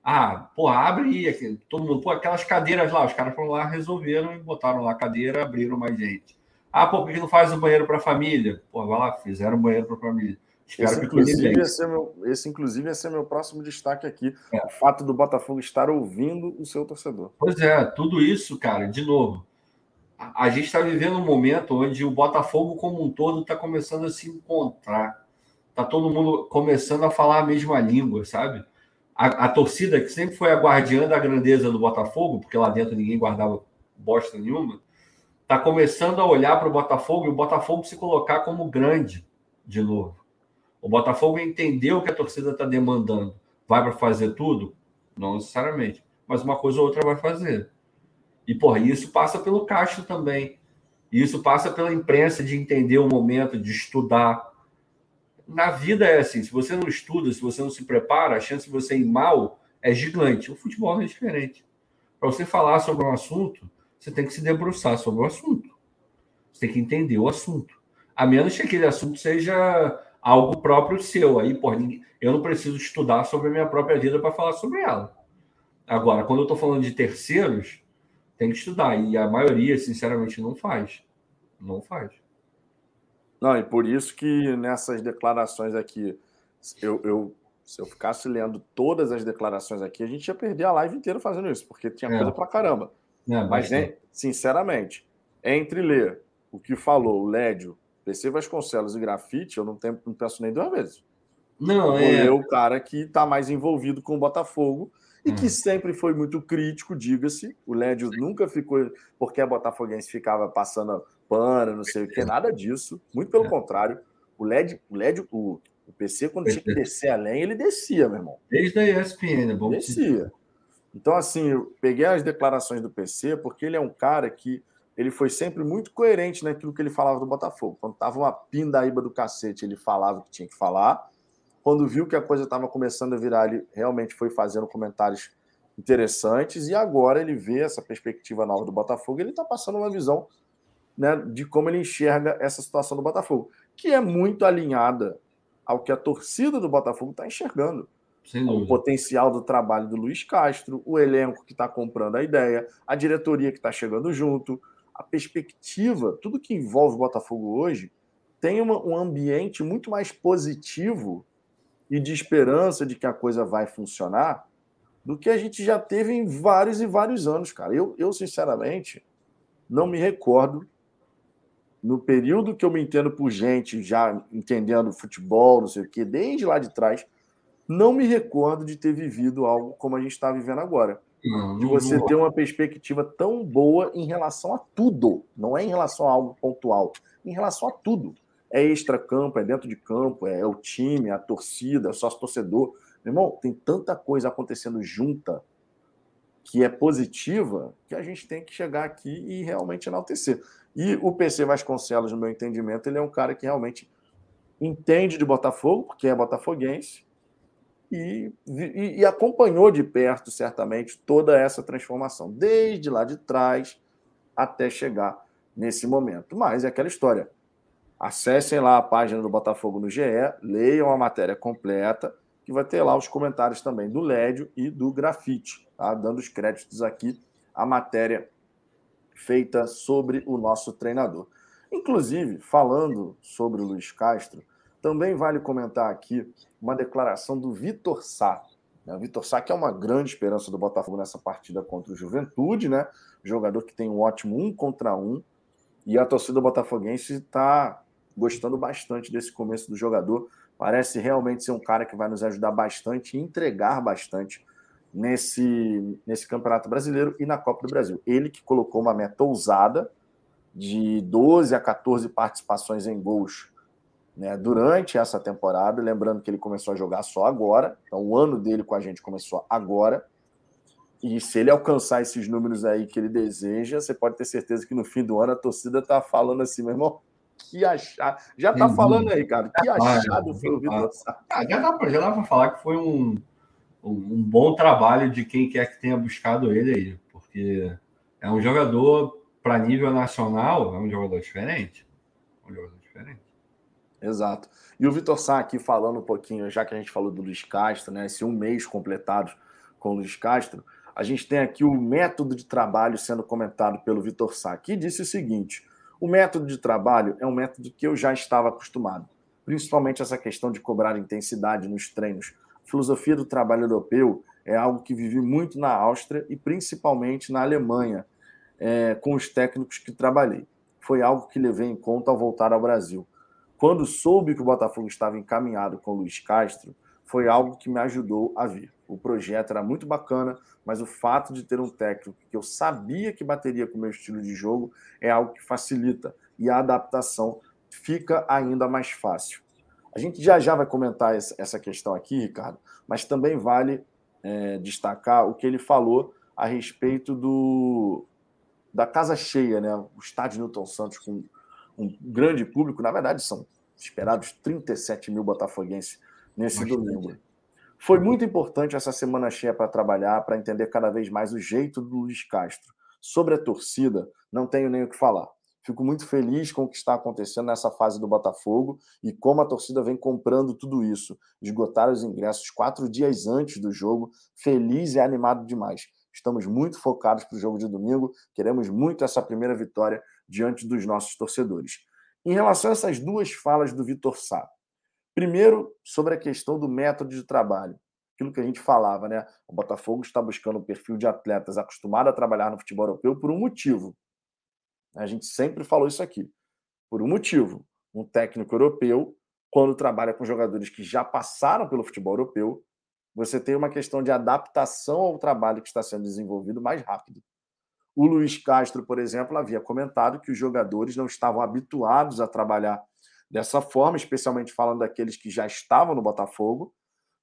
Ah, pô, abre aí, todo mundo, pô, aquelas cadeiras lá, os caras foram lá, resolveram e botaram lá a cadeira, abriram mais gente. Ah, pô, por que não faz o banheiro para a família? Pô, vai lá, fizeram o banheiro para a família. Espero esse, inclusive, ia ser meu, esse, inclusive, ia ser meu próximo destaque aqui. É. O fato do Botafogo estar ouvindo o seu torcedor. Pois é, tudo isso, cara, de novo, a gente está vivendo um momento onde o Botafogo como um todo está começando a se encontrar. Está todo mundo começando a falar a mesma língua, sabe? A, a, torcida, que sempre foi a guardiã da grandeza do Botafogo, porque lá dentro ninguém guardava bosta nenhuma, está começando a olhar para o Botafogo e o Botafogo se colocar como grande de novo. O Botafogo entendeu o que a torcida está demandando. Vai para fazer tudo? Não necessariamente. Mas uma coisa ou outra vai fazer. E, porra, isso passa pelo Castro também. Isso passa pela imprensa de entender o momento, de estudar. Na vida é assim: se você não estuda, se você não se prepara, a chance de você ir mal é gigante. O futebol é diferente. Para você falar sobre um assunto, você tem que se debruçar sobre o assunto. Você tem que entender o assunto. A menos que aquele assunto seja algo próprio seu. Aí, porra, eu não preciso estudar sobre a minha própria vida para falar sobre ela. Agora, quando eu estou falando de terceiros, tem que estudar. E a maioria, sinceramente, não faz. Não faz. Não, e por isso que nessas declarações aqui, eu, eu Se eu ficasse lendo todas as declarações aqui, a gente ia perder a live inteira fazendo isso, porque tinha é. coisa pra caramba. É, Mas, sinceramente, entre ler o que falou o Lédio, PC Vasconcelos e Grafite, eu não, tenho, não penso nem duas vezes. Não, é. é o cara que está mais envolvido com o Botafogo e que hum. sempre foi muito crítico, diga-se. O Lédio nunca ficou, porque a Botafoguense ficava passando pano, não sei o que, nada disso. Muito pelo é. contrário. O Lédio, o, Lédio, o, o PC, quando tinha que descer além, ele descia, meu irmão. Desde a ESPN, é bom. Descia. Então, assim, eu peguei as declarações do PC, porque ele é um cara que ele foi sempre muito coerente naquilo que ele falava do Botafogo. Quando tava uma pindaíba do cacete, ele falava o que tinha que falar. Quando viu que a coisa estava começando a virar, ele realmente foi fazendo comentários interessantes. E agora ele vê essa perspectiva nova do Botafogo. Ele está passando uma visão né, de como ele enxerga essa situação do Botafogo, que é muito alinhada ao que a torcida do Botafogo está enxergando. O potencial do trabalho do Luiz Castro, o elenco que está comprando a ideia, a diretoria que está chegando junto, a perspectiva, tudo que envolve o Botafogo hoje tem uma, um ambiente muito mais positivo e de esperança de que a coisa vai funcionar do que a gente já teve em vários e vários anos, cara. Eu, eu sinceramente, não me recordo, no período que eu me entendo por gente, já entendendo futebol, não sei o quê, desde lá de trás, não me recordo de ter vivido algo como a gente está vivendo agora. Não, de você não... ter uma perspectiva tão boa em relação a tudo, não é em relação a algo pontual, em relação a tudo é extra-campo, é dentro de campo, é, o time, a torcida, é sócio-torcedor. Meu irmão, tem tanta coisa acontecendo junta que é positiva que a gente tem que chegar aqui e realmente enaltecer. E o PC Vasconcelos, no meu entendimento, ele é um cara que realmente entende de Botafogo, porque é botafoguense, e, e, e acompanhou de perto, certamente, toda essa transformação, desde lá de trás até chegar nesse momento. Mas é aquela história Acessem lá a página do Botafogo no GE, leiam a matéria completa, que vai ter lá os comentários também do Lédio e do Grafite, tá? dando os créditos aqui à matéria feita sobre o nosso treinador. Inclusive, falando sobre o Luiz Castro, também vale comentar aqui uma declaração do Vitor Sá. O Vitor Sá, que é uma grande esperança do Botafogo nessa partida contra o Juventude, né? Jogador que tem um ótimo um contra um. E a torcida botafoguense está gostando bastante desse começo do jogador. Parece realmente ser um cara que vai nos ajudar bastante e entregar bastante nesse, nesse Campeonato Brasileiro e na Copa do Brasil. Ele que colocou uma meta ousada de 12 a 14 participações em gols né, durante essa temporada. Lembrando que ele começou a jogar só agora, então o ano dele com a gente começou agora. E se ele alcançar esses números aí que ele deseja, você pode ter certeza que no fim do ano a torcida tá falando assim, meu irmão, que achar. Já tá falando aí, cara. Que achado foi o Vitor Sá. Já dá para falar que foi um, um, um, bom trabalho de quem quer que tenha buscado ele aí, porque é um jogador para nível nacional, é um jogador diferente. É um jogador diferente. Exato. E o Vitor Sá aqui falando um pouquinho, já que a gente falou do Luiz Castro, né? Esse um mês completado com o Luiz Castro, a gente tem aqui o método de trabalho sendo comentado pelo Vitor Sá, que disse o seguinte: o método de trabalho é um método que eu já estava acostumado, principalmente essa questão de cobrar intensidade nos treinos. A filosofia do trabalho europeu é algo que vivi muito na Áustria e principalmente na Alemanha, é, com os técnicos que trabalhei. Foi algo que levei em conta ao voltar ao Brasil. Quando soube que o Botafogo estava encaminhado com o Luiz Castro, foi algo que me ajudou a vir. O projeto era muito bacana, mas o fato de ter um técnico que eu sabia que bateria com o meu estilo de jogo é algo que facilita e a adaptação fica ainda mais fácil. A gente já já vai comentar essa questão aqui, Ricardo, mas também vale é, destacar o que ele falou a respeito do da casa cheia, né? O estádio Newton Santos com um grande público, na verdade são esperados 37 mil botafoguenses nesse Bastante. domingo. Foi muito importante essa semana cheia para trabalhar, para entender cada vez mais o jeito do Luiz Castro. Sobre a torcida, não tenho nem o que falar. Fico muito feliz com o que está acontecendo nessa fase do Botafogo e como a torcida vem comprando tudo isso. Esgotaram os ingressos quatro dias antes do jogo, feliz e animado demais. Estamos muito focados para o jogo de domingo, queremos muito essa primeira vitória diante dos nossos torcedores. Em relação a essas duas falas do Vitor Sá, Primeiro, sobre a questão do método de trabalho. Aquilo que a gente falava, né? O Botafogo está buscando um perfil de atletas acostumado a trabalhar no futebol europeu por um motivo. A gente sempre falou isso aqui. Por um motivo. Um técnico europeu, quando trabalha com jogadores que já passaram pelo futebol europeu, você tem uma questão de adaptação ao trabalho que está sendo desenvolvido mais rápido. O Luiz Castro, por exemplo, havia comentado que os jogadores não estavam habituados a trabalhar dessa forma, especialmente falando daqueles que já estavam no Botafogo.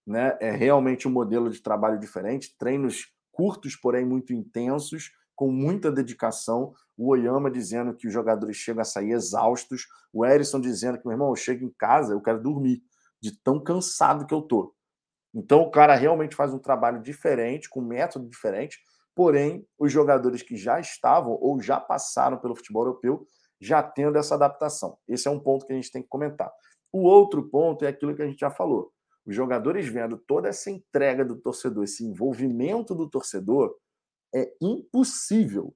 Né? É realmente um modelo de trabalho diferente, treinos curtos, porém muito intensos, com muita dedicação. O Oyama dizendo que os jogadores chegam a sair exaustos. O Erisson dizendo que, meu irmão, eu chego em casa, eu quero dormir, de tão cansado que eu tô. Então o cara realmente faz um trabalho diferente, com método diferente, porém os jogadores que já estavam ou já passaram pelo futebol europeu já tendo essa adaptação. Esse é um ponto que a gente tem que comentar. O outro ponto é aquilo que a gente já falou. Os jogadores vendo toda essa entrega do torcedor, esse envolvimento do torcedor, é impossível,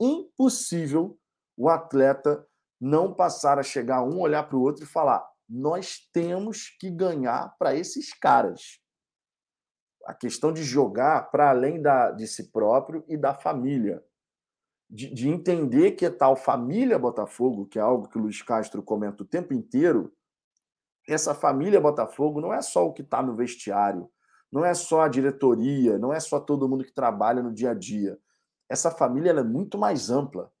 impossível o atleta não passar a chegar um, olhar para o outro e falar: nós temos que ganhar para esses caras a questão de jogar para além da, de si próprio e da família. De, de, entender que tal família Botafogo, que é algo que o Luiz Castro comenta o tempo inteiro, essa família Botafogo não é só o que está no vestiário, não é só a diretoria, não é só todo mundo que trabalha no dia a dia. Essa família é muito mais ampla.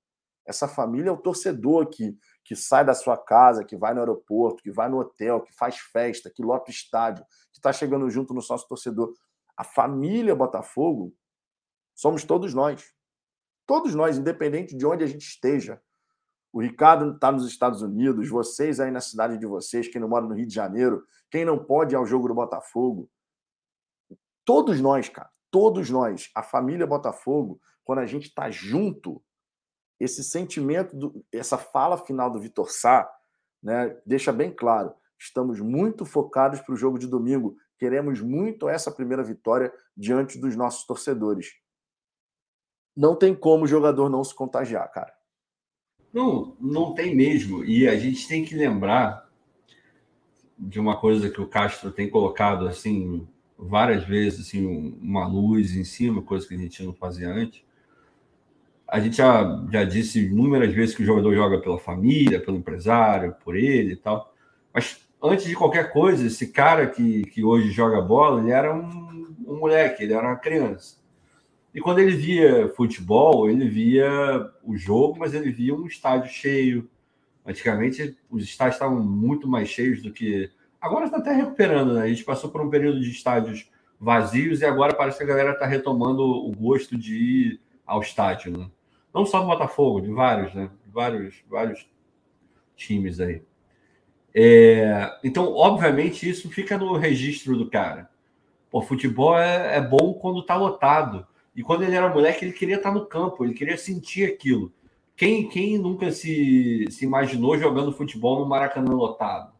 Essa família é o torcedor que, que sai da sua casa, que vai no aeroporto, que vai no hotel, que faz festa, que lota o estádio, que está chegando junto no sócio torcedor. A família Botafogo somos todos nós. Todos nós, independente de onde a gente esteja. O Ricardo está nos Estados Unidos, vocês aí na cidade de vocês, quem não mora no Rio de Janeiro, quem não pode ir ao jogo do Botafogo. Todos nós, cara, todos nós, a família Botafogo, quando a gente está junto, esse sentimento, do, essa fala final do Vitor Sá, né, deixa bem claro: estamos muito focados para o jogo de domingo. Queremos muito essa primeira vitória diante dos nossos torcedores. Não tem como o jogador não se contagiar, cara. Não, não tem mesmo. E a gente tem que lembrar de uma coisa que o Castro tem colocado assim várias vezes, assim, uma luz em cima, coisa que a gente não fazia antes. A gente já, já disse inúmeras vezes que o jogador joga pela família, pelo empresário, por ele e tal. Mas antes de qualquer coisa, esse cara que, que hoje joga bola, ele era um, um moleque, ele era uma criança. E quando ele via futebol, ele via o jogo, mas ele via um estádio cheio. Antigamente, os estádios estavam muito mais cheios do que. Agora está até recuperando, né? A gente passou por um período de estádios vazios e agora parece que a galera está retomando o gosto de ir ao estádio, né? Não só do Botafogo, de vários, né? Vários, vários times aí. É, então, obviamente, isso fica no registro do cara. O futebol é, é bom quando está lotado. E quando ele era moleque, ele queria estar no campo, ele queria sentir aquilo. Quem, quem nunca se, se imaginou jogando futebol no Maracanã lotado,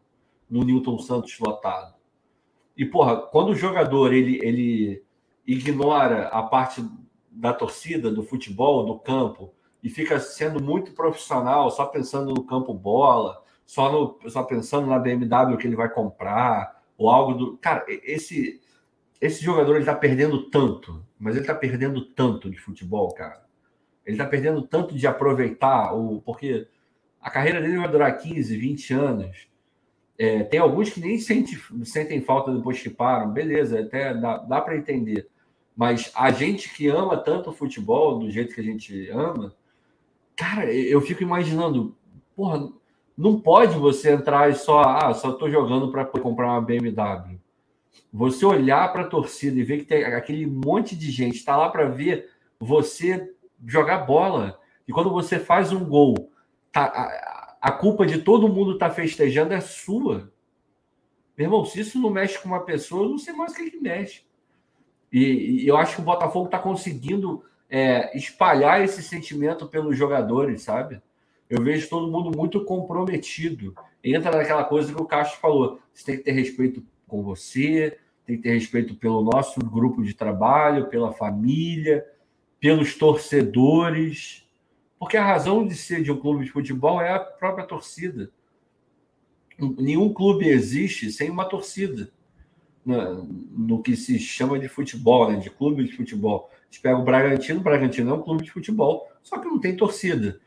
no Newton Santos lotado? E, porra, quando o jogador ele, ele ignora a parte da torcida, do futebol, do campo, e fica sendo muito profissional, só pensando no campo bola, só, no, só pensando na BMW que ele vai comprar, ou algo do. Cara, esse, esse jogador ele tá perdendo tanto, mas ele tá perdendo tanto de futebol, cara. Ele tá perdendo tanto de aproveitar, o, porque a carreira dele vai durar 15, 20 anos. É, tem alguns que nem sente, sentem falta depois que param, beleza, até dá, dá para entender. Mas a gente que ama tanto o futebol, do jeito que a gente ama, cara, eu fico imaginando, porra, não pode você entrar e só, ah, só estou jogando para comprar uma BMW. Você olhar para a torcida e ver que tem aquele monte de gente está lá para ver você jogar bola. E quando você faz um gol, tá, a, a culpa de todo mundo estar tá festejando é sua. Meu irmão, se isso não mexe com uma pessoa, eu não sei mais o que, que mexe. E, e eu acho que o Botafogo está conseguindo é, espalhar esse sentimento pelos jogadores, sabe? eu vejo todo mundo muito comprometido. Entra naquela coisa que o Castro falou: você tem que ter respeito com você, tem que ter respeito pelo nosso grupo de trabalho, pela família, pelos torcedores. Porque a razão de ser de um clube de futebol é a própria torcida. nenhum clube existe sem uma torcida. No, no que se chama de futebol, né? de clube de futebol. A gente pega o Bragantino, o Bragantino é um clube de futebol, só que não tem torcida.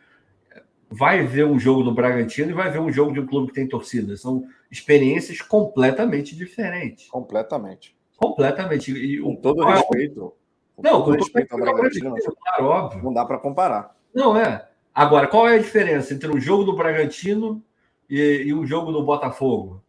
Vai ver um jogo do Bragantino e vai ver um jogo de um clube que tem torcida. São experiências completamente diferentes. Completamente. Completamente. E, com todo o respeito. Com não, todo com respeito ao Bragantino, claro, óbvio. Não dá para comparar. Não, é. Agora, qual é a diferença entre um jogo do Bragantino e, e um jogo do Botafogo?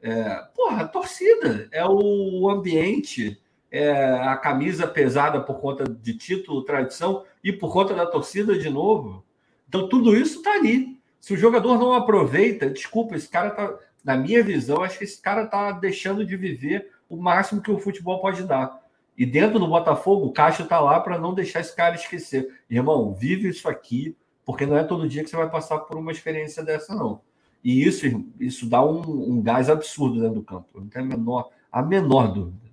É, porra, a torcida, é o ambiente, é a camisa pesada por conta de título, tradição e por conta da torcida de novo. Então, tudo isso está ali. Se o jogador não aproveita, desculpa, esse cara tá, na minha visão, acho que esse cara está deixando de viver o máximo que o futebol pode dar. E dentro do Botafogo, o Caixa está lá para não deixar esse cara esquecer. Irmão, vive isso aqui, porque não é todo dia que você vai passar por uma experiência dessa, não. E isso, isso dá um, um gás absurdo dentro do campo. Não tem a menor, a menor dúvida.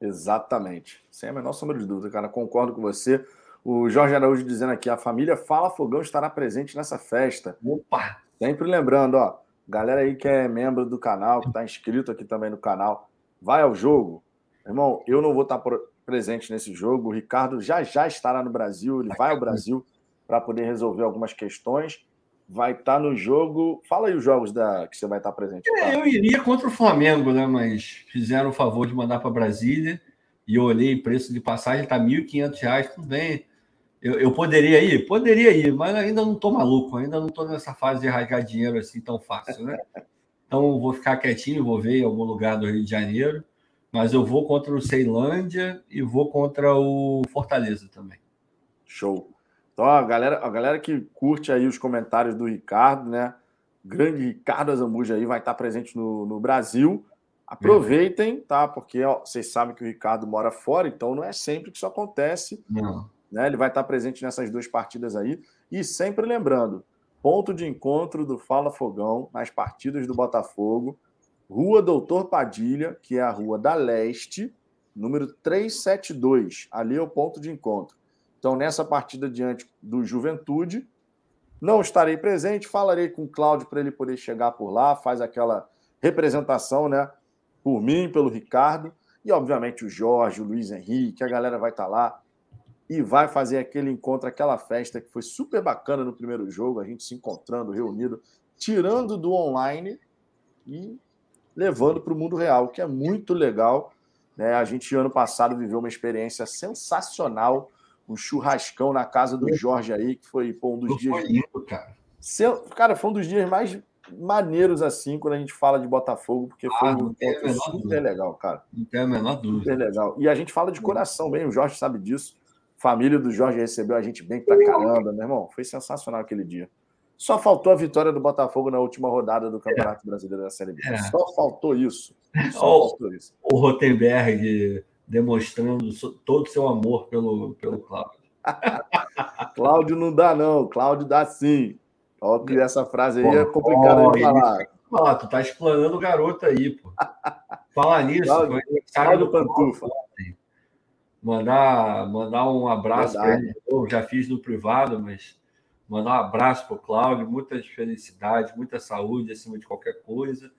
Exatamente. Sem a menor sombra de dúvida, cara. Concordo com você. O Jorge Araújo dizendo aqui: a família Fala Fogão estará presente nessa festa. Opa! Sempre lembrando, ó, galera aí que é membro do canal, que está inscrito aqui também no canal, vai ao jogo. Irmão, eu não vou estar presente nesse jogo. O Ricardo já já estará no Brasil, ele vai ao Brasil para poder resolver algumas questões vai estar tá no jogo. Fala aí os jogos da que você vai estar tá presente. É, eu iria contra o Flamengo, né? Mas fizeram o favor de mandar para Brasília e eu olhei preço de passagem, está R$ 1.500, tudo bem. Eu, eu, poderia ir? Poderia ir, mas ainda não estou maluco, ainda não estou nessa fase de rasgar dinheiro assim tão fácil, né? Então vou ficar quietinho, vou ver em algum lugar do Rio de Janeiro, mas eu vou contra o Ceilândia e vou contra o Fortaleza também. Show. Então, a galera, a galera que curte aí os comentários do Ricardo, né? Grande Ricardo Azambuja aí vai estar presente no, no Brasil. Aproveitem, tá? Porque ó, vocês sabem que o Ricardo mora fora, então não é sempre que isso acontece. Não. Né? Ele vai estar presente nessas duas partidas aí. E sempre lembrando: ponto de encontro do Fala Fogão nas partidas do Botafogo, Rua Doutor Padilha, que é a Rua da Leste, número 372. Ali é o ponto de encontro. Então, nessa partida diante do Juventude, não estarei presente, falarei com o Cláudio para ele poder chegar por lá, faz aquela representação, né? Por mim, pelo Ricardo, e obviamente o Jorge, o Luiz Henrique, a galera vai estar lá e vai fazer aquele encontro, aquela festa que foi super bacana no primeiro jogo, a gente se encontrando, reunido, tirando do online e levando para o mundo real, que é muito legal. Né? A gente, ano passado, viveu uma experiência sensacional um churrascão na casa do Jorge aí, que foi pô, um dos dias. Foi lindo, cara. cara, foi um dos dias mais maneiros assim quando a gente fala de Botafogo, porque foi ah, um encontro super dúvida. legal, cara. Não tem a menor dúvida. Super legal. E a gente fala de coração bem, o Jorge sabe disso. Família do Jorge recebeu a gente bem pra caramba, meu irmão. Foi sensacional aquele dia. Só faltou a vitória do Botafogo na última rodada do Campeonato é. Brasileiro da Série B. É. Só faltou isso. Só o, faltou isso. O Rotenberg demonstrando todo o seu amor pelo, pelo Cláudio. Cláudio não dá, não. Cláudio dá sim. Ó, que essa frase aí é complicada de falar. Ah, tu tá explanando o garoto aí, pô. Falar nisso, Cláudio, Cláudio Pantufa. Mandar, mandar um abraço para ele. Eu já fiz no privado, mas mandar um abraço para o Cláudio, muita felicidade, muita saúde acima de qualquer coisa.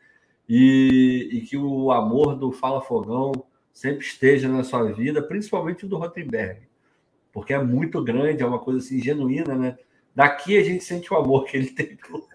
E, e que o amor do Fala Fogão sempre esteja na sua vida, principalmente o do Rotenberg, porque é muito grande, é uma coisa assim genuína, né? Daqui a gente sente o amor que ele tem pelo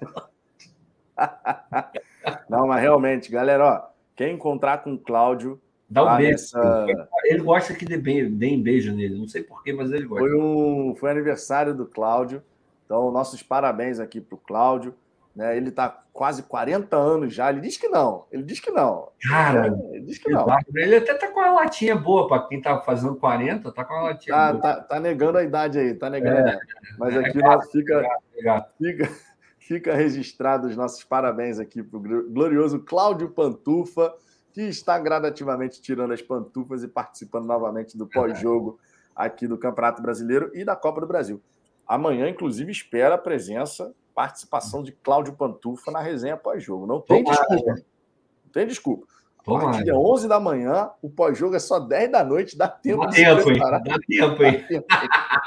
Não, mas realmente, galera, ó, quem encontrar com o Cláudio. Dá um beijo. Nessa... Ele gosta que dê deem beijo nele, não sei porquê, mas ele gosta. Foi, um, foi aniversário do Cláudio, então nossos parabéns aqui para o Cláudio. Né? Ele está quase 40 anos já. Ele diz que não. Ele diz que não. Cara, ele diz que não. Ele até tá com a latinha boa para quem tá fazendo 40, tá com a latinha tá, boa. Tá, tá negando a idade aí, tá negando. É, Mas aqui é gato, fica, gato, fica, fica registrado os nossos parabéns aqui para o glorioso Cláudio Pantufa, que está gradativamente tirando as pantufas e participando novamente do pós-jogo aqui do Campeonato Brasileiro e da Copa do Brasil. Amanhã, inclusive, espera a presença participação de Cláudio Pantufa na resenha pós-jogo. Não tem Tomara. desculpa. Não tem desculpa. A partir de 11 da manhã, o pós-jogo é só 10 da noite, dá tempo dá de tempo, se preparar. Dá tempo, hein? Dá tempo,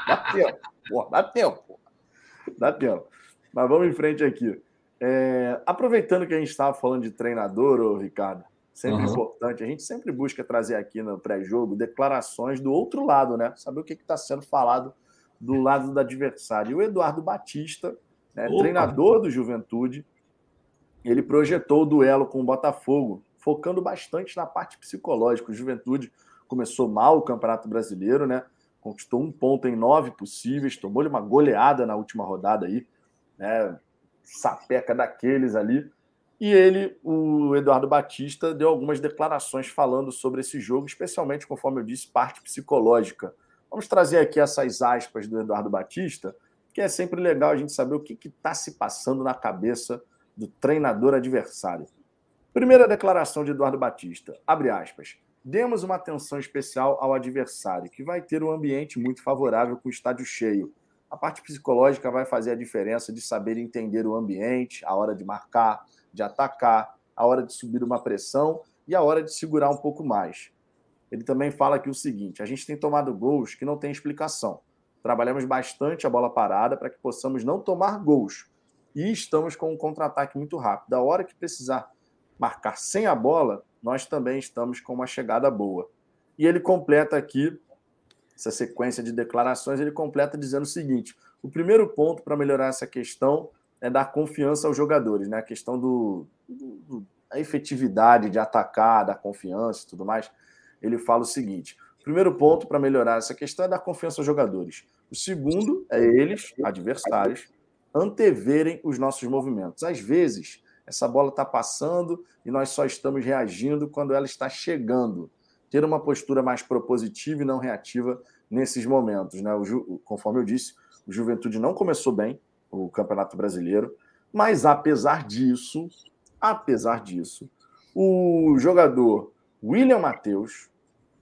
dá tempo. Dá tempo. Dá tempo. Mas vamos em frente aqui. É, aproveitando que a gente estava falando de treinador, ô, Ricardo, sempre uhum. importante, a gente sempre busca trazer aqui no pré-jogo declarações do outro lado, né? Saber o que está sendo falado do lado do adversário. E o Eduardo Batista, né, treinador do Juventude, ele projetou o duelo com o Botafogo, focando bastante na parte psicológica. O Juventude começou mal o Campeonato Brasileiro, né? Conquistou um ponto em nove possíveis, tomou-lhe uma goleada na última rodada aí, né? Sapeca daqueles ali. E ele, o Eduardo Batista, deu algumas declarações falando sobre esse jogo, especialmente, conforme eu disse, parte psicológica. Vamos trazer aqui essas aspas do Eduardo Batista, que é sempre legal a gente saber o que está se passando na cabeça do treinador adversário. Primeira declaração de Eduardo Batista, abre aspas. Demos uma atenção especial ao adversário, que vai ter um ambiente muito favorável com o estádio cheio. A parte psicológica vai fazer a diferença de saber entender o ambiente, a hora de marcar, de atacar, a hora de subir uma pressão e a hora de segurar um pouco mais. Ele também fala aqui o seguinte: a gente tem tomado gols que não tem explicação. Trabalhamos bastante a bola parada para que possamos não tomar gols. E estamos com um contra-ataque muito rápido. A hora que precisar marcar sem a bola, nós também estamos com uma chegada boa. E ele completa aqui essa sequência de declarações, ele completa dizendo o seguinte: o primeiro ponto para melhorar essa questão é dar confiança aos jogadores, né? A questão do, do, a efetividade de atacar, da confiança e tudo mais. Ele fala o seguinte: primeiro ponto para melhorar essa questão é dar confiança aos jogadores. O segundo é eles, adversários, anteverem os nossos movimentos. Às vezes, essa bola está passando e nós só estamos reagindo quando ela está chegando. Ter uma postura mais propositiva e não reativa nesses momentos. Né? O, conforme eu disse, o Juventude não começou bem, o Campeonato Brasileiro. Mas apesar disso, apesar disso, o jogador William Matheus,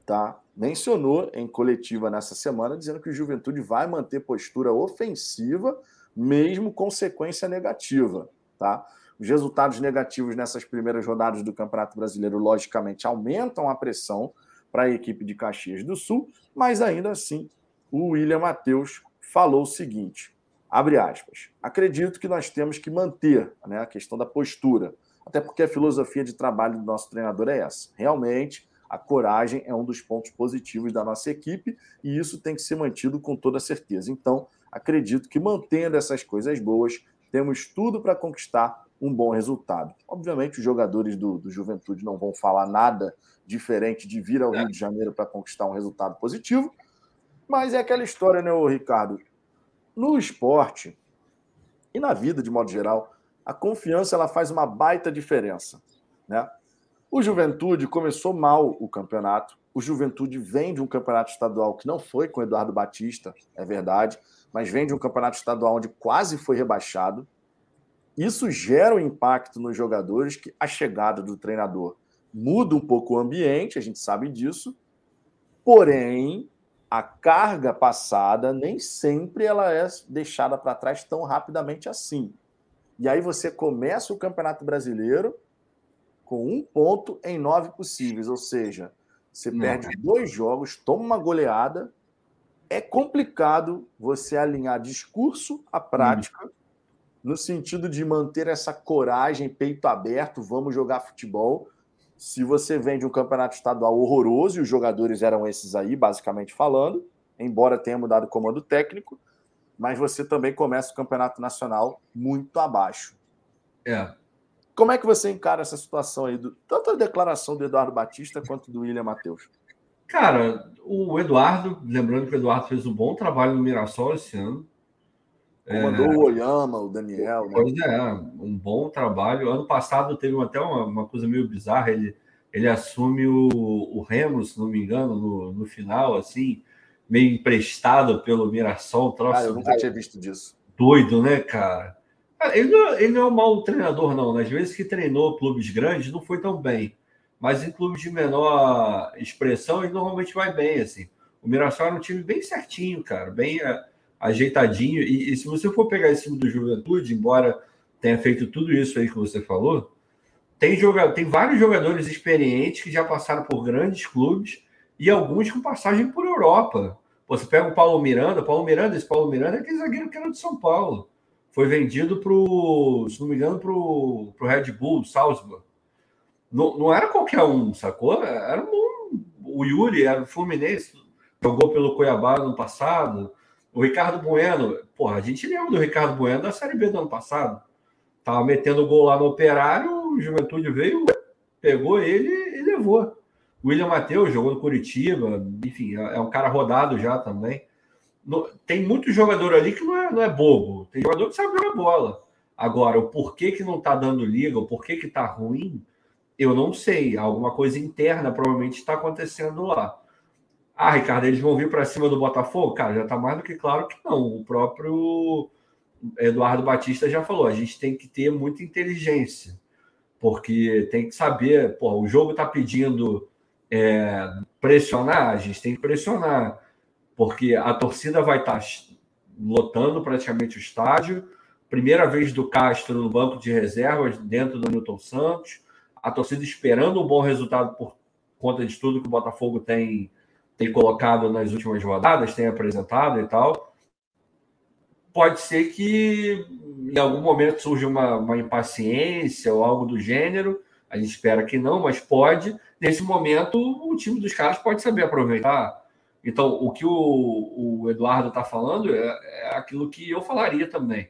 tá, mencionou em coletiva nessa semana dizendo que o Juventude vai manter postura ofensiva mesmo com sequência negativa, tá? Os resultados negativos nessas primeiras rodadas do Campeonato Brasileiro, logicamente, aumentam a pressão para a equipe de Caxias do Sul, mas ainda assim, o William Matheus falou o seguinte: Abre aspas. Acredito que nós temos que manter né, a questão da postura, até porque a filosofia de trabalho do nosso treinador é essa. Realmente, a coragem é um dos pontos positivos da nossa equipe e isso tem que ser mantido com toda certeza. Então, acredito que mantendo essas coisas boas, temos tudo para conquistar um bom resultado. Obviamente, os jogadores do, do Juventude não vão falar nada diferente de vir ao Rio de Janeiro para conquistar um resultado positivo, mas é aquela história, né, Ricardo? No esporte e na vida de modo geral, a confiança ela faz uma baita diferença, né? O Juventude começou mal o campeonato. O Juventude vem de um campeonato estadual que não foi com Eduardo Batista, é verdade, mas vem de um campeonato estadual onde quase foi rebaixado. Isso gera um impacto nos jogadores que a chegada do treinador muda um pouco o ambiente, a gente sabe disso. Porém, a carga passada nem sempre ela é deixada para trás tão rapidamente assim. E aí você começa o Campeonato Brasileiro com um ponto em nove possíveis, ou seja, você Não. perde dois jogos, toma uma goleada. É complicado você alinhar discurso à prática, hum. no sentido de manter essa coragem, peito aberto, vamos jogar futebol se você vem de um campeonato estadual horroroso, e os jogadores eram esses aí, basicamente falando, embora tenha mudado o comando técnico, mas você também começa o campeonato nacional muito abaixo. É. Como é que você encara essa situação aí, do, tanto a declaração do Eduardo Batista quanto do William Matheus? Cara, o Eduardo, lembrando que o Eduardo fez um bom trabalho no Mirassol esse ano, Comandou é, o Oyama, o Daniel. Né? Pois é, um bom trabalho. Ano passado teve até uma, uma coisa meio bizarra. Ele, ele assume o, o Remo, se não me engano, no, no final, assim, meio emprestado pelo Mirassol. Troço, cara, eu nunca tinha visto disso. Doido, né, cara? Ele não, ele não é um mau treinador, não. Às vezes que treinou clubes grandes, não foi tão bem. Mas em clubes de menor expressão, ele normalmente vai bem, assim. O Mirassol era um time bem certinho, cara. Bem é, ajeitadinho. E, e, se você for pegar esse time do Juventude, embora tenha feito tudo isso aí que você falou, tem, joga, tem vários jogadores experientes que já passaram por grandes clubes e alguns com passagem por Europa. Você pega o Paulo Miranda, Paulo Miranda, esse Paulo Miranda é aquele zagueiro que era de São Paulo. foi vendido para o, se não me engano, para o Red Bull, Salzburg. Não, não era qualquer um, sacou? Era um, o Yuri, era o Fluminense, jogou pelo Cuiabá no passado. O Ricardo Bueno, porra, a gente lembra do Ricardo Bueno da Série B do ano passado. Tava metendo gol lá no Operário, o Juventude veio, pegou ele e levou. William Matheus jogou no Curitiba, enfim, é, é um cara rodado já também. Tem muito jogador ali que não é, não é bobo, tem jogador que sabe jogar bola. Agora, o porquê que não tá dando liga, o porquê que tá ruim, eu não sei. Alguma coisa interna provavelmente está acontecendo lá. Ah, Ricardo, eles vão vir para cima do Botafogo? Cara, já está mais do que claro que não. O próprio Eduardo Batista já falou: a gente tem que ter muita inteligência, porque tem que saber, pô, o jogo está pedindo é, pressionar, a gente tem que pressionar, porque a torcida vai estar tá lotando praticamente o estádio. Primeira vez do Castro no banco de reservas dentro do Newton Santos, a torcida esperando um bom resultado por conta de tudo que o Botafogo tem, tem colocado nas últimas rodadas, tem apresentado e tal. Pode ser que em algum momento surja uma, uma impaciência ou algo do gênero. A gente espera que não, mas pode nesse momento o time dos caras pode saber aproveitar. Então, o que o, o Eduardo está falando é, é, aquilo que eu falaria também.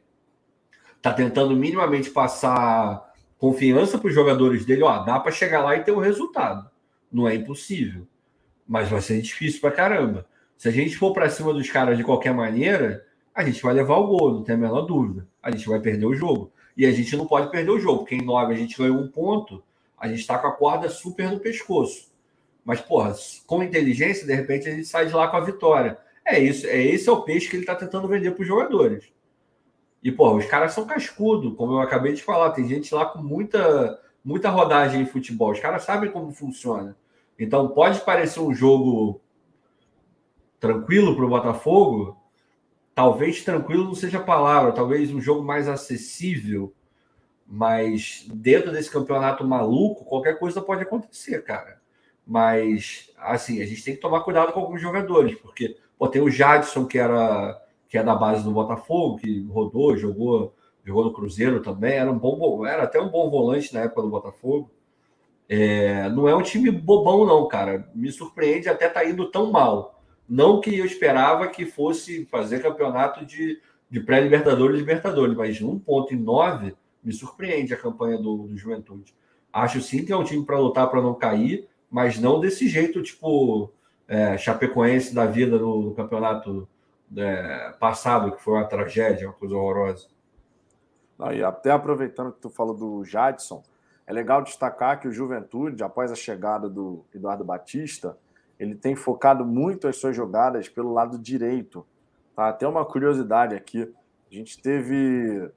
Está tentando minimamente passar confiança para os jogadores dele. Ó, dá para chegar lá e ter o um resultado. Não é impossível, mas vai ser difícil para caramba. Se a gente for para cima dos caras de qualquer maneira, a gente vai levar o gol, não tem a menor dúvida. A gente vai perder o jogo. E a gente não pode perder o jogo, porque em nove a gente ganhou um ponto a gente está com a corda super no pescoço. Mas, porra, com inteligência, de repente a gente sai de lá com a vitória. É isso, é esse é o peixe que ele está tentando vender para os jogadores. E, porra, os caras são cascudo, como eu acabei de falar. Tem gente lá com muita, muita rodagem em futebol. Os caras sabem como funciona. Então, pode parecer um jogo tranquilo para o Botafogo. Talvez tranquilo não seja a palavra, talvez um jogo mais acessível mas dentro desse campeonato maluco, qualquer coisa pode acontecer, cara. Mas, assim, a gente tem que tomar cuidado com alguns jogadores, porque pô, tem o Jadson, que era que é da base do Botafogo, que rodou, jogou, jogou no Cruzeiro também, era um bom, era até um bom volante na época do Botafogo. É, não é um time bobão, não, cara. Me surpreende até tá indo tão mal. Não que eu esperava que fosse fazer campeonato de, de pré-libertadores e libertadores, mas 1,9 me surpreende a campanha do, do Juventude. Acho sim que é um time para lutar para não cair, mas não desse jeito, tipo é, Chapecoense da vida no, campeonato é, passado, que foi uma tragédia, uma coisa horrorosa. Não, e até aproveitando que tu falou do Jadson, é legal destacar que o Juventude, após a chegada do Eduardo Batista, ele tem focado muito as suas jogadas pelo lado direito. Tá? Até uma curiosidade aqui. A gente teve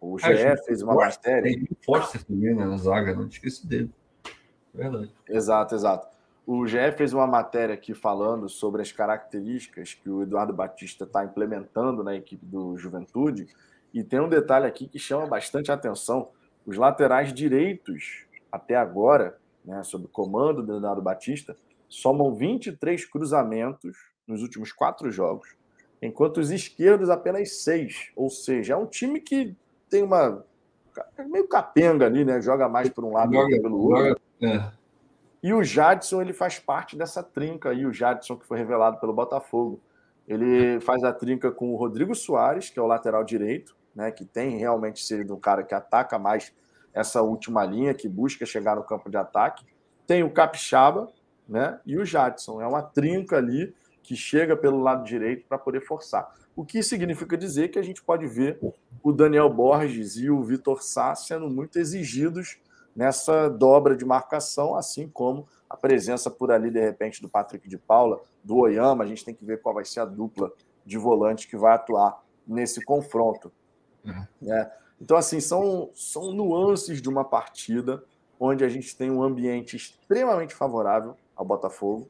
o GE ah, fez uma matéria. Tem o Foster também né, na zaga, não esqueci dele. Verdade. Exato, exato. O GE fez uma matéria aqui falando sobre as características que o Eduardo Batista está implementando na equipe do Juventude. E tem um detalhe aqui que chama bastante atenção. Os laterais direitos, até agora, né, sob o comando do Eduardo Batista, somam 23 cruzamentos nos últimos quatro jogos, enquanto os esquerdos apenas seis. Ou seja, é um time que tem uma. meio capenga ali, né? Joga mais por um lado do que pelo outro. É. E o Jadson, ele faz parte dessa trinca aí, o Jadson que foi revelado pelo Botafogo. Ele faz a trinca com o Rodrigo Soares, que é o lateral direito, né? Que tem realmente sido um cara que ataca mais essa última linha, que busca chegar no campo de ataque. Tem o Capixaba, né? E o Jadson. É uma trinca ali que chega pelo lado direito para poder forçar. O que significa dizer que a gente pode ver o Daniel Borges e o Vitor Sá sendo muito exigidos nessa dobra de marcação, assim como a presença por ali, de repente, do Patrick de Paula, do Oyama. A gente tem que ver qual vai ser a dupla de volante que vai atuar nesse confronto. Uhum. Né? Então, assim, são, são nuances de uma partida onde a gente tem um ambiente extremamente favorável ao Botafogo,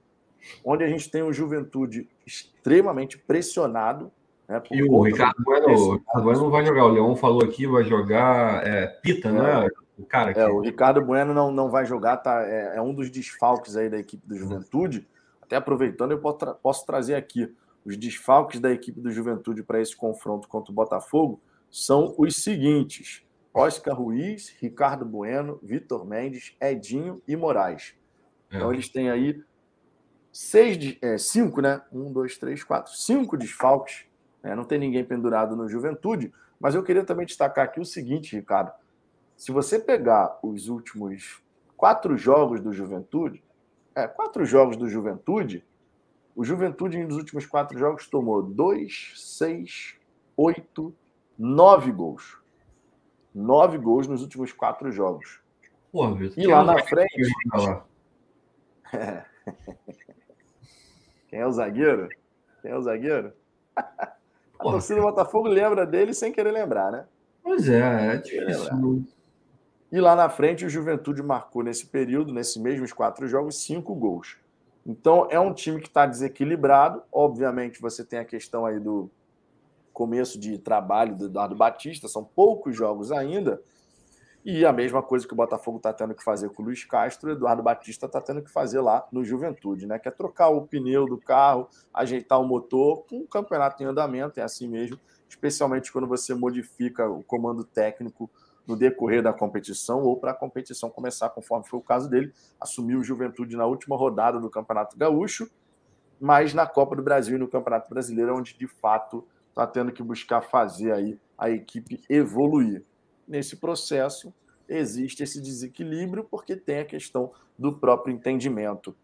onde a gente tem o Juventude extremamente pressionado né, e o Ricardo Bueno, não vai jogar. O Leão falou aqui, vai jogar é, Pita, né? O cara que... É, o Ricardo Bueno não, não vai jogar, tá? É, é, um dos desfalques aí da equipe do Juventude. Até aproveitando, eu posso, tra posso trazer aqui os desfalques da equipe do Juventude para esse confronto contra o Botafogo. São os seguintes: Oscar Ruiz, Ricardo Bueno, Vitor Mendes, Edinho e Moraes. É. Então eles têm aí seis, é, cinco, né? Um, dois, três, quatro, cinco desfalques. Né? Não tem ninguém pendurado no Juventude. Mas eu queria também destacar aqui o seguinte, Ricardo. Se você pegar os últimos quatro jogos do Juventude, é, quatro jogos do Juventude, o Juventude nos últimos quatro jogos tomou dois, seis, oito, nove gols. Nove gols nos últimos quatro jogos. Porra, e lá na frente. Quem é o zagueiro? Quem é o zagueiro? A torcida do Botafogo lembra dele sem querer lembrar, né? Pois é, é difícil. E lá na frente, o Juventude marcou nesse período, nesses mesmos quatro jogos, cinco gols. Então, é um time que está desequilibrado. Obviamente, você tem a questão aí do começo de trabalho do Eduardo Batista, são poucos jogos ainda. E a mesma coisa que o Botafogo está tendo que fazer com o Luiz Castro, o Eduardo Batista está tendo que fazer lá no Juventude, né? Que é trocar o pneu do carro, ajeitar o motor, com um campeonato em andamento, é assim mesmo, especialmente quando você modifica o comando técnico no decorrer da competição ou para a competição começar, conforme foi o caso dele, assumiu o Juventude na última rodada do Campeonato Gaúcho, mas na Copa do Brasil e no Campeonato Brasileiro, onde de fato está tendo que buscar fazer aí a equipe evoluir nesse processo existe esse desequilíbrio porque tem a questão do próprio entendimento.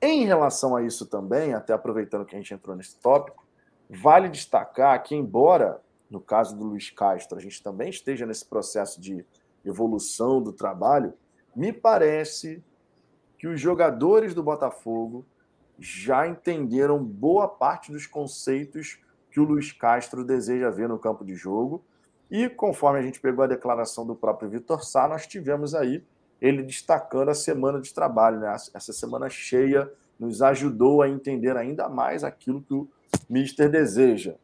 Em relação a isso também, até aproveitando que a gente entrou nesse tópico, vale destacar que, embora no caso do Luiz Castro a gente também esteja nesse processo de evolução do trabalho, me parece que os jogadores do Botafogo já entenderam boa parte dos conceitos que o Luiz Castro deseja ver no campo de jogo e conforme a gente pegou a declaração do próprio Vitor Sá, nós tivemos aí ele destacando a semana de trabalho. Né? Essa semana cheia nos ajudou a entender ainda mais aquilo que o Mister deseja.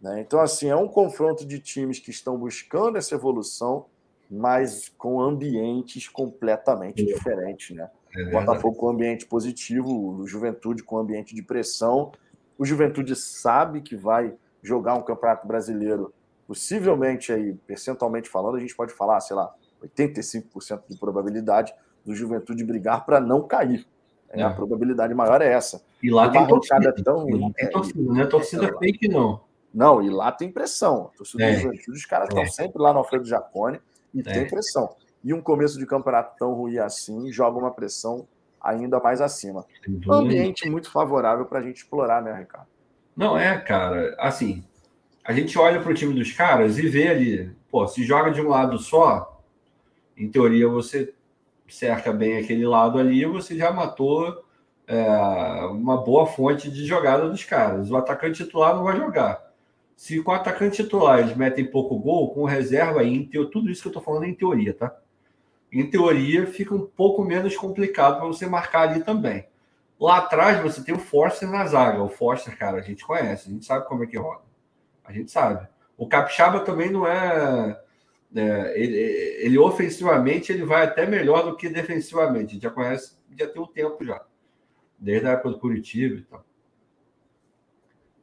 Né? Então, assim, é um confronto de times que estão buscando essa evolução, mas com ambientes completamente diferentes. Né? É o Botafogo com ambiente positivo, o Juventude com ambiente de pressão. O Juventude sabe que vai jogar um campeonato brasileiro possivelmente aí, percentualmente falando, a gente pode falar, sei lá, 85% de probabilidade do Juventude brigar para não cair. É, é. A probabilidade maior é essa. E lá tem torcida. Tão, tem é, torcida, não é torcida é, fake, não. Não, e lá tem pressão. Torcida é. do Juventude, os caras estão é. sempre lá no Alfredo Jacone e tem pressão. E um começo de campeonato tão ruim assim joga uma pressão ainda mais acima. Um ambiente muito favorável para a gente explorar, né, Ricardo? Não é, cara. Assim, a gente olha para o time dos caras e vê ali, pô, se joga de um lado só, em teoria você cerca bem aquele lado ali, você já matou é, uma boa fonte de jogada dos caras. O atacante titular não vai jogar. Se com o atacante titular eles metem pouco gol, com reserva aí, teo, tudo isso que eu estou falando é em teoria, tá? Em teoria, fica um pouco menos complicado para você marcar ali também. Lá atrás você tem o Forster na zaga. O Forster, cara, a gente conhece, a gente sabe como é que roda. A gente sabe. O Capixaba também não é. é ele, ele, ofensivamente ele vai até melhor do que defensivamente. A gente já conhece, já tem um tempo já. Desde a época do Curitiba e tal.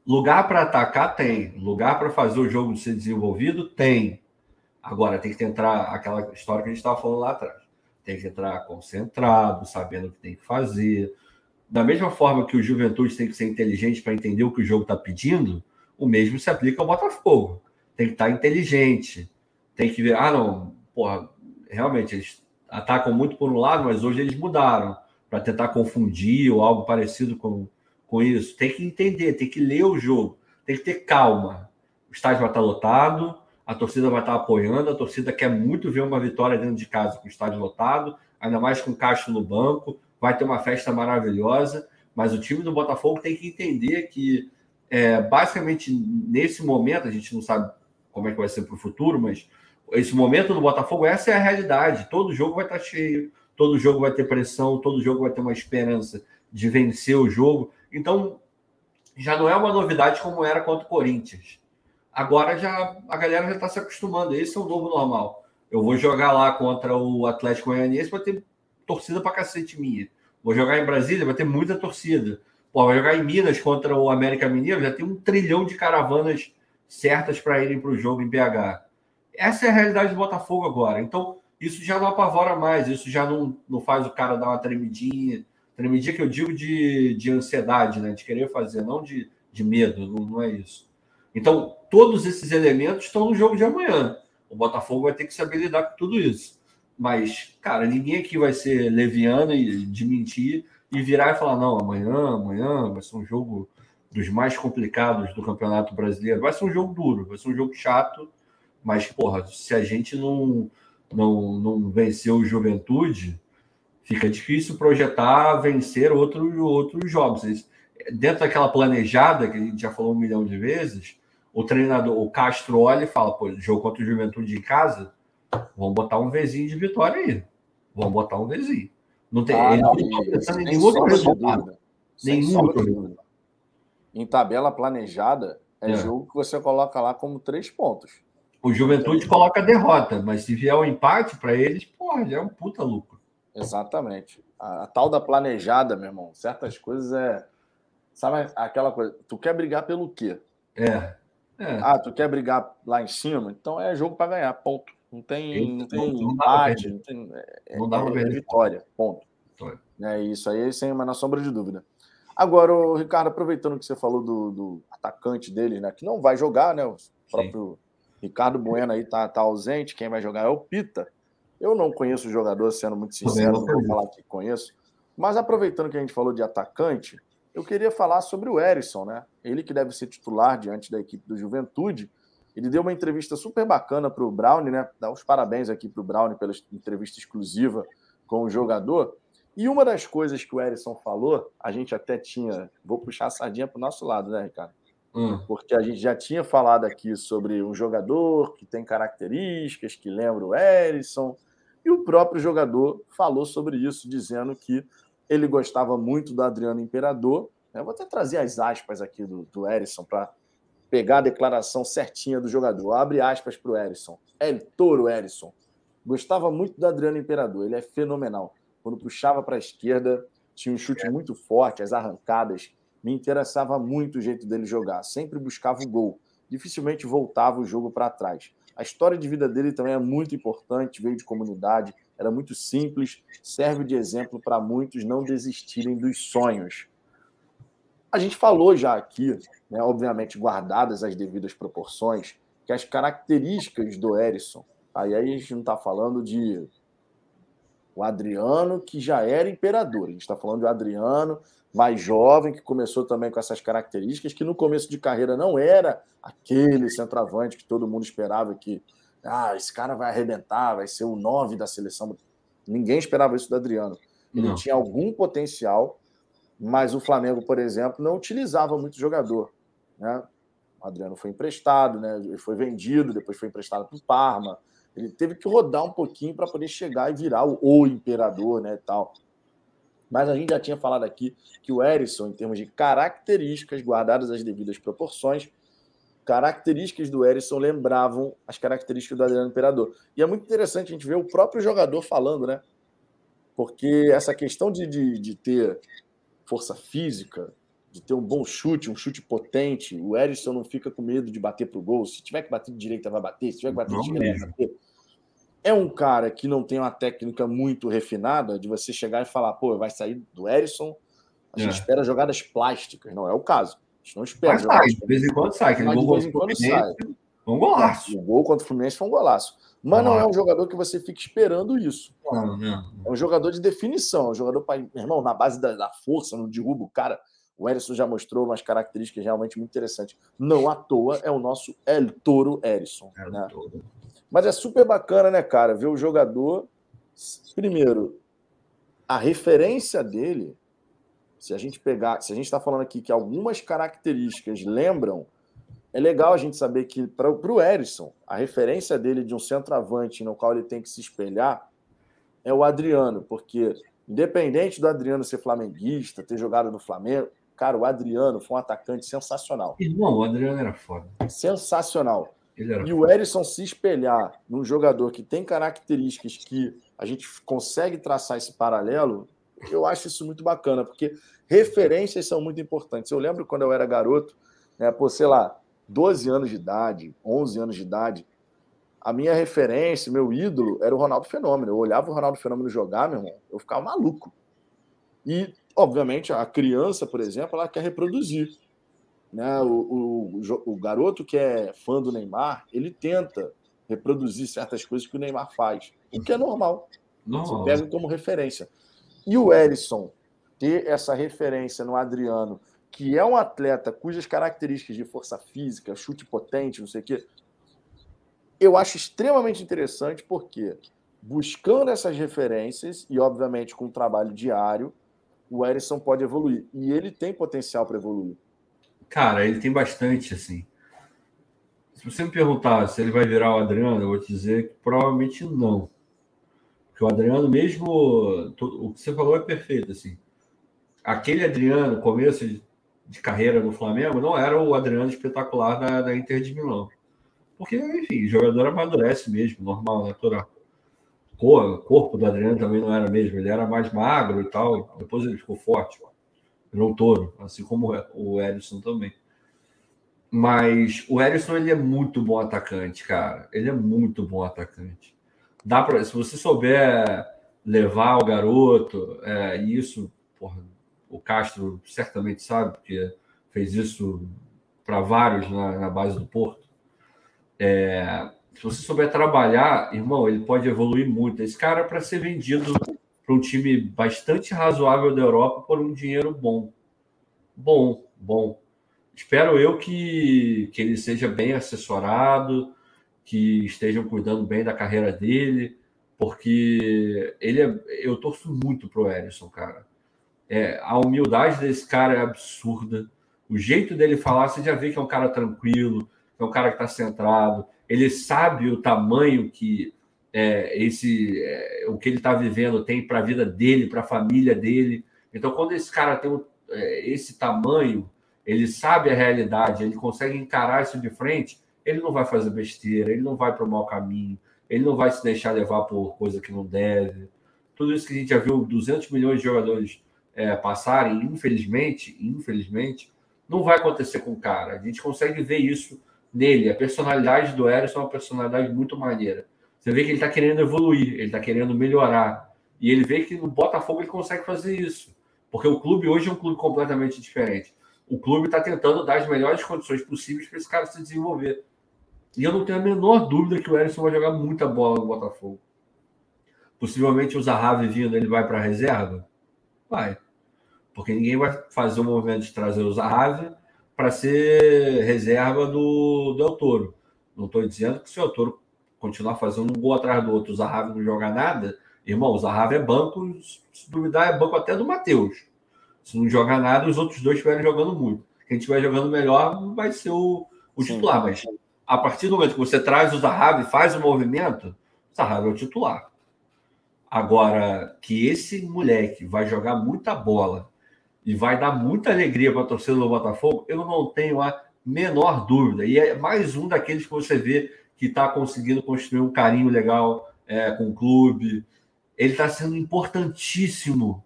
Lugar para atacar tem. Lugar para fazer o jogo ser desenvolvido tem. Agora tem que entrar aquela história que a gente estava falando lá atrás. Tem que entrar concentrado, sabendo o que tem que fazer. Da mesma forma que o Juventude tem que ser inteligente para entender o que o jogo está pedindo, o mesmo se aplica ao Botafogo. Tem que estar inteligente. Tem que ver, ah, não, porra, realmente eles atacam muito por um lado, mas hoje eles mudaram para tentar confundir ou algo parecido com, com isso. Tem que entender, tem que ler o jogo, tem que ter calma. O estádio vai estar lotado, a torcida vai estar apoiando, a torcida quer muito ver uma vitória dentro de casa com o estádio lotado, ainda mais com o Castro no banco, vai ter uma festa maravilhosa, mas o time do Botafogo tem que entender que é, basicamente, nesse momento, a gente não sabe como é que vai ser para o futuro, mas esse momento do Botafogo, essa é a realidade. Todo jogo vai estar cheio, todo jogo vai ter pressão, todo jogo vai ter uma esperança de vencer o jogo. Então, já não é uma novidade como era contra o Corinthians. Agora já a galera já está se acostumando. Esse é o novo normal. Eu vou jogar lá contra o Atlético Goianiense, vai ter torcida para cacete minha. Vou jogar em Brasília, vai ter muita torcida. Pô, vai jogar em Minas contra o América Mineiro, já tem um trilhão de caravanas certas para irem para o jogo em BH. Essa é a realidade do Botafogo agora. Então, isso já não apavora mais, isso já não, não faz o cara dar uma tremidinha. Tremidinha que eu digo de, de ansiedade, né? De querer fazer, não de, de medo, não, não é isso. Então, todos esses elementos estão no jogo de amanhã. O Botafogo vai ter que saber lidar com tudo isso. Mas, cara, ninguém aqui vai ser leviano e de mentir e virar e falar: não, amanhã, amanhã vai ser um jogo dos mais complicados do Campeonato Brasileiro. Vai ser um jogo duro, vai ser um jogo chato, mas, porra, se a gente não, não, não vencer o Juventude, fica difícil projetar vencer outro, outros jogos. Dentro daquela planejada, que a gente já falou um milhão de vezes, o treinador, o Castro olha e fala: pô, jogo contra o Juventude em casa, vamos botar um vizinho de vitória aí. Vamos botar um vizinho. Não tem. Ah, ele não, não tá pensando em nenhum outro resultado. Nenhum outro resultado em tabela planejada, é, é, jogo que você coloca lá como três pontos. O Juventude coloca derrota, mas se vier o um empate para eles, porra, já é um puta lucro. Exatamente. A, a, tal da planejada, meu irmão, certas coisas é. Sabe aquela coisa? Tu quer brigar pelo quê? É. é. Ah, tu quer brigar lá em cima? Então é jogo para ganhar, ponto. Não tem, não tem não empate, não tem. É, não dá é, é vitória, ponto. Vitória. É isso aí, sem uma sombra de dúvida. Agora, o Ricardo, aproveitando que você falou do, do atacante dele, né? Que não vai jogar, né? O próprio Sim. Ricardo Bueno aí tá, tá ausente, quem vai jogar é o Pita. Eu não conheço o jogador, sendo muito sincero, não vou falar que conheço. Mas aproveitando que a gente falou de atacante, eu queria falar sobre o Erisson, né? Ele que deve ser titular diante da equipe do Juventude. Ele deu uma entrevista super bacana para o Brown, né? Dá os parabéns aqui para o Brown pela entrevista exclusiva com o jogador. E uma das coisas que o Erisson falou, a gente até tinha. Vou puxar a sardinha para o nosso lado, né, Ricardo? Hum. Porque a gente já tinha falado aqui sobre um jogador que tem características que lembra o Erisson. E o próprio jogador falou sobre isso, dizendo que ele gostava muito do Adriano Imperador. Eu vou até trazer as aspas aqui do, do Erisson para pegar a declaração certinha do jogador. Abre aspas para o Erisson. El Toro Erisson. Gostava muito do Adriano Imperador, ele é fenomenal. Quando puxava para a esquerda, tinha um chute muito forte, as arrancadas. Me interessava muito o jeito dele jogar. Sempre buscava o gol. Dificilmente voltava o jogo para trás. A história de vida dele também é muito importante, veio de comunidade, era muito simples, serve de exemplo para muitos não desistirem dos sonhos. A gente falou já aqui, né, obviamente guardadas as devidas proporções, que as características do Erisson, aí a gente não está falando de o Adriano, que já era imperador. A gente está falando de Adriano mais jovem, que começou também com essas características, que no começo de carreira não era aquele centroavante que todo mundo esperava que ah, esse cara vai arrebentar, vai ser o nove da seleção. Ninguém esperava isso do Adriano. Ele não. tinha algum potencial, mas o Flamengo, por exemplo, não utilizava muito jogador. Né? O Adriano foi emprestado, né? ele foi vendido, depois foi emprestado para o Parma. Ele teve que rodar um pouquinho para poder chegar e virar o, o imperador, né, tal. Mas a gente já tinha falado aqui que o Erisson, em termos de características guardadas as devidas proporções, características do Erisson lembravam as características do Adriano Imperador. E é muito interessante a gente ver o próprio jogador falando, né? Porque essa questão de, de, de ter força física, de ter um bom chute, um chute potente, o Erisson não fica com medo de bater para o gol. Se tiver que bater de direita, vai bater. Se tiver que bater de direita, vai bater é um cara que não tem uma técnica muito refinada de você chegar e falar, pô, vai sair do Erisson, a gente é. espera jogadas plásticas. Não é o caso. A gente não espera. Mas sai, de vez em quando sai. Que de vez em quando sai. Um golaço. O gol contra o Fluminense foi um golaço. Mas não, não é um jogador que você fica esperando isso. Não, não. É um jogador de definição. É um jogador, para, irmão, na base da, da força, no derrubo, o cara. O Erisson já mostrou umas características realmente muito interessantes. Não à toa é o nosso El Toro Erisson. El né? Toro. Mas é super bacana, né, cara, ver o jogador. Primeiro, a referência dele, se a gente pegar, se a gente está falando aqui que algumas características lembram, é legal a gente saber que para o Erisson, a referência dele de um centroavante no qual ele tem que se espelhar é o Adriano, porque independente do Adriano ser flamenguista, ter jogado no Flamengo, cara, o Adriano foi um atacante sensacional. Irmão, o Adriano era foda. Sensacional. E o Erisson se espelhar num jogador que tem características que a gente consegue traçar esse paralelo, eu acho isso muito bacana, porque referências são muito importantes. Eu lembro quando eu era garoto, né, pô, sei lá, 12 anos de idade, 11 anos de idade, a minha referência, meu ídolo era o Ronaldo Fenômeno. Eu olhava o Ronaldo Fenômeno jogar, meu irmão, eu ficava maluco. E, obviamente, a criança, por exemplo, ela quer reproduzir. Né? O, o, o garoto que é fã do Neymar, ele tenta reproduzir certas coisas que o Neymar faz, o que é normal. Você pega como referência. E o Erisson ter essa referência no Adriano, que é um atleta cujas características de força física, chute potente, não sei o quê, eu acho extremamente interessante porque, buscando essas referências e, obviamente, com um trabalho diário, o Erisson pode evoluir. E ele tem potencial para evoluir. Cara, ele tem bastante, assim. Se você me perguntar se ele vai virar o Adriano, eu vou te dizer que provavelmente não. Porque o Adriano, mesmo. O que você falou é perfeito, assim. Aquele Adriano, começo de, carreira no Flamengo, não era o Adriano espetacular da, da Inter de Milão. Porque, enfim, o jogador amadurece mesmo, normal, natural. O corpo do Adriano também não era mesmo, ele era mais magro e tal. Depois ele ficou forte, virou touro, assim como o Erisson também. Mas o Erisson ele é muito bom atacante, cara. Ele é muito bom atacante. Dá para, se você souber levar o garoto, é, isso, porra, o Castro certamente sabe, porque fez isso para vários na, na base do Porto é, se você souber trabalhar, irmão, ele pode evoluir muito. Esse cara é para ser vendido para um time bastante razoável da Europa por um dinheiro bom. Bom, bom. Espero eu que, que ele seja bem assessorado, que estejam cuidando bem da carreira dele, porque ele é, eu torço muito pro Erisson, cara. É, a humildade desse cara é absurda. O jeito dele falar, você já vê que é um cara tranquilo, é um cara que está centrado, ele sabe o tamanho que é, esse é, o que ele está vivendo tem para a vida dele, para a família dele. Então, quando esse cara tem é, esse tamanho, ele sabe a realidade, ele consegue encarar isso de frente, ele não vai fazer besteira, ele não vai para o mau caminho, ele não vai se deixar levar por coisa que não deve. Tudo isso que a gente já viu 200 milhões de jogadores é, passarem, infelizmente, infelizmente, não vai acontecer com o cara. A gente consegue ver isso nele. A personalidade do Eros é uma personalidade muito maneira. Você vê que ele está querendo evoluir, ele está querendo melhorar. E ele vê que no Botafogo ele consegue fazer isso. Porque o clube hoje é um clube completamente diferente. O clube está tentando dar as melhores condições possíveis para esse cara se desenvolver. E eu não tenho a menor dúvida que o Erisson vai jogar muita bola no Botafogo. Possivelmente o Zahavi vindo, ele vai para a reserva? Vai. Porque ninguém vai fazer o movimento de trazer o Zahavi para ser reserva do Del Toro. Não estou dizendo que se o Del Toro continuar fazendo um gol atrás do outro, o Zahavi não joga nada, irmão, o Zahavi é banco, se duvidar, é banco até do Matheus. Se não jogar nada, os outros dois estiverem jogando muito. Quem estiver jogando melhor vai ser o, o titular, mas a partir do momento que você traz o Zahavi faz o movimento, o Zahavi é o titular. Agora, que esse moleque vai jogar muita bola e vai dar muita alegria para a torcida do Botafogo, eu não tenho a menor dúvida. E é mais um daqueles que você vê que está conseguindo construir um carinho legal é, com o clube. Ele está sendo importantíssimo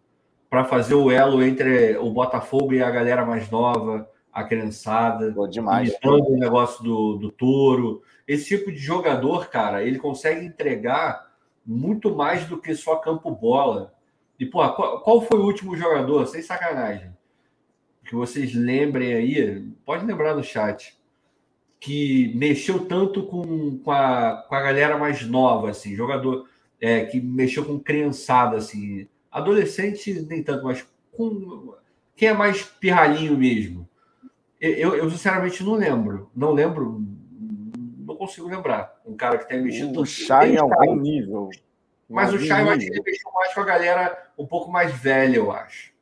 para fazer o elo entre o Botafogo e a galera mais nova, a criançada. Pô, demais. o negócio do, do touro. Esse tipo de jogador, cara, ele consegue entregar muito mais do que só campo bola. E, pô, qual, qual foi o último jogador, sem sacanagem, que vocês lembrem aí, pode lembrar no chat, que mexeu tanto com, com, a, com a galera mais nova, assim, jogador é, que mexeu com criançada, assim, adolescente nem tanto, mas com quem é mais pirralhinho mesmo. Eu, eu, sinceramente não lembro, não lembro, não consigo lembrar. Um cara que tenha mexido. O Chay em algum nível. Mas o Chay, eu acho que ele mexeu mais com a galera um pouco mais velha, eu acho.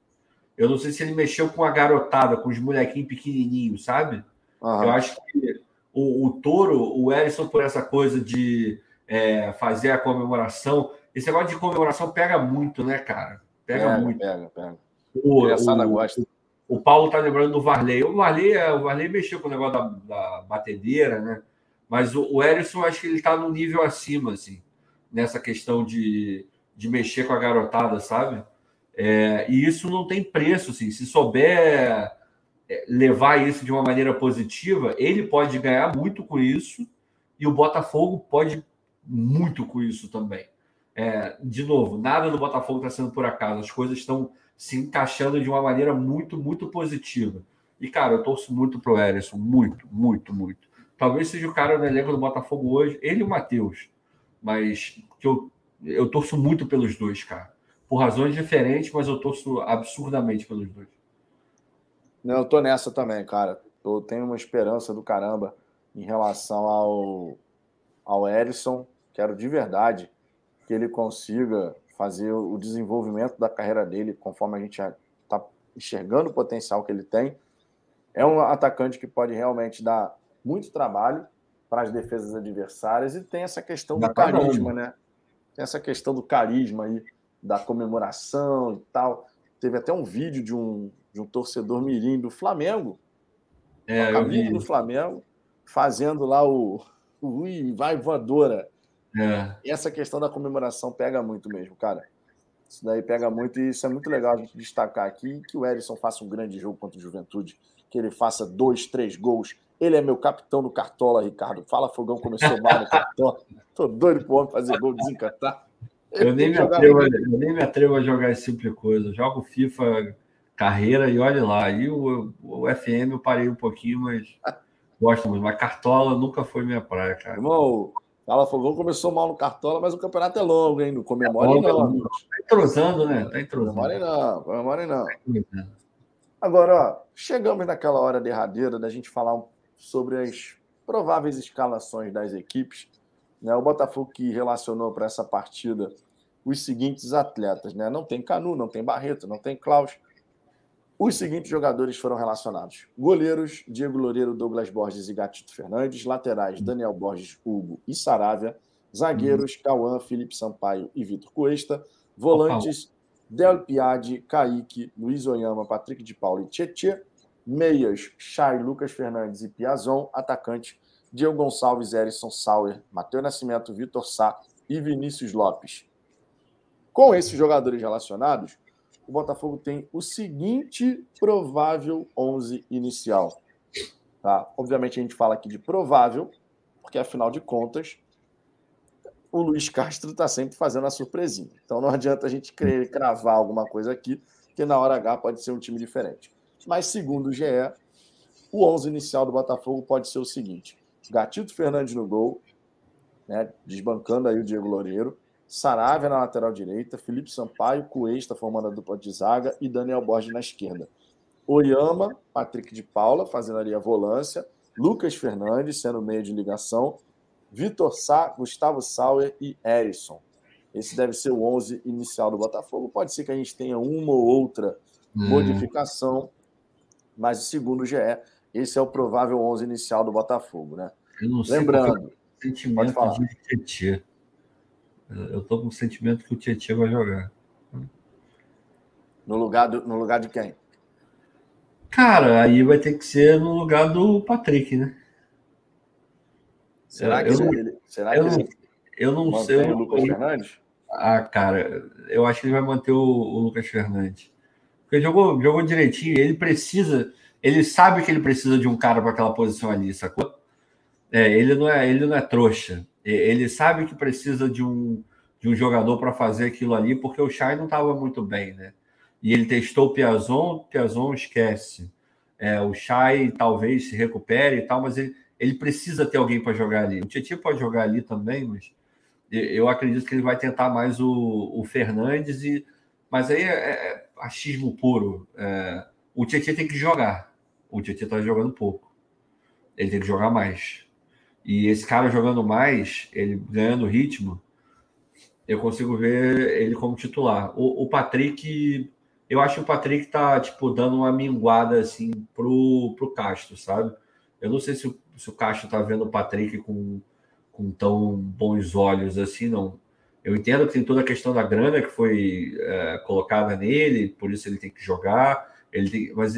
Eu não sei se ele mexeu com a garotada, com os molequinhos pequenininhos, sabe? Uhum. Eu acho que o, o Toro, o Ellison, por essa coisa de é, fazer a comemoração. Esse negócio de comemoração pega muito, né, cara? Pega, pega muito. Pega, pega. O, o, gosta. O Paulo tá lembrando do Varley. O Varley, é, o Varley mexeu com o negócio da, da batedeira, né? Mas o, o Erison, acho que ele tá no nível acima, assim nessa questão de, de mexer com a garotada, sabe? É, e isso não tem preço, assim. Se souber levar isso de uma maneira positiva, ele pode ganhar muito com isso e o Botafogo pode muito com isso também. É, de novo, nada do Botafogo está sendo por acaso, as coisas estão se encaixando de uma maneira muito, muito positiva. E, cara, eu torço muito pro Erisson, muito, muito, muito. Talvez seja o cara do elenco do Botafogo hoje, ele e o Matheus. Mas que eu, eu torço muito pelos dois, cara. Por razões diferentes, mas eu torço absurdamente pelos dois. Não, eu tô nessa também, cara. Eu tenho uma esperança do caramba em relação ao, ao Erisson. Quero de verdade que ele consiga fazer o desenvolvimento da carreira dele conforme a gente está enxergando o potencial que ele tem. É um atacante que pode realmente dar muito trabalho para as defesas adversárias e tem essa questão do carisma, né? Tem essa questão do carisma aí, da comemoração e tal. Teve até um vídeo de um, de um torcedor mirim do Flamengo, é, vi. do Flamengo, fazendo lá o, o Ui, vai voadora. É. Essa questão da comemoração pega muito mesmo, cara. Isso daí pega muito e isso é muito legal a gente destacar aqui que o Erisson faça um grande jogo contra o Juventude, que ele faça dois, três gols. Ele é meu capitão no Cartola, Ricardo. Fala, Fogão começou mal no Cartola. Tô doido pro homem fazer gol, desencantar. Eu nem, me atrevo, eu nem me atrevo a jogar esse tipo de coisa. Eu jogo FIFA carreira e olha lá. E o, o FM eu parei um pouquinho, mas gosto muito. Mas Cartola nunca foi minha praia, cara. Irmão, Fala Fogão começou mal no Cartola, mas o campeonato é longo, hein? Não comemore é não. Tá entrosando, né? Tá entrosando. Comemore não, comemore não. Tá Agora, ó, chegamos naquela hora derradeira da gente falar sobre as prováveis escalações das equipes. Né? O Botafogo que relacionou para essa partida os seguintes atletas, né? Não tem Canu, não tem Barreto, não tem Klaus, os seguintes jogadores foram relacionados: goleiros, Diego Loureiro, Douglas Borges e Gatito Fernandes, laterais, Daniel Borges, Hugo e Saravia, zagueiros, uhum. Cauã, Felipe Sampaio e Vitor Cuesta, volantes, Del Piade, Kaique, Luiz Oyama, Patrick de Paulo e Tietê, meias, Chay, Lucas Fernandes e Piazon, atacante, Diego Gonçalves, Erison Sauer, Matheus Nascimento, Vitor Sá e Vinícius Lopes. Com esses jogadores relacionados, o Botafogo tem o seguinte provável 11 inicial. Tá? Obviamente a gente fala aqui de provável, porque afinal de contas o Luiz Castro está sempre fazendo a surpresinha. Então não adianta a gente querer cravar alguma coisa aqui, que na hora H pode ser um time diferente. Mas segundo o GE, o 11 inicial do Botafogo pode ser o seguinte: Gatito Fernandes no gol, né, desbancando aí o Diego Loureiro. Saravia na lateral direita, Felipe Sampaio, Cuesta formando a dupla de zaga e Daniel Borges na esquerda. Oyama, Patrick de Paula fazendo ali a volância, Lucas Fernandes sendo meio de ligação, Vitor Sá, Gustavo Sauer e Erison. Esse deve ser o 11 inicial do Botafogo. Pode ser que a gente tenha uma ou outra hum. modificação, mas segundo o GE, esse é o provável 11 inicial do Botafogo, né? Lembrando, pode falar. De eu tô com o sentimento que o Tietchan vai jogar. No lugar, do, no lugar de quem? Cara, aí vai ter que ser no lugar do Patrick, né? Será que, eu, ele, será eu, que ele eu não sei. O Lucas Fernandes? Ah, cara, eu acho que ele vai manter o, o Lucas Fernandes. Porque jogou, jogou direitinho, ele precisa, ele sabe que ele precisa de um cara para aquela posição ali, sacou? É, ele não é, ele não é trouxa. Ele sabe que precisa de um, de um jogador para fazer aquilo ali, porque o Chay não estava muito bem, né? E ele testou o Piazon, Piazon esquece. É, o Chay talvez se recupere e tal, mas ele, ele precisa ter alguém para jogar ali. O Tietchan pode jogar ali também, mas eu acredito que ele vai tentar mais o, o Fernandes, e, mas aí é, é achismo puro. É, o Tietchan tem que jogar. O Tietchan está jogando pouco. Ele tem que jogar mais. E esse cara jogando mais, ele ganhando ritmo, eu consigo ver ele como titular. O, o Patrick, eu acho que o Patrick tá, tipo, dando uma minguada, assim, pro, pro Castro, sabe? Eu não sei se o, se o Castro tá vendo o Patrick com, com tão bons olhos assim, não. Eu entendo que tem toda a questão da grana que foi é, colocada nele, por isso ele tem que jogar, ele tem, mas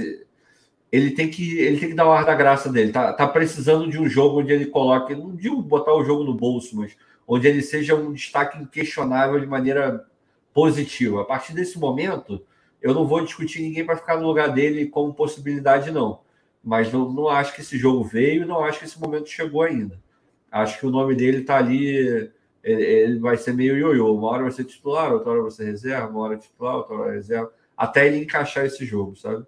ele tem que ele tem que dar o ar da graça dele. Tá, tá precisando de um jogo onde ele coloque, não digo botar o jogo no bolso, mas onde ele seja um destaque inquestionável de maneira positiva. A partir desse momento, Eu não vou discutir ninguém para ficar no lugar dele como possibilidade, não. Mas não, não acho que esse jogo veio, não acho que esse momento chegou ainda. Acho que o nome dele está ali, ele, ele, vai ser meio ioiô. Uma hora vai ser titular, outra hora vai ser reserva, uma hora titular, outra hora reserva, até ele encaixar esse jogo, sabe?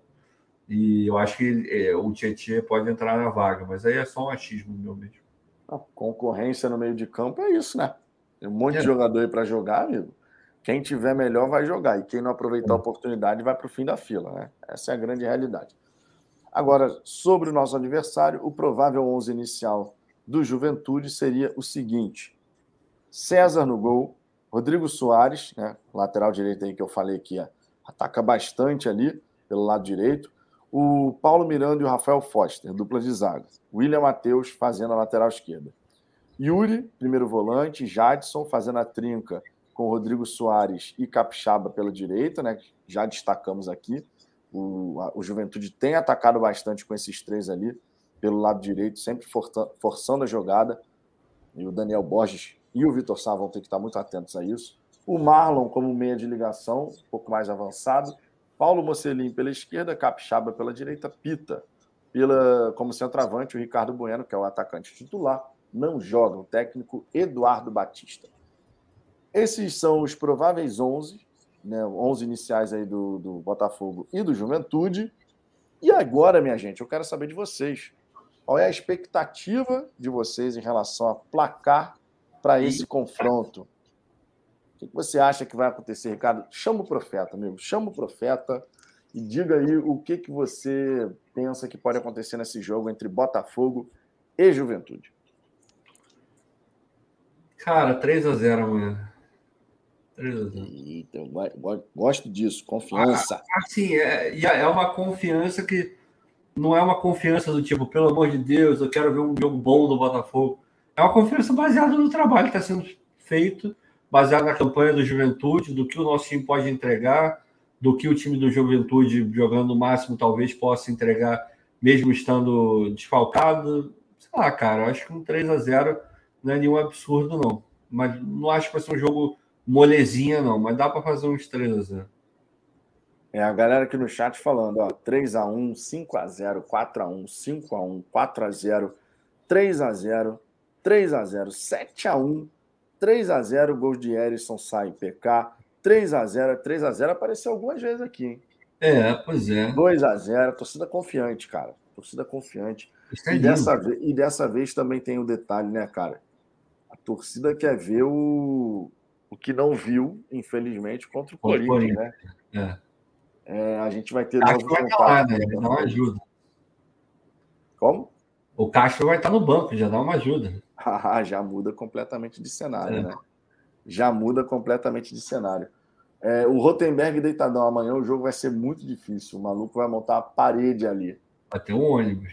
E eu acho que é, o Tietchan pode entrar na vaga, mas aí é só um achismo meu mesmo. A concorrência no meio de campo é isso, né? Tem um monte é. de jogador aí para jogar, amigo. Quem tiver melhor vai jogar. E quem não aproveitar a oportunidade vai para o fim da fila, né? Essa é a grande realidade. Agora, sobre o nosso adversário, o provável 11 inicial do Juventude seria o seguinte: César no gol, Rodrigo Soares, né, lateral direito aí que eu falei ó, ataca bastante ali pelo lado direito. O Paulo Miranda e o Rafael Foster, dupla de zaga. William Matheus fazendo a lateral esquerda. Yuri, primeiro volante. Jadson fazendo a trinca com Rodrigo Soares e Capixaba pela direita, né? Já destacamos aqui. O, a, o Juventude tem atacado bastante com esses três ali pelo lado direito, sempre forçando a jogada. E o Daniel Borges e o Vitor Sá vão ter que estar muito atentos a isso. O Marlon como meia de ligação, um pouco mais avançado. Paulo Mocelin pela esquerda, Capixaba pela direita, Pita pela, como centroavante, o Ricardo Bueno, que é o atacante titular, não joga. O técnico Eduardo Batista. Esses são os prováveis 11, né, 11 iniciais aí do, do Botafogo e do Juventude. E agora, minha gente, eu quero saber de vocês. Qual é a expectativa de vocês em relação a placar para esse confronto? O que você acha que vai acontecer, Ricardo? Chama o profeta, amigo. Chama o profeta e diga aí o que, que você pensa que pode acontecer nesse jogo entre Botafogo e Juventude. Cara, 3 a 0 amanhã. Então, gosto disso, confiança. Ah, assim, é, é uma confiança que não é uma confiança do tipo, pelo amor de Deus, eu quero ver um jogo bom do Botafogo. É uma confiança baseada no trabalho que está sendo feito, baseada na campanha do Juventude, do que o nosso time pode entregar, do que o time do Juventude, jogando o máximo, talvez possa entregar, mesmo estando desfalcado. Sei lá, cara, acho que um 3 a 0 não é nenhum absurdo, não. Mas não acho que vai ser um jogo molezinha, não, mas dá para fazer uns 3 a 0 É, a galera aqui no chat falando, ó, 3x1, 5x0, 4x1, 5x1, 4x0, 3x0, 3x0, 7x1, 3x0, gols de Erisson, sai PK, 3x0, 3x0 apareceu algumas vezes aqui, hein? É, pois é. 2x0, torcida confiante, cara. Torcida confiante. E dessa, vez, e dessa vez também tem o um detalhe, né, cara? A torcida quer ver o, o que não viu, infelizmente, contra o Corinthians, né? É. É, a gente vai ter Acho novo vai contato. Lá, né? Vai dar uma ajuda. Como? O Castro vai estar no banco, já dá uma ajuda. Ah, já muda completamente de cenário, é. né? Já muda completamente de cenário. É, o Rotenberg deitadão amanhã, o jogo vai ser muito difícil. O maluco vai montar a parede ali. Vai ter um ônibus.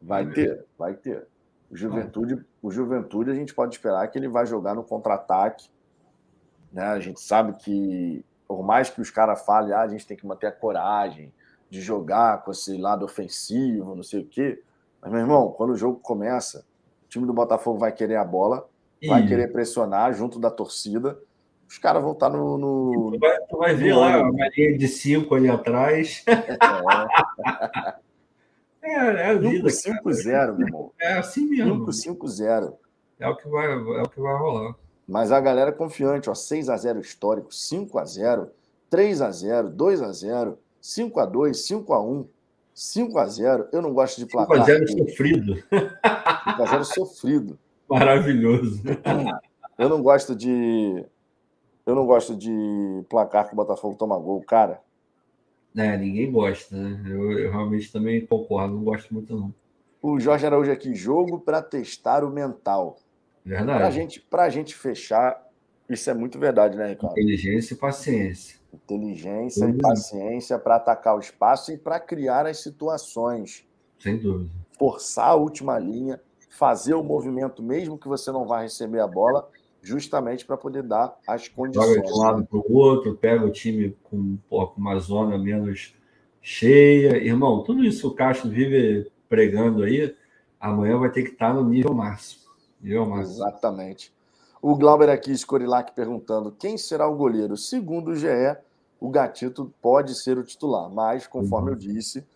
Vai ter, vai ter. O Juventude, o Juventude, a gente pode esperar que ele vai jogar no contra-ataque. Né? A gente sabe que, por mais que os caras falem, ah, a gente tem que manter a coragem de jogar com esse lado ofensivo, não sei o quê. Mas, meu irmão, quando o jogo começa, time do Botafogo vai querer a bola, vai querer pressionar junto da torcida. Os caras vão estar no. no... Tu, vai, tu vai ver lá a linha de cinco ali atrás. É, é, é a vida. 5-0, meu irmão. É assim mesmo. 5-5-0. É o que vai, é o que vai rolar. Mas a galera é confiante, ó, 6 x 0 histórico, 5 x 0, 3 x 0, 2 x 0, 5 x 2, 5 x 1. 5 a 0 eu não gosto de placar. 5 x 0 sofrido. 5 x 0 sofrido. Maravilhoso. Eu não gosto de eu não gosto de placar que o Botafogo toma gol, cara. É, ninguém gosta, né? Eu, eu realmente também concordo, não gosto muito não. O Jorge Araújo aqui, jogo para testar o mental. Verdade. Para gente, a gente fechar, isso é muito verdade, né, Ricardo? Inteligência e paciência. Inteligência e paciência para atacar o espaço e para criar as situações. Sem dúvida. Forçar a última linha, fazer o movimento, mesmo que você não vá receber a bola, justamente para poder dar as condições. Joga de um lado para o outro, pega o time com, pô, com uma zona menos cheia. Irmão, tudo isso o Castro vive pregando aí, amanhã vai ter que estar no nível máximo. Nível máximo. Exatamente. O Glauber aqui, Scorilac, perguntando quem será o goleiro. Segundo o GE, o Gatito pode ser o titular. Mas, conforme uhum. eu disse,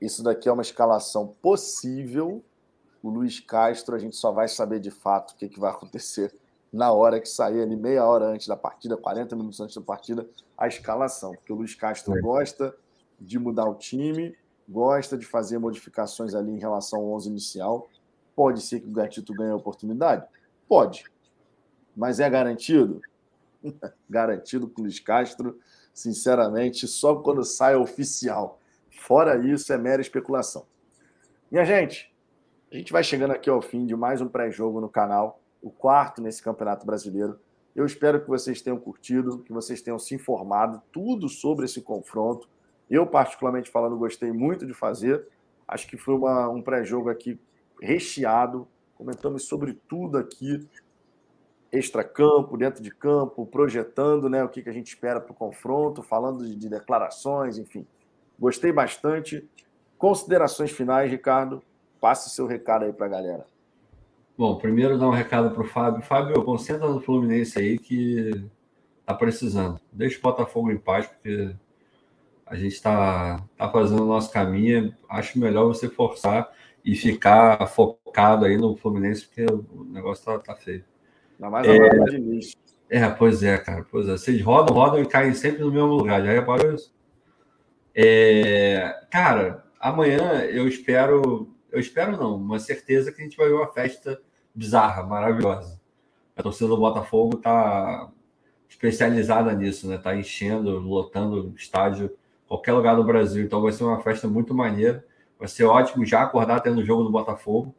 isso daqui é uma escalação possível. O Luiz Castro, a gente só vai saber de fato o que, que vai acontecer na hora que sair ali, meia hora antes da partida, 40 minutos antes da partida, a escalação. Porque o Luiz Castro é. gosta de mudar o time, gosta de fazer modificações ali em relação ao 11 inicial. Pode ser que o Gatito ganhe a oportunidade? Pode. Mas é garantido? garantido o Luiz Castro, sinceramente, só quando sai oficial. Fora isso, é mera especulação. Minha gente, a gente vai chegando aqui ao fim de mais um pré-jogo no canal o quarto nesse Campeonato Brasileiro. Eu espero que vocês tenham curtido, que vocês tenham se informado tudo sobre esse confronto. Eu, particularmente falando, gostei muito de fazer. Acho que foi uma, um pré-jogo aqui recheado. Comentamos sobre tudo aqui, extra-campo, dentro de campo, projetando né, o que, que a gente espera para o confronto, falando de, de declarações, enfim. Gostei bastante. Considerações finais, Ricardo. Passe seu recado aí para a galera. Bom, primeiro dar um recado para o Fábio. Fábio, concentra no Fluminense aí que tá precisando. Deixa o Botafogo em paz, porque a gente está tá fazendo o nosso caminho. Acho melhor você forçar e ficar focado aí no Fluminense, porque o negócio tá, tá feio. Ainda mais a é, lixo. É, pois é, cara. Pois é. Vocês rodam, rodam e caem sempre no mesmo lugar. Já reparou isso? É, cara, amanhã eu espero eu espero não, uma certeza que a gente vai ver uma festa bizarra, maravilhosa. A torcida do Botafogo está especializada nisso, né? Tá enchendo, lotando estádio, qualquer lugar do Brasil. Então vai ser uma festa muito maneira. Vai ser ótimo já acordar tendo o jogo do Botafogo,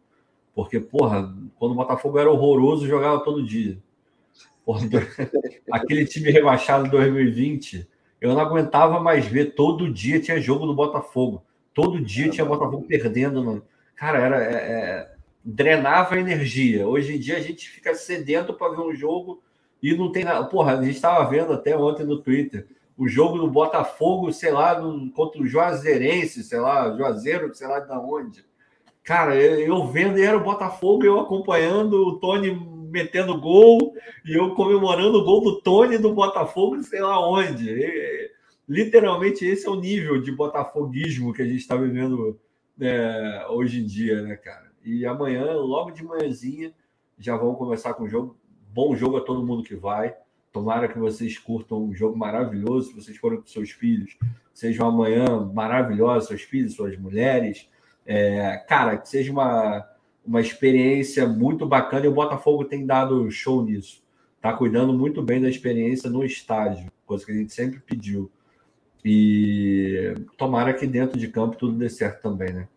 porque, porra, quando o Botafogo era horroroso, jogava todo dia. Porra, aquele time rebaixado em 2020, eu não aguentava mais ver. Todo dia tinha jogo do Botafogo. Todo dia tinha Botafogo perdendo no, cara, era é, é, drenava energia. Hoje em dia a gente fica sedento para ver um jogo e não tem nada. Porra, a gente estava vendo até ontem no Twitter o jogo do Botafogo, sei lá, no, contra o Juazeirense, sei lá, Juazeiro, sei lá de onde. Cara, eu, vendo era o Botafogo, eu acompanhando o Tony metendo gol e eu comemorando o gol do Tony do Botafogo, sei lá onde. E, literalmente esse é o nível de botafoguismo que a gente está vivendo é, hoje em dia, né, cara? E amanhã, logo de manhãzinha, já vamos começar com o jogo. Bom jogo a todo mundo que vai. Tomara que vocês curtam um jogo maravilhoso. Se vocês forem com seus filhos, seja uma manhã maravilhosa, seus filhos, suas mulheres. É, cara, que seja uma, uma experiência muito bacana. E o Botafogo tem dado show nisso. Tá cuidando muito bem da experiência no estádio, coisa que a gente sempre pediu. E tomara que dentro de campo tudo dê certo também, né?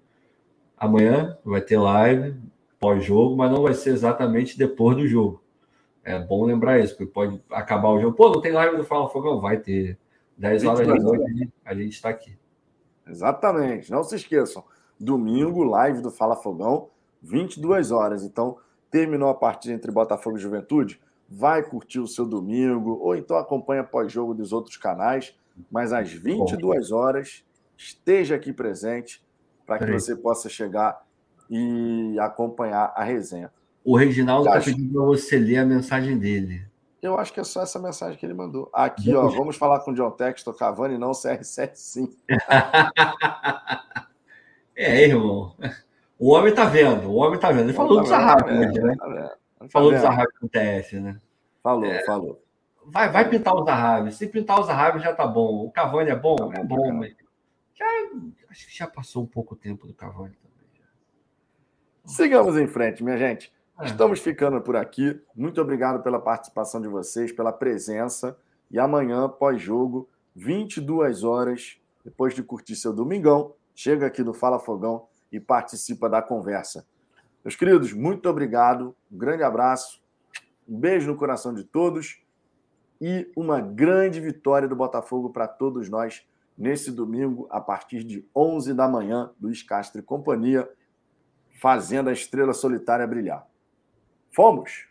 Amanhã vai ter live pós-jogo, mas não vai ser exatamente depois do jogo. É bom lembrar isso, porque pode acabar o jogo. Pô, não tem live do Fala Fogão? Vai ter. 10 horas da noite a gente está aqui. Exatamente. Não se esqueçam. Domingo, live do Fala Fogão, 22 horas. Então, terminou a partida entre Botafogo e Juventude, vai curtir o seu domingo, ou então acompanha pós-jogo dos outros canais mas às 22 horas esteja aqui presente para que você possa chegar e acompanhar a resenha. O Reginaldo está pedindo para você ler a mensagem dele. Eu acho que é só essa mensagem que ele mandou. Aqui, ó, vamos falar com o John Textor, Cavani, não CR7 sim. é, irmão. O homem tá vendo, o homem tá vendo. Ele falou tá do Zahavi, né? Tá falou do Zahavi com o TF, né? Falou, é. falou. Vai, vai pintar o Zahavi. Se pintar o Zahavi já tá bom. O Cavani é bom? Tá é bom, mas já, acho que já passou um pouco tempo do Cavani também. Sigamos em frente, minha gente. É. Estamos ficando por aqui. Muito obrigado pela participação de vocês, pela presença. E amanhã, pós-jogo, 22 horas, depois de curtir seu domingão, chega aqui no Fala Fogão e participa da conversa. Meus queridos, muito obrigado. Um grande abraço. Um beijo no coração de todos e uma grande vitória do Botafogo para todos nós nesse domingo, a partir de 11 da manhã, Luiz Castro e companhia, fazendo a estrela solitária brilhar. Fomos!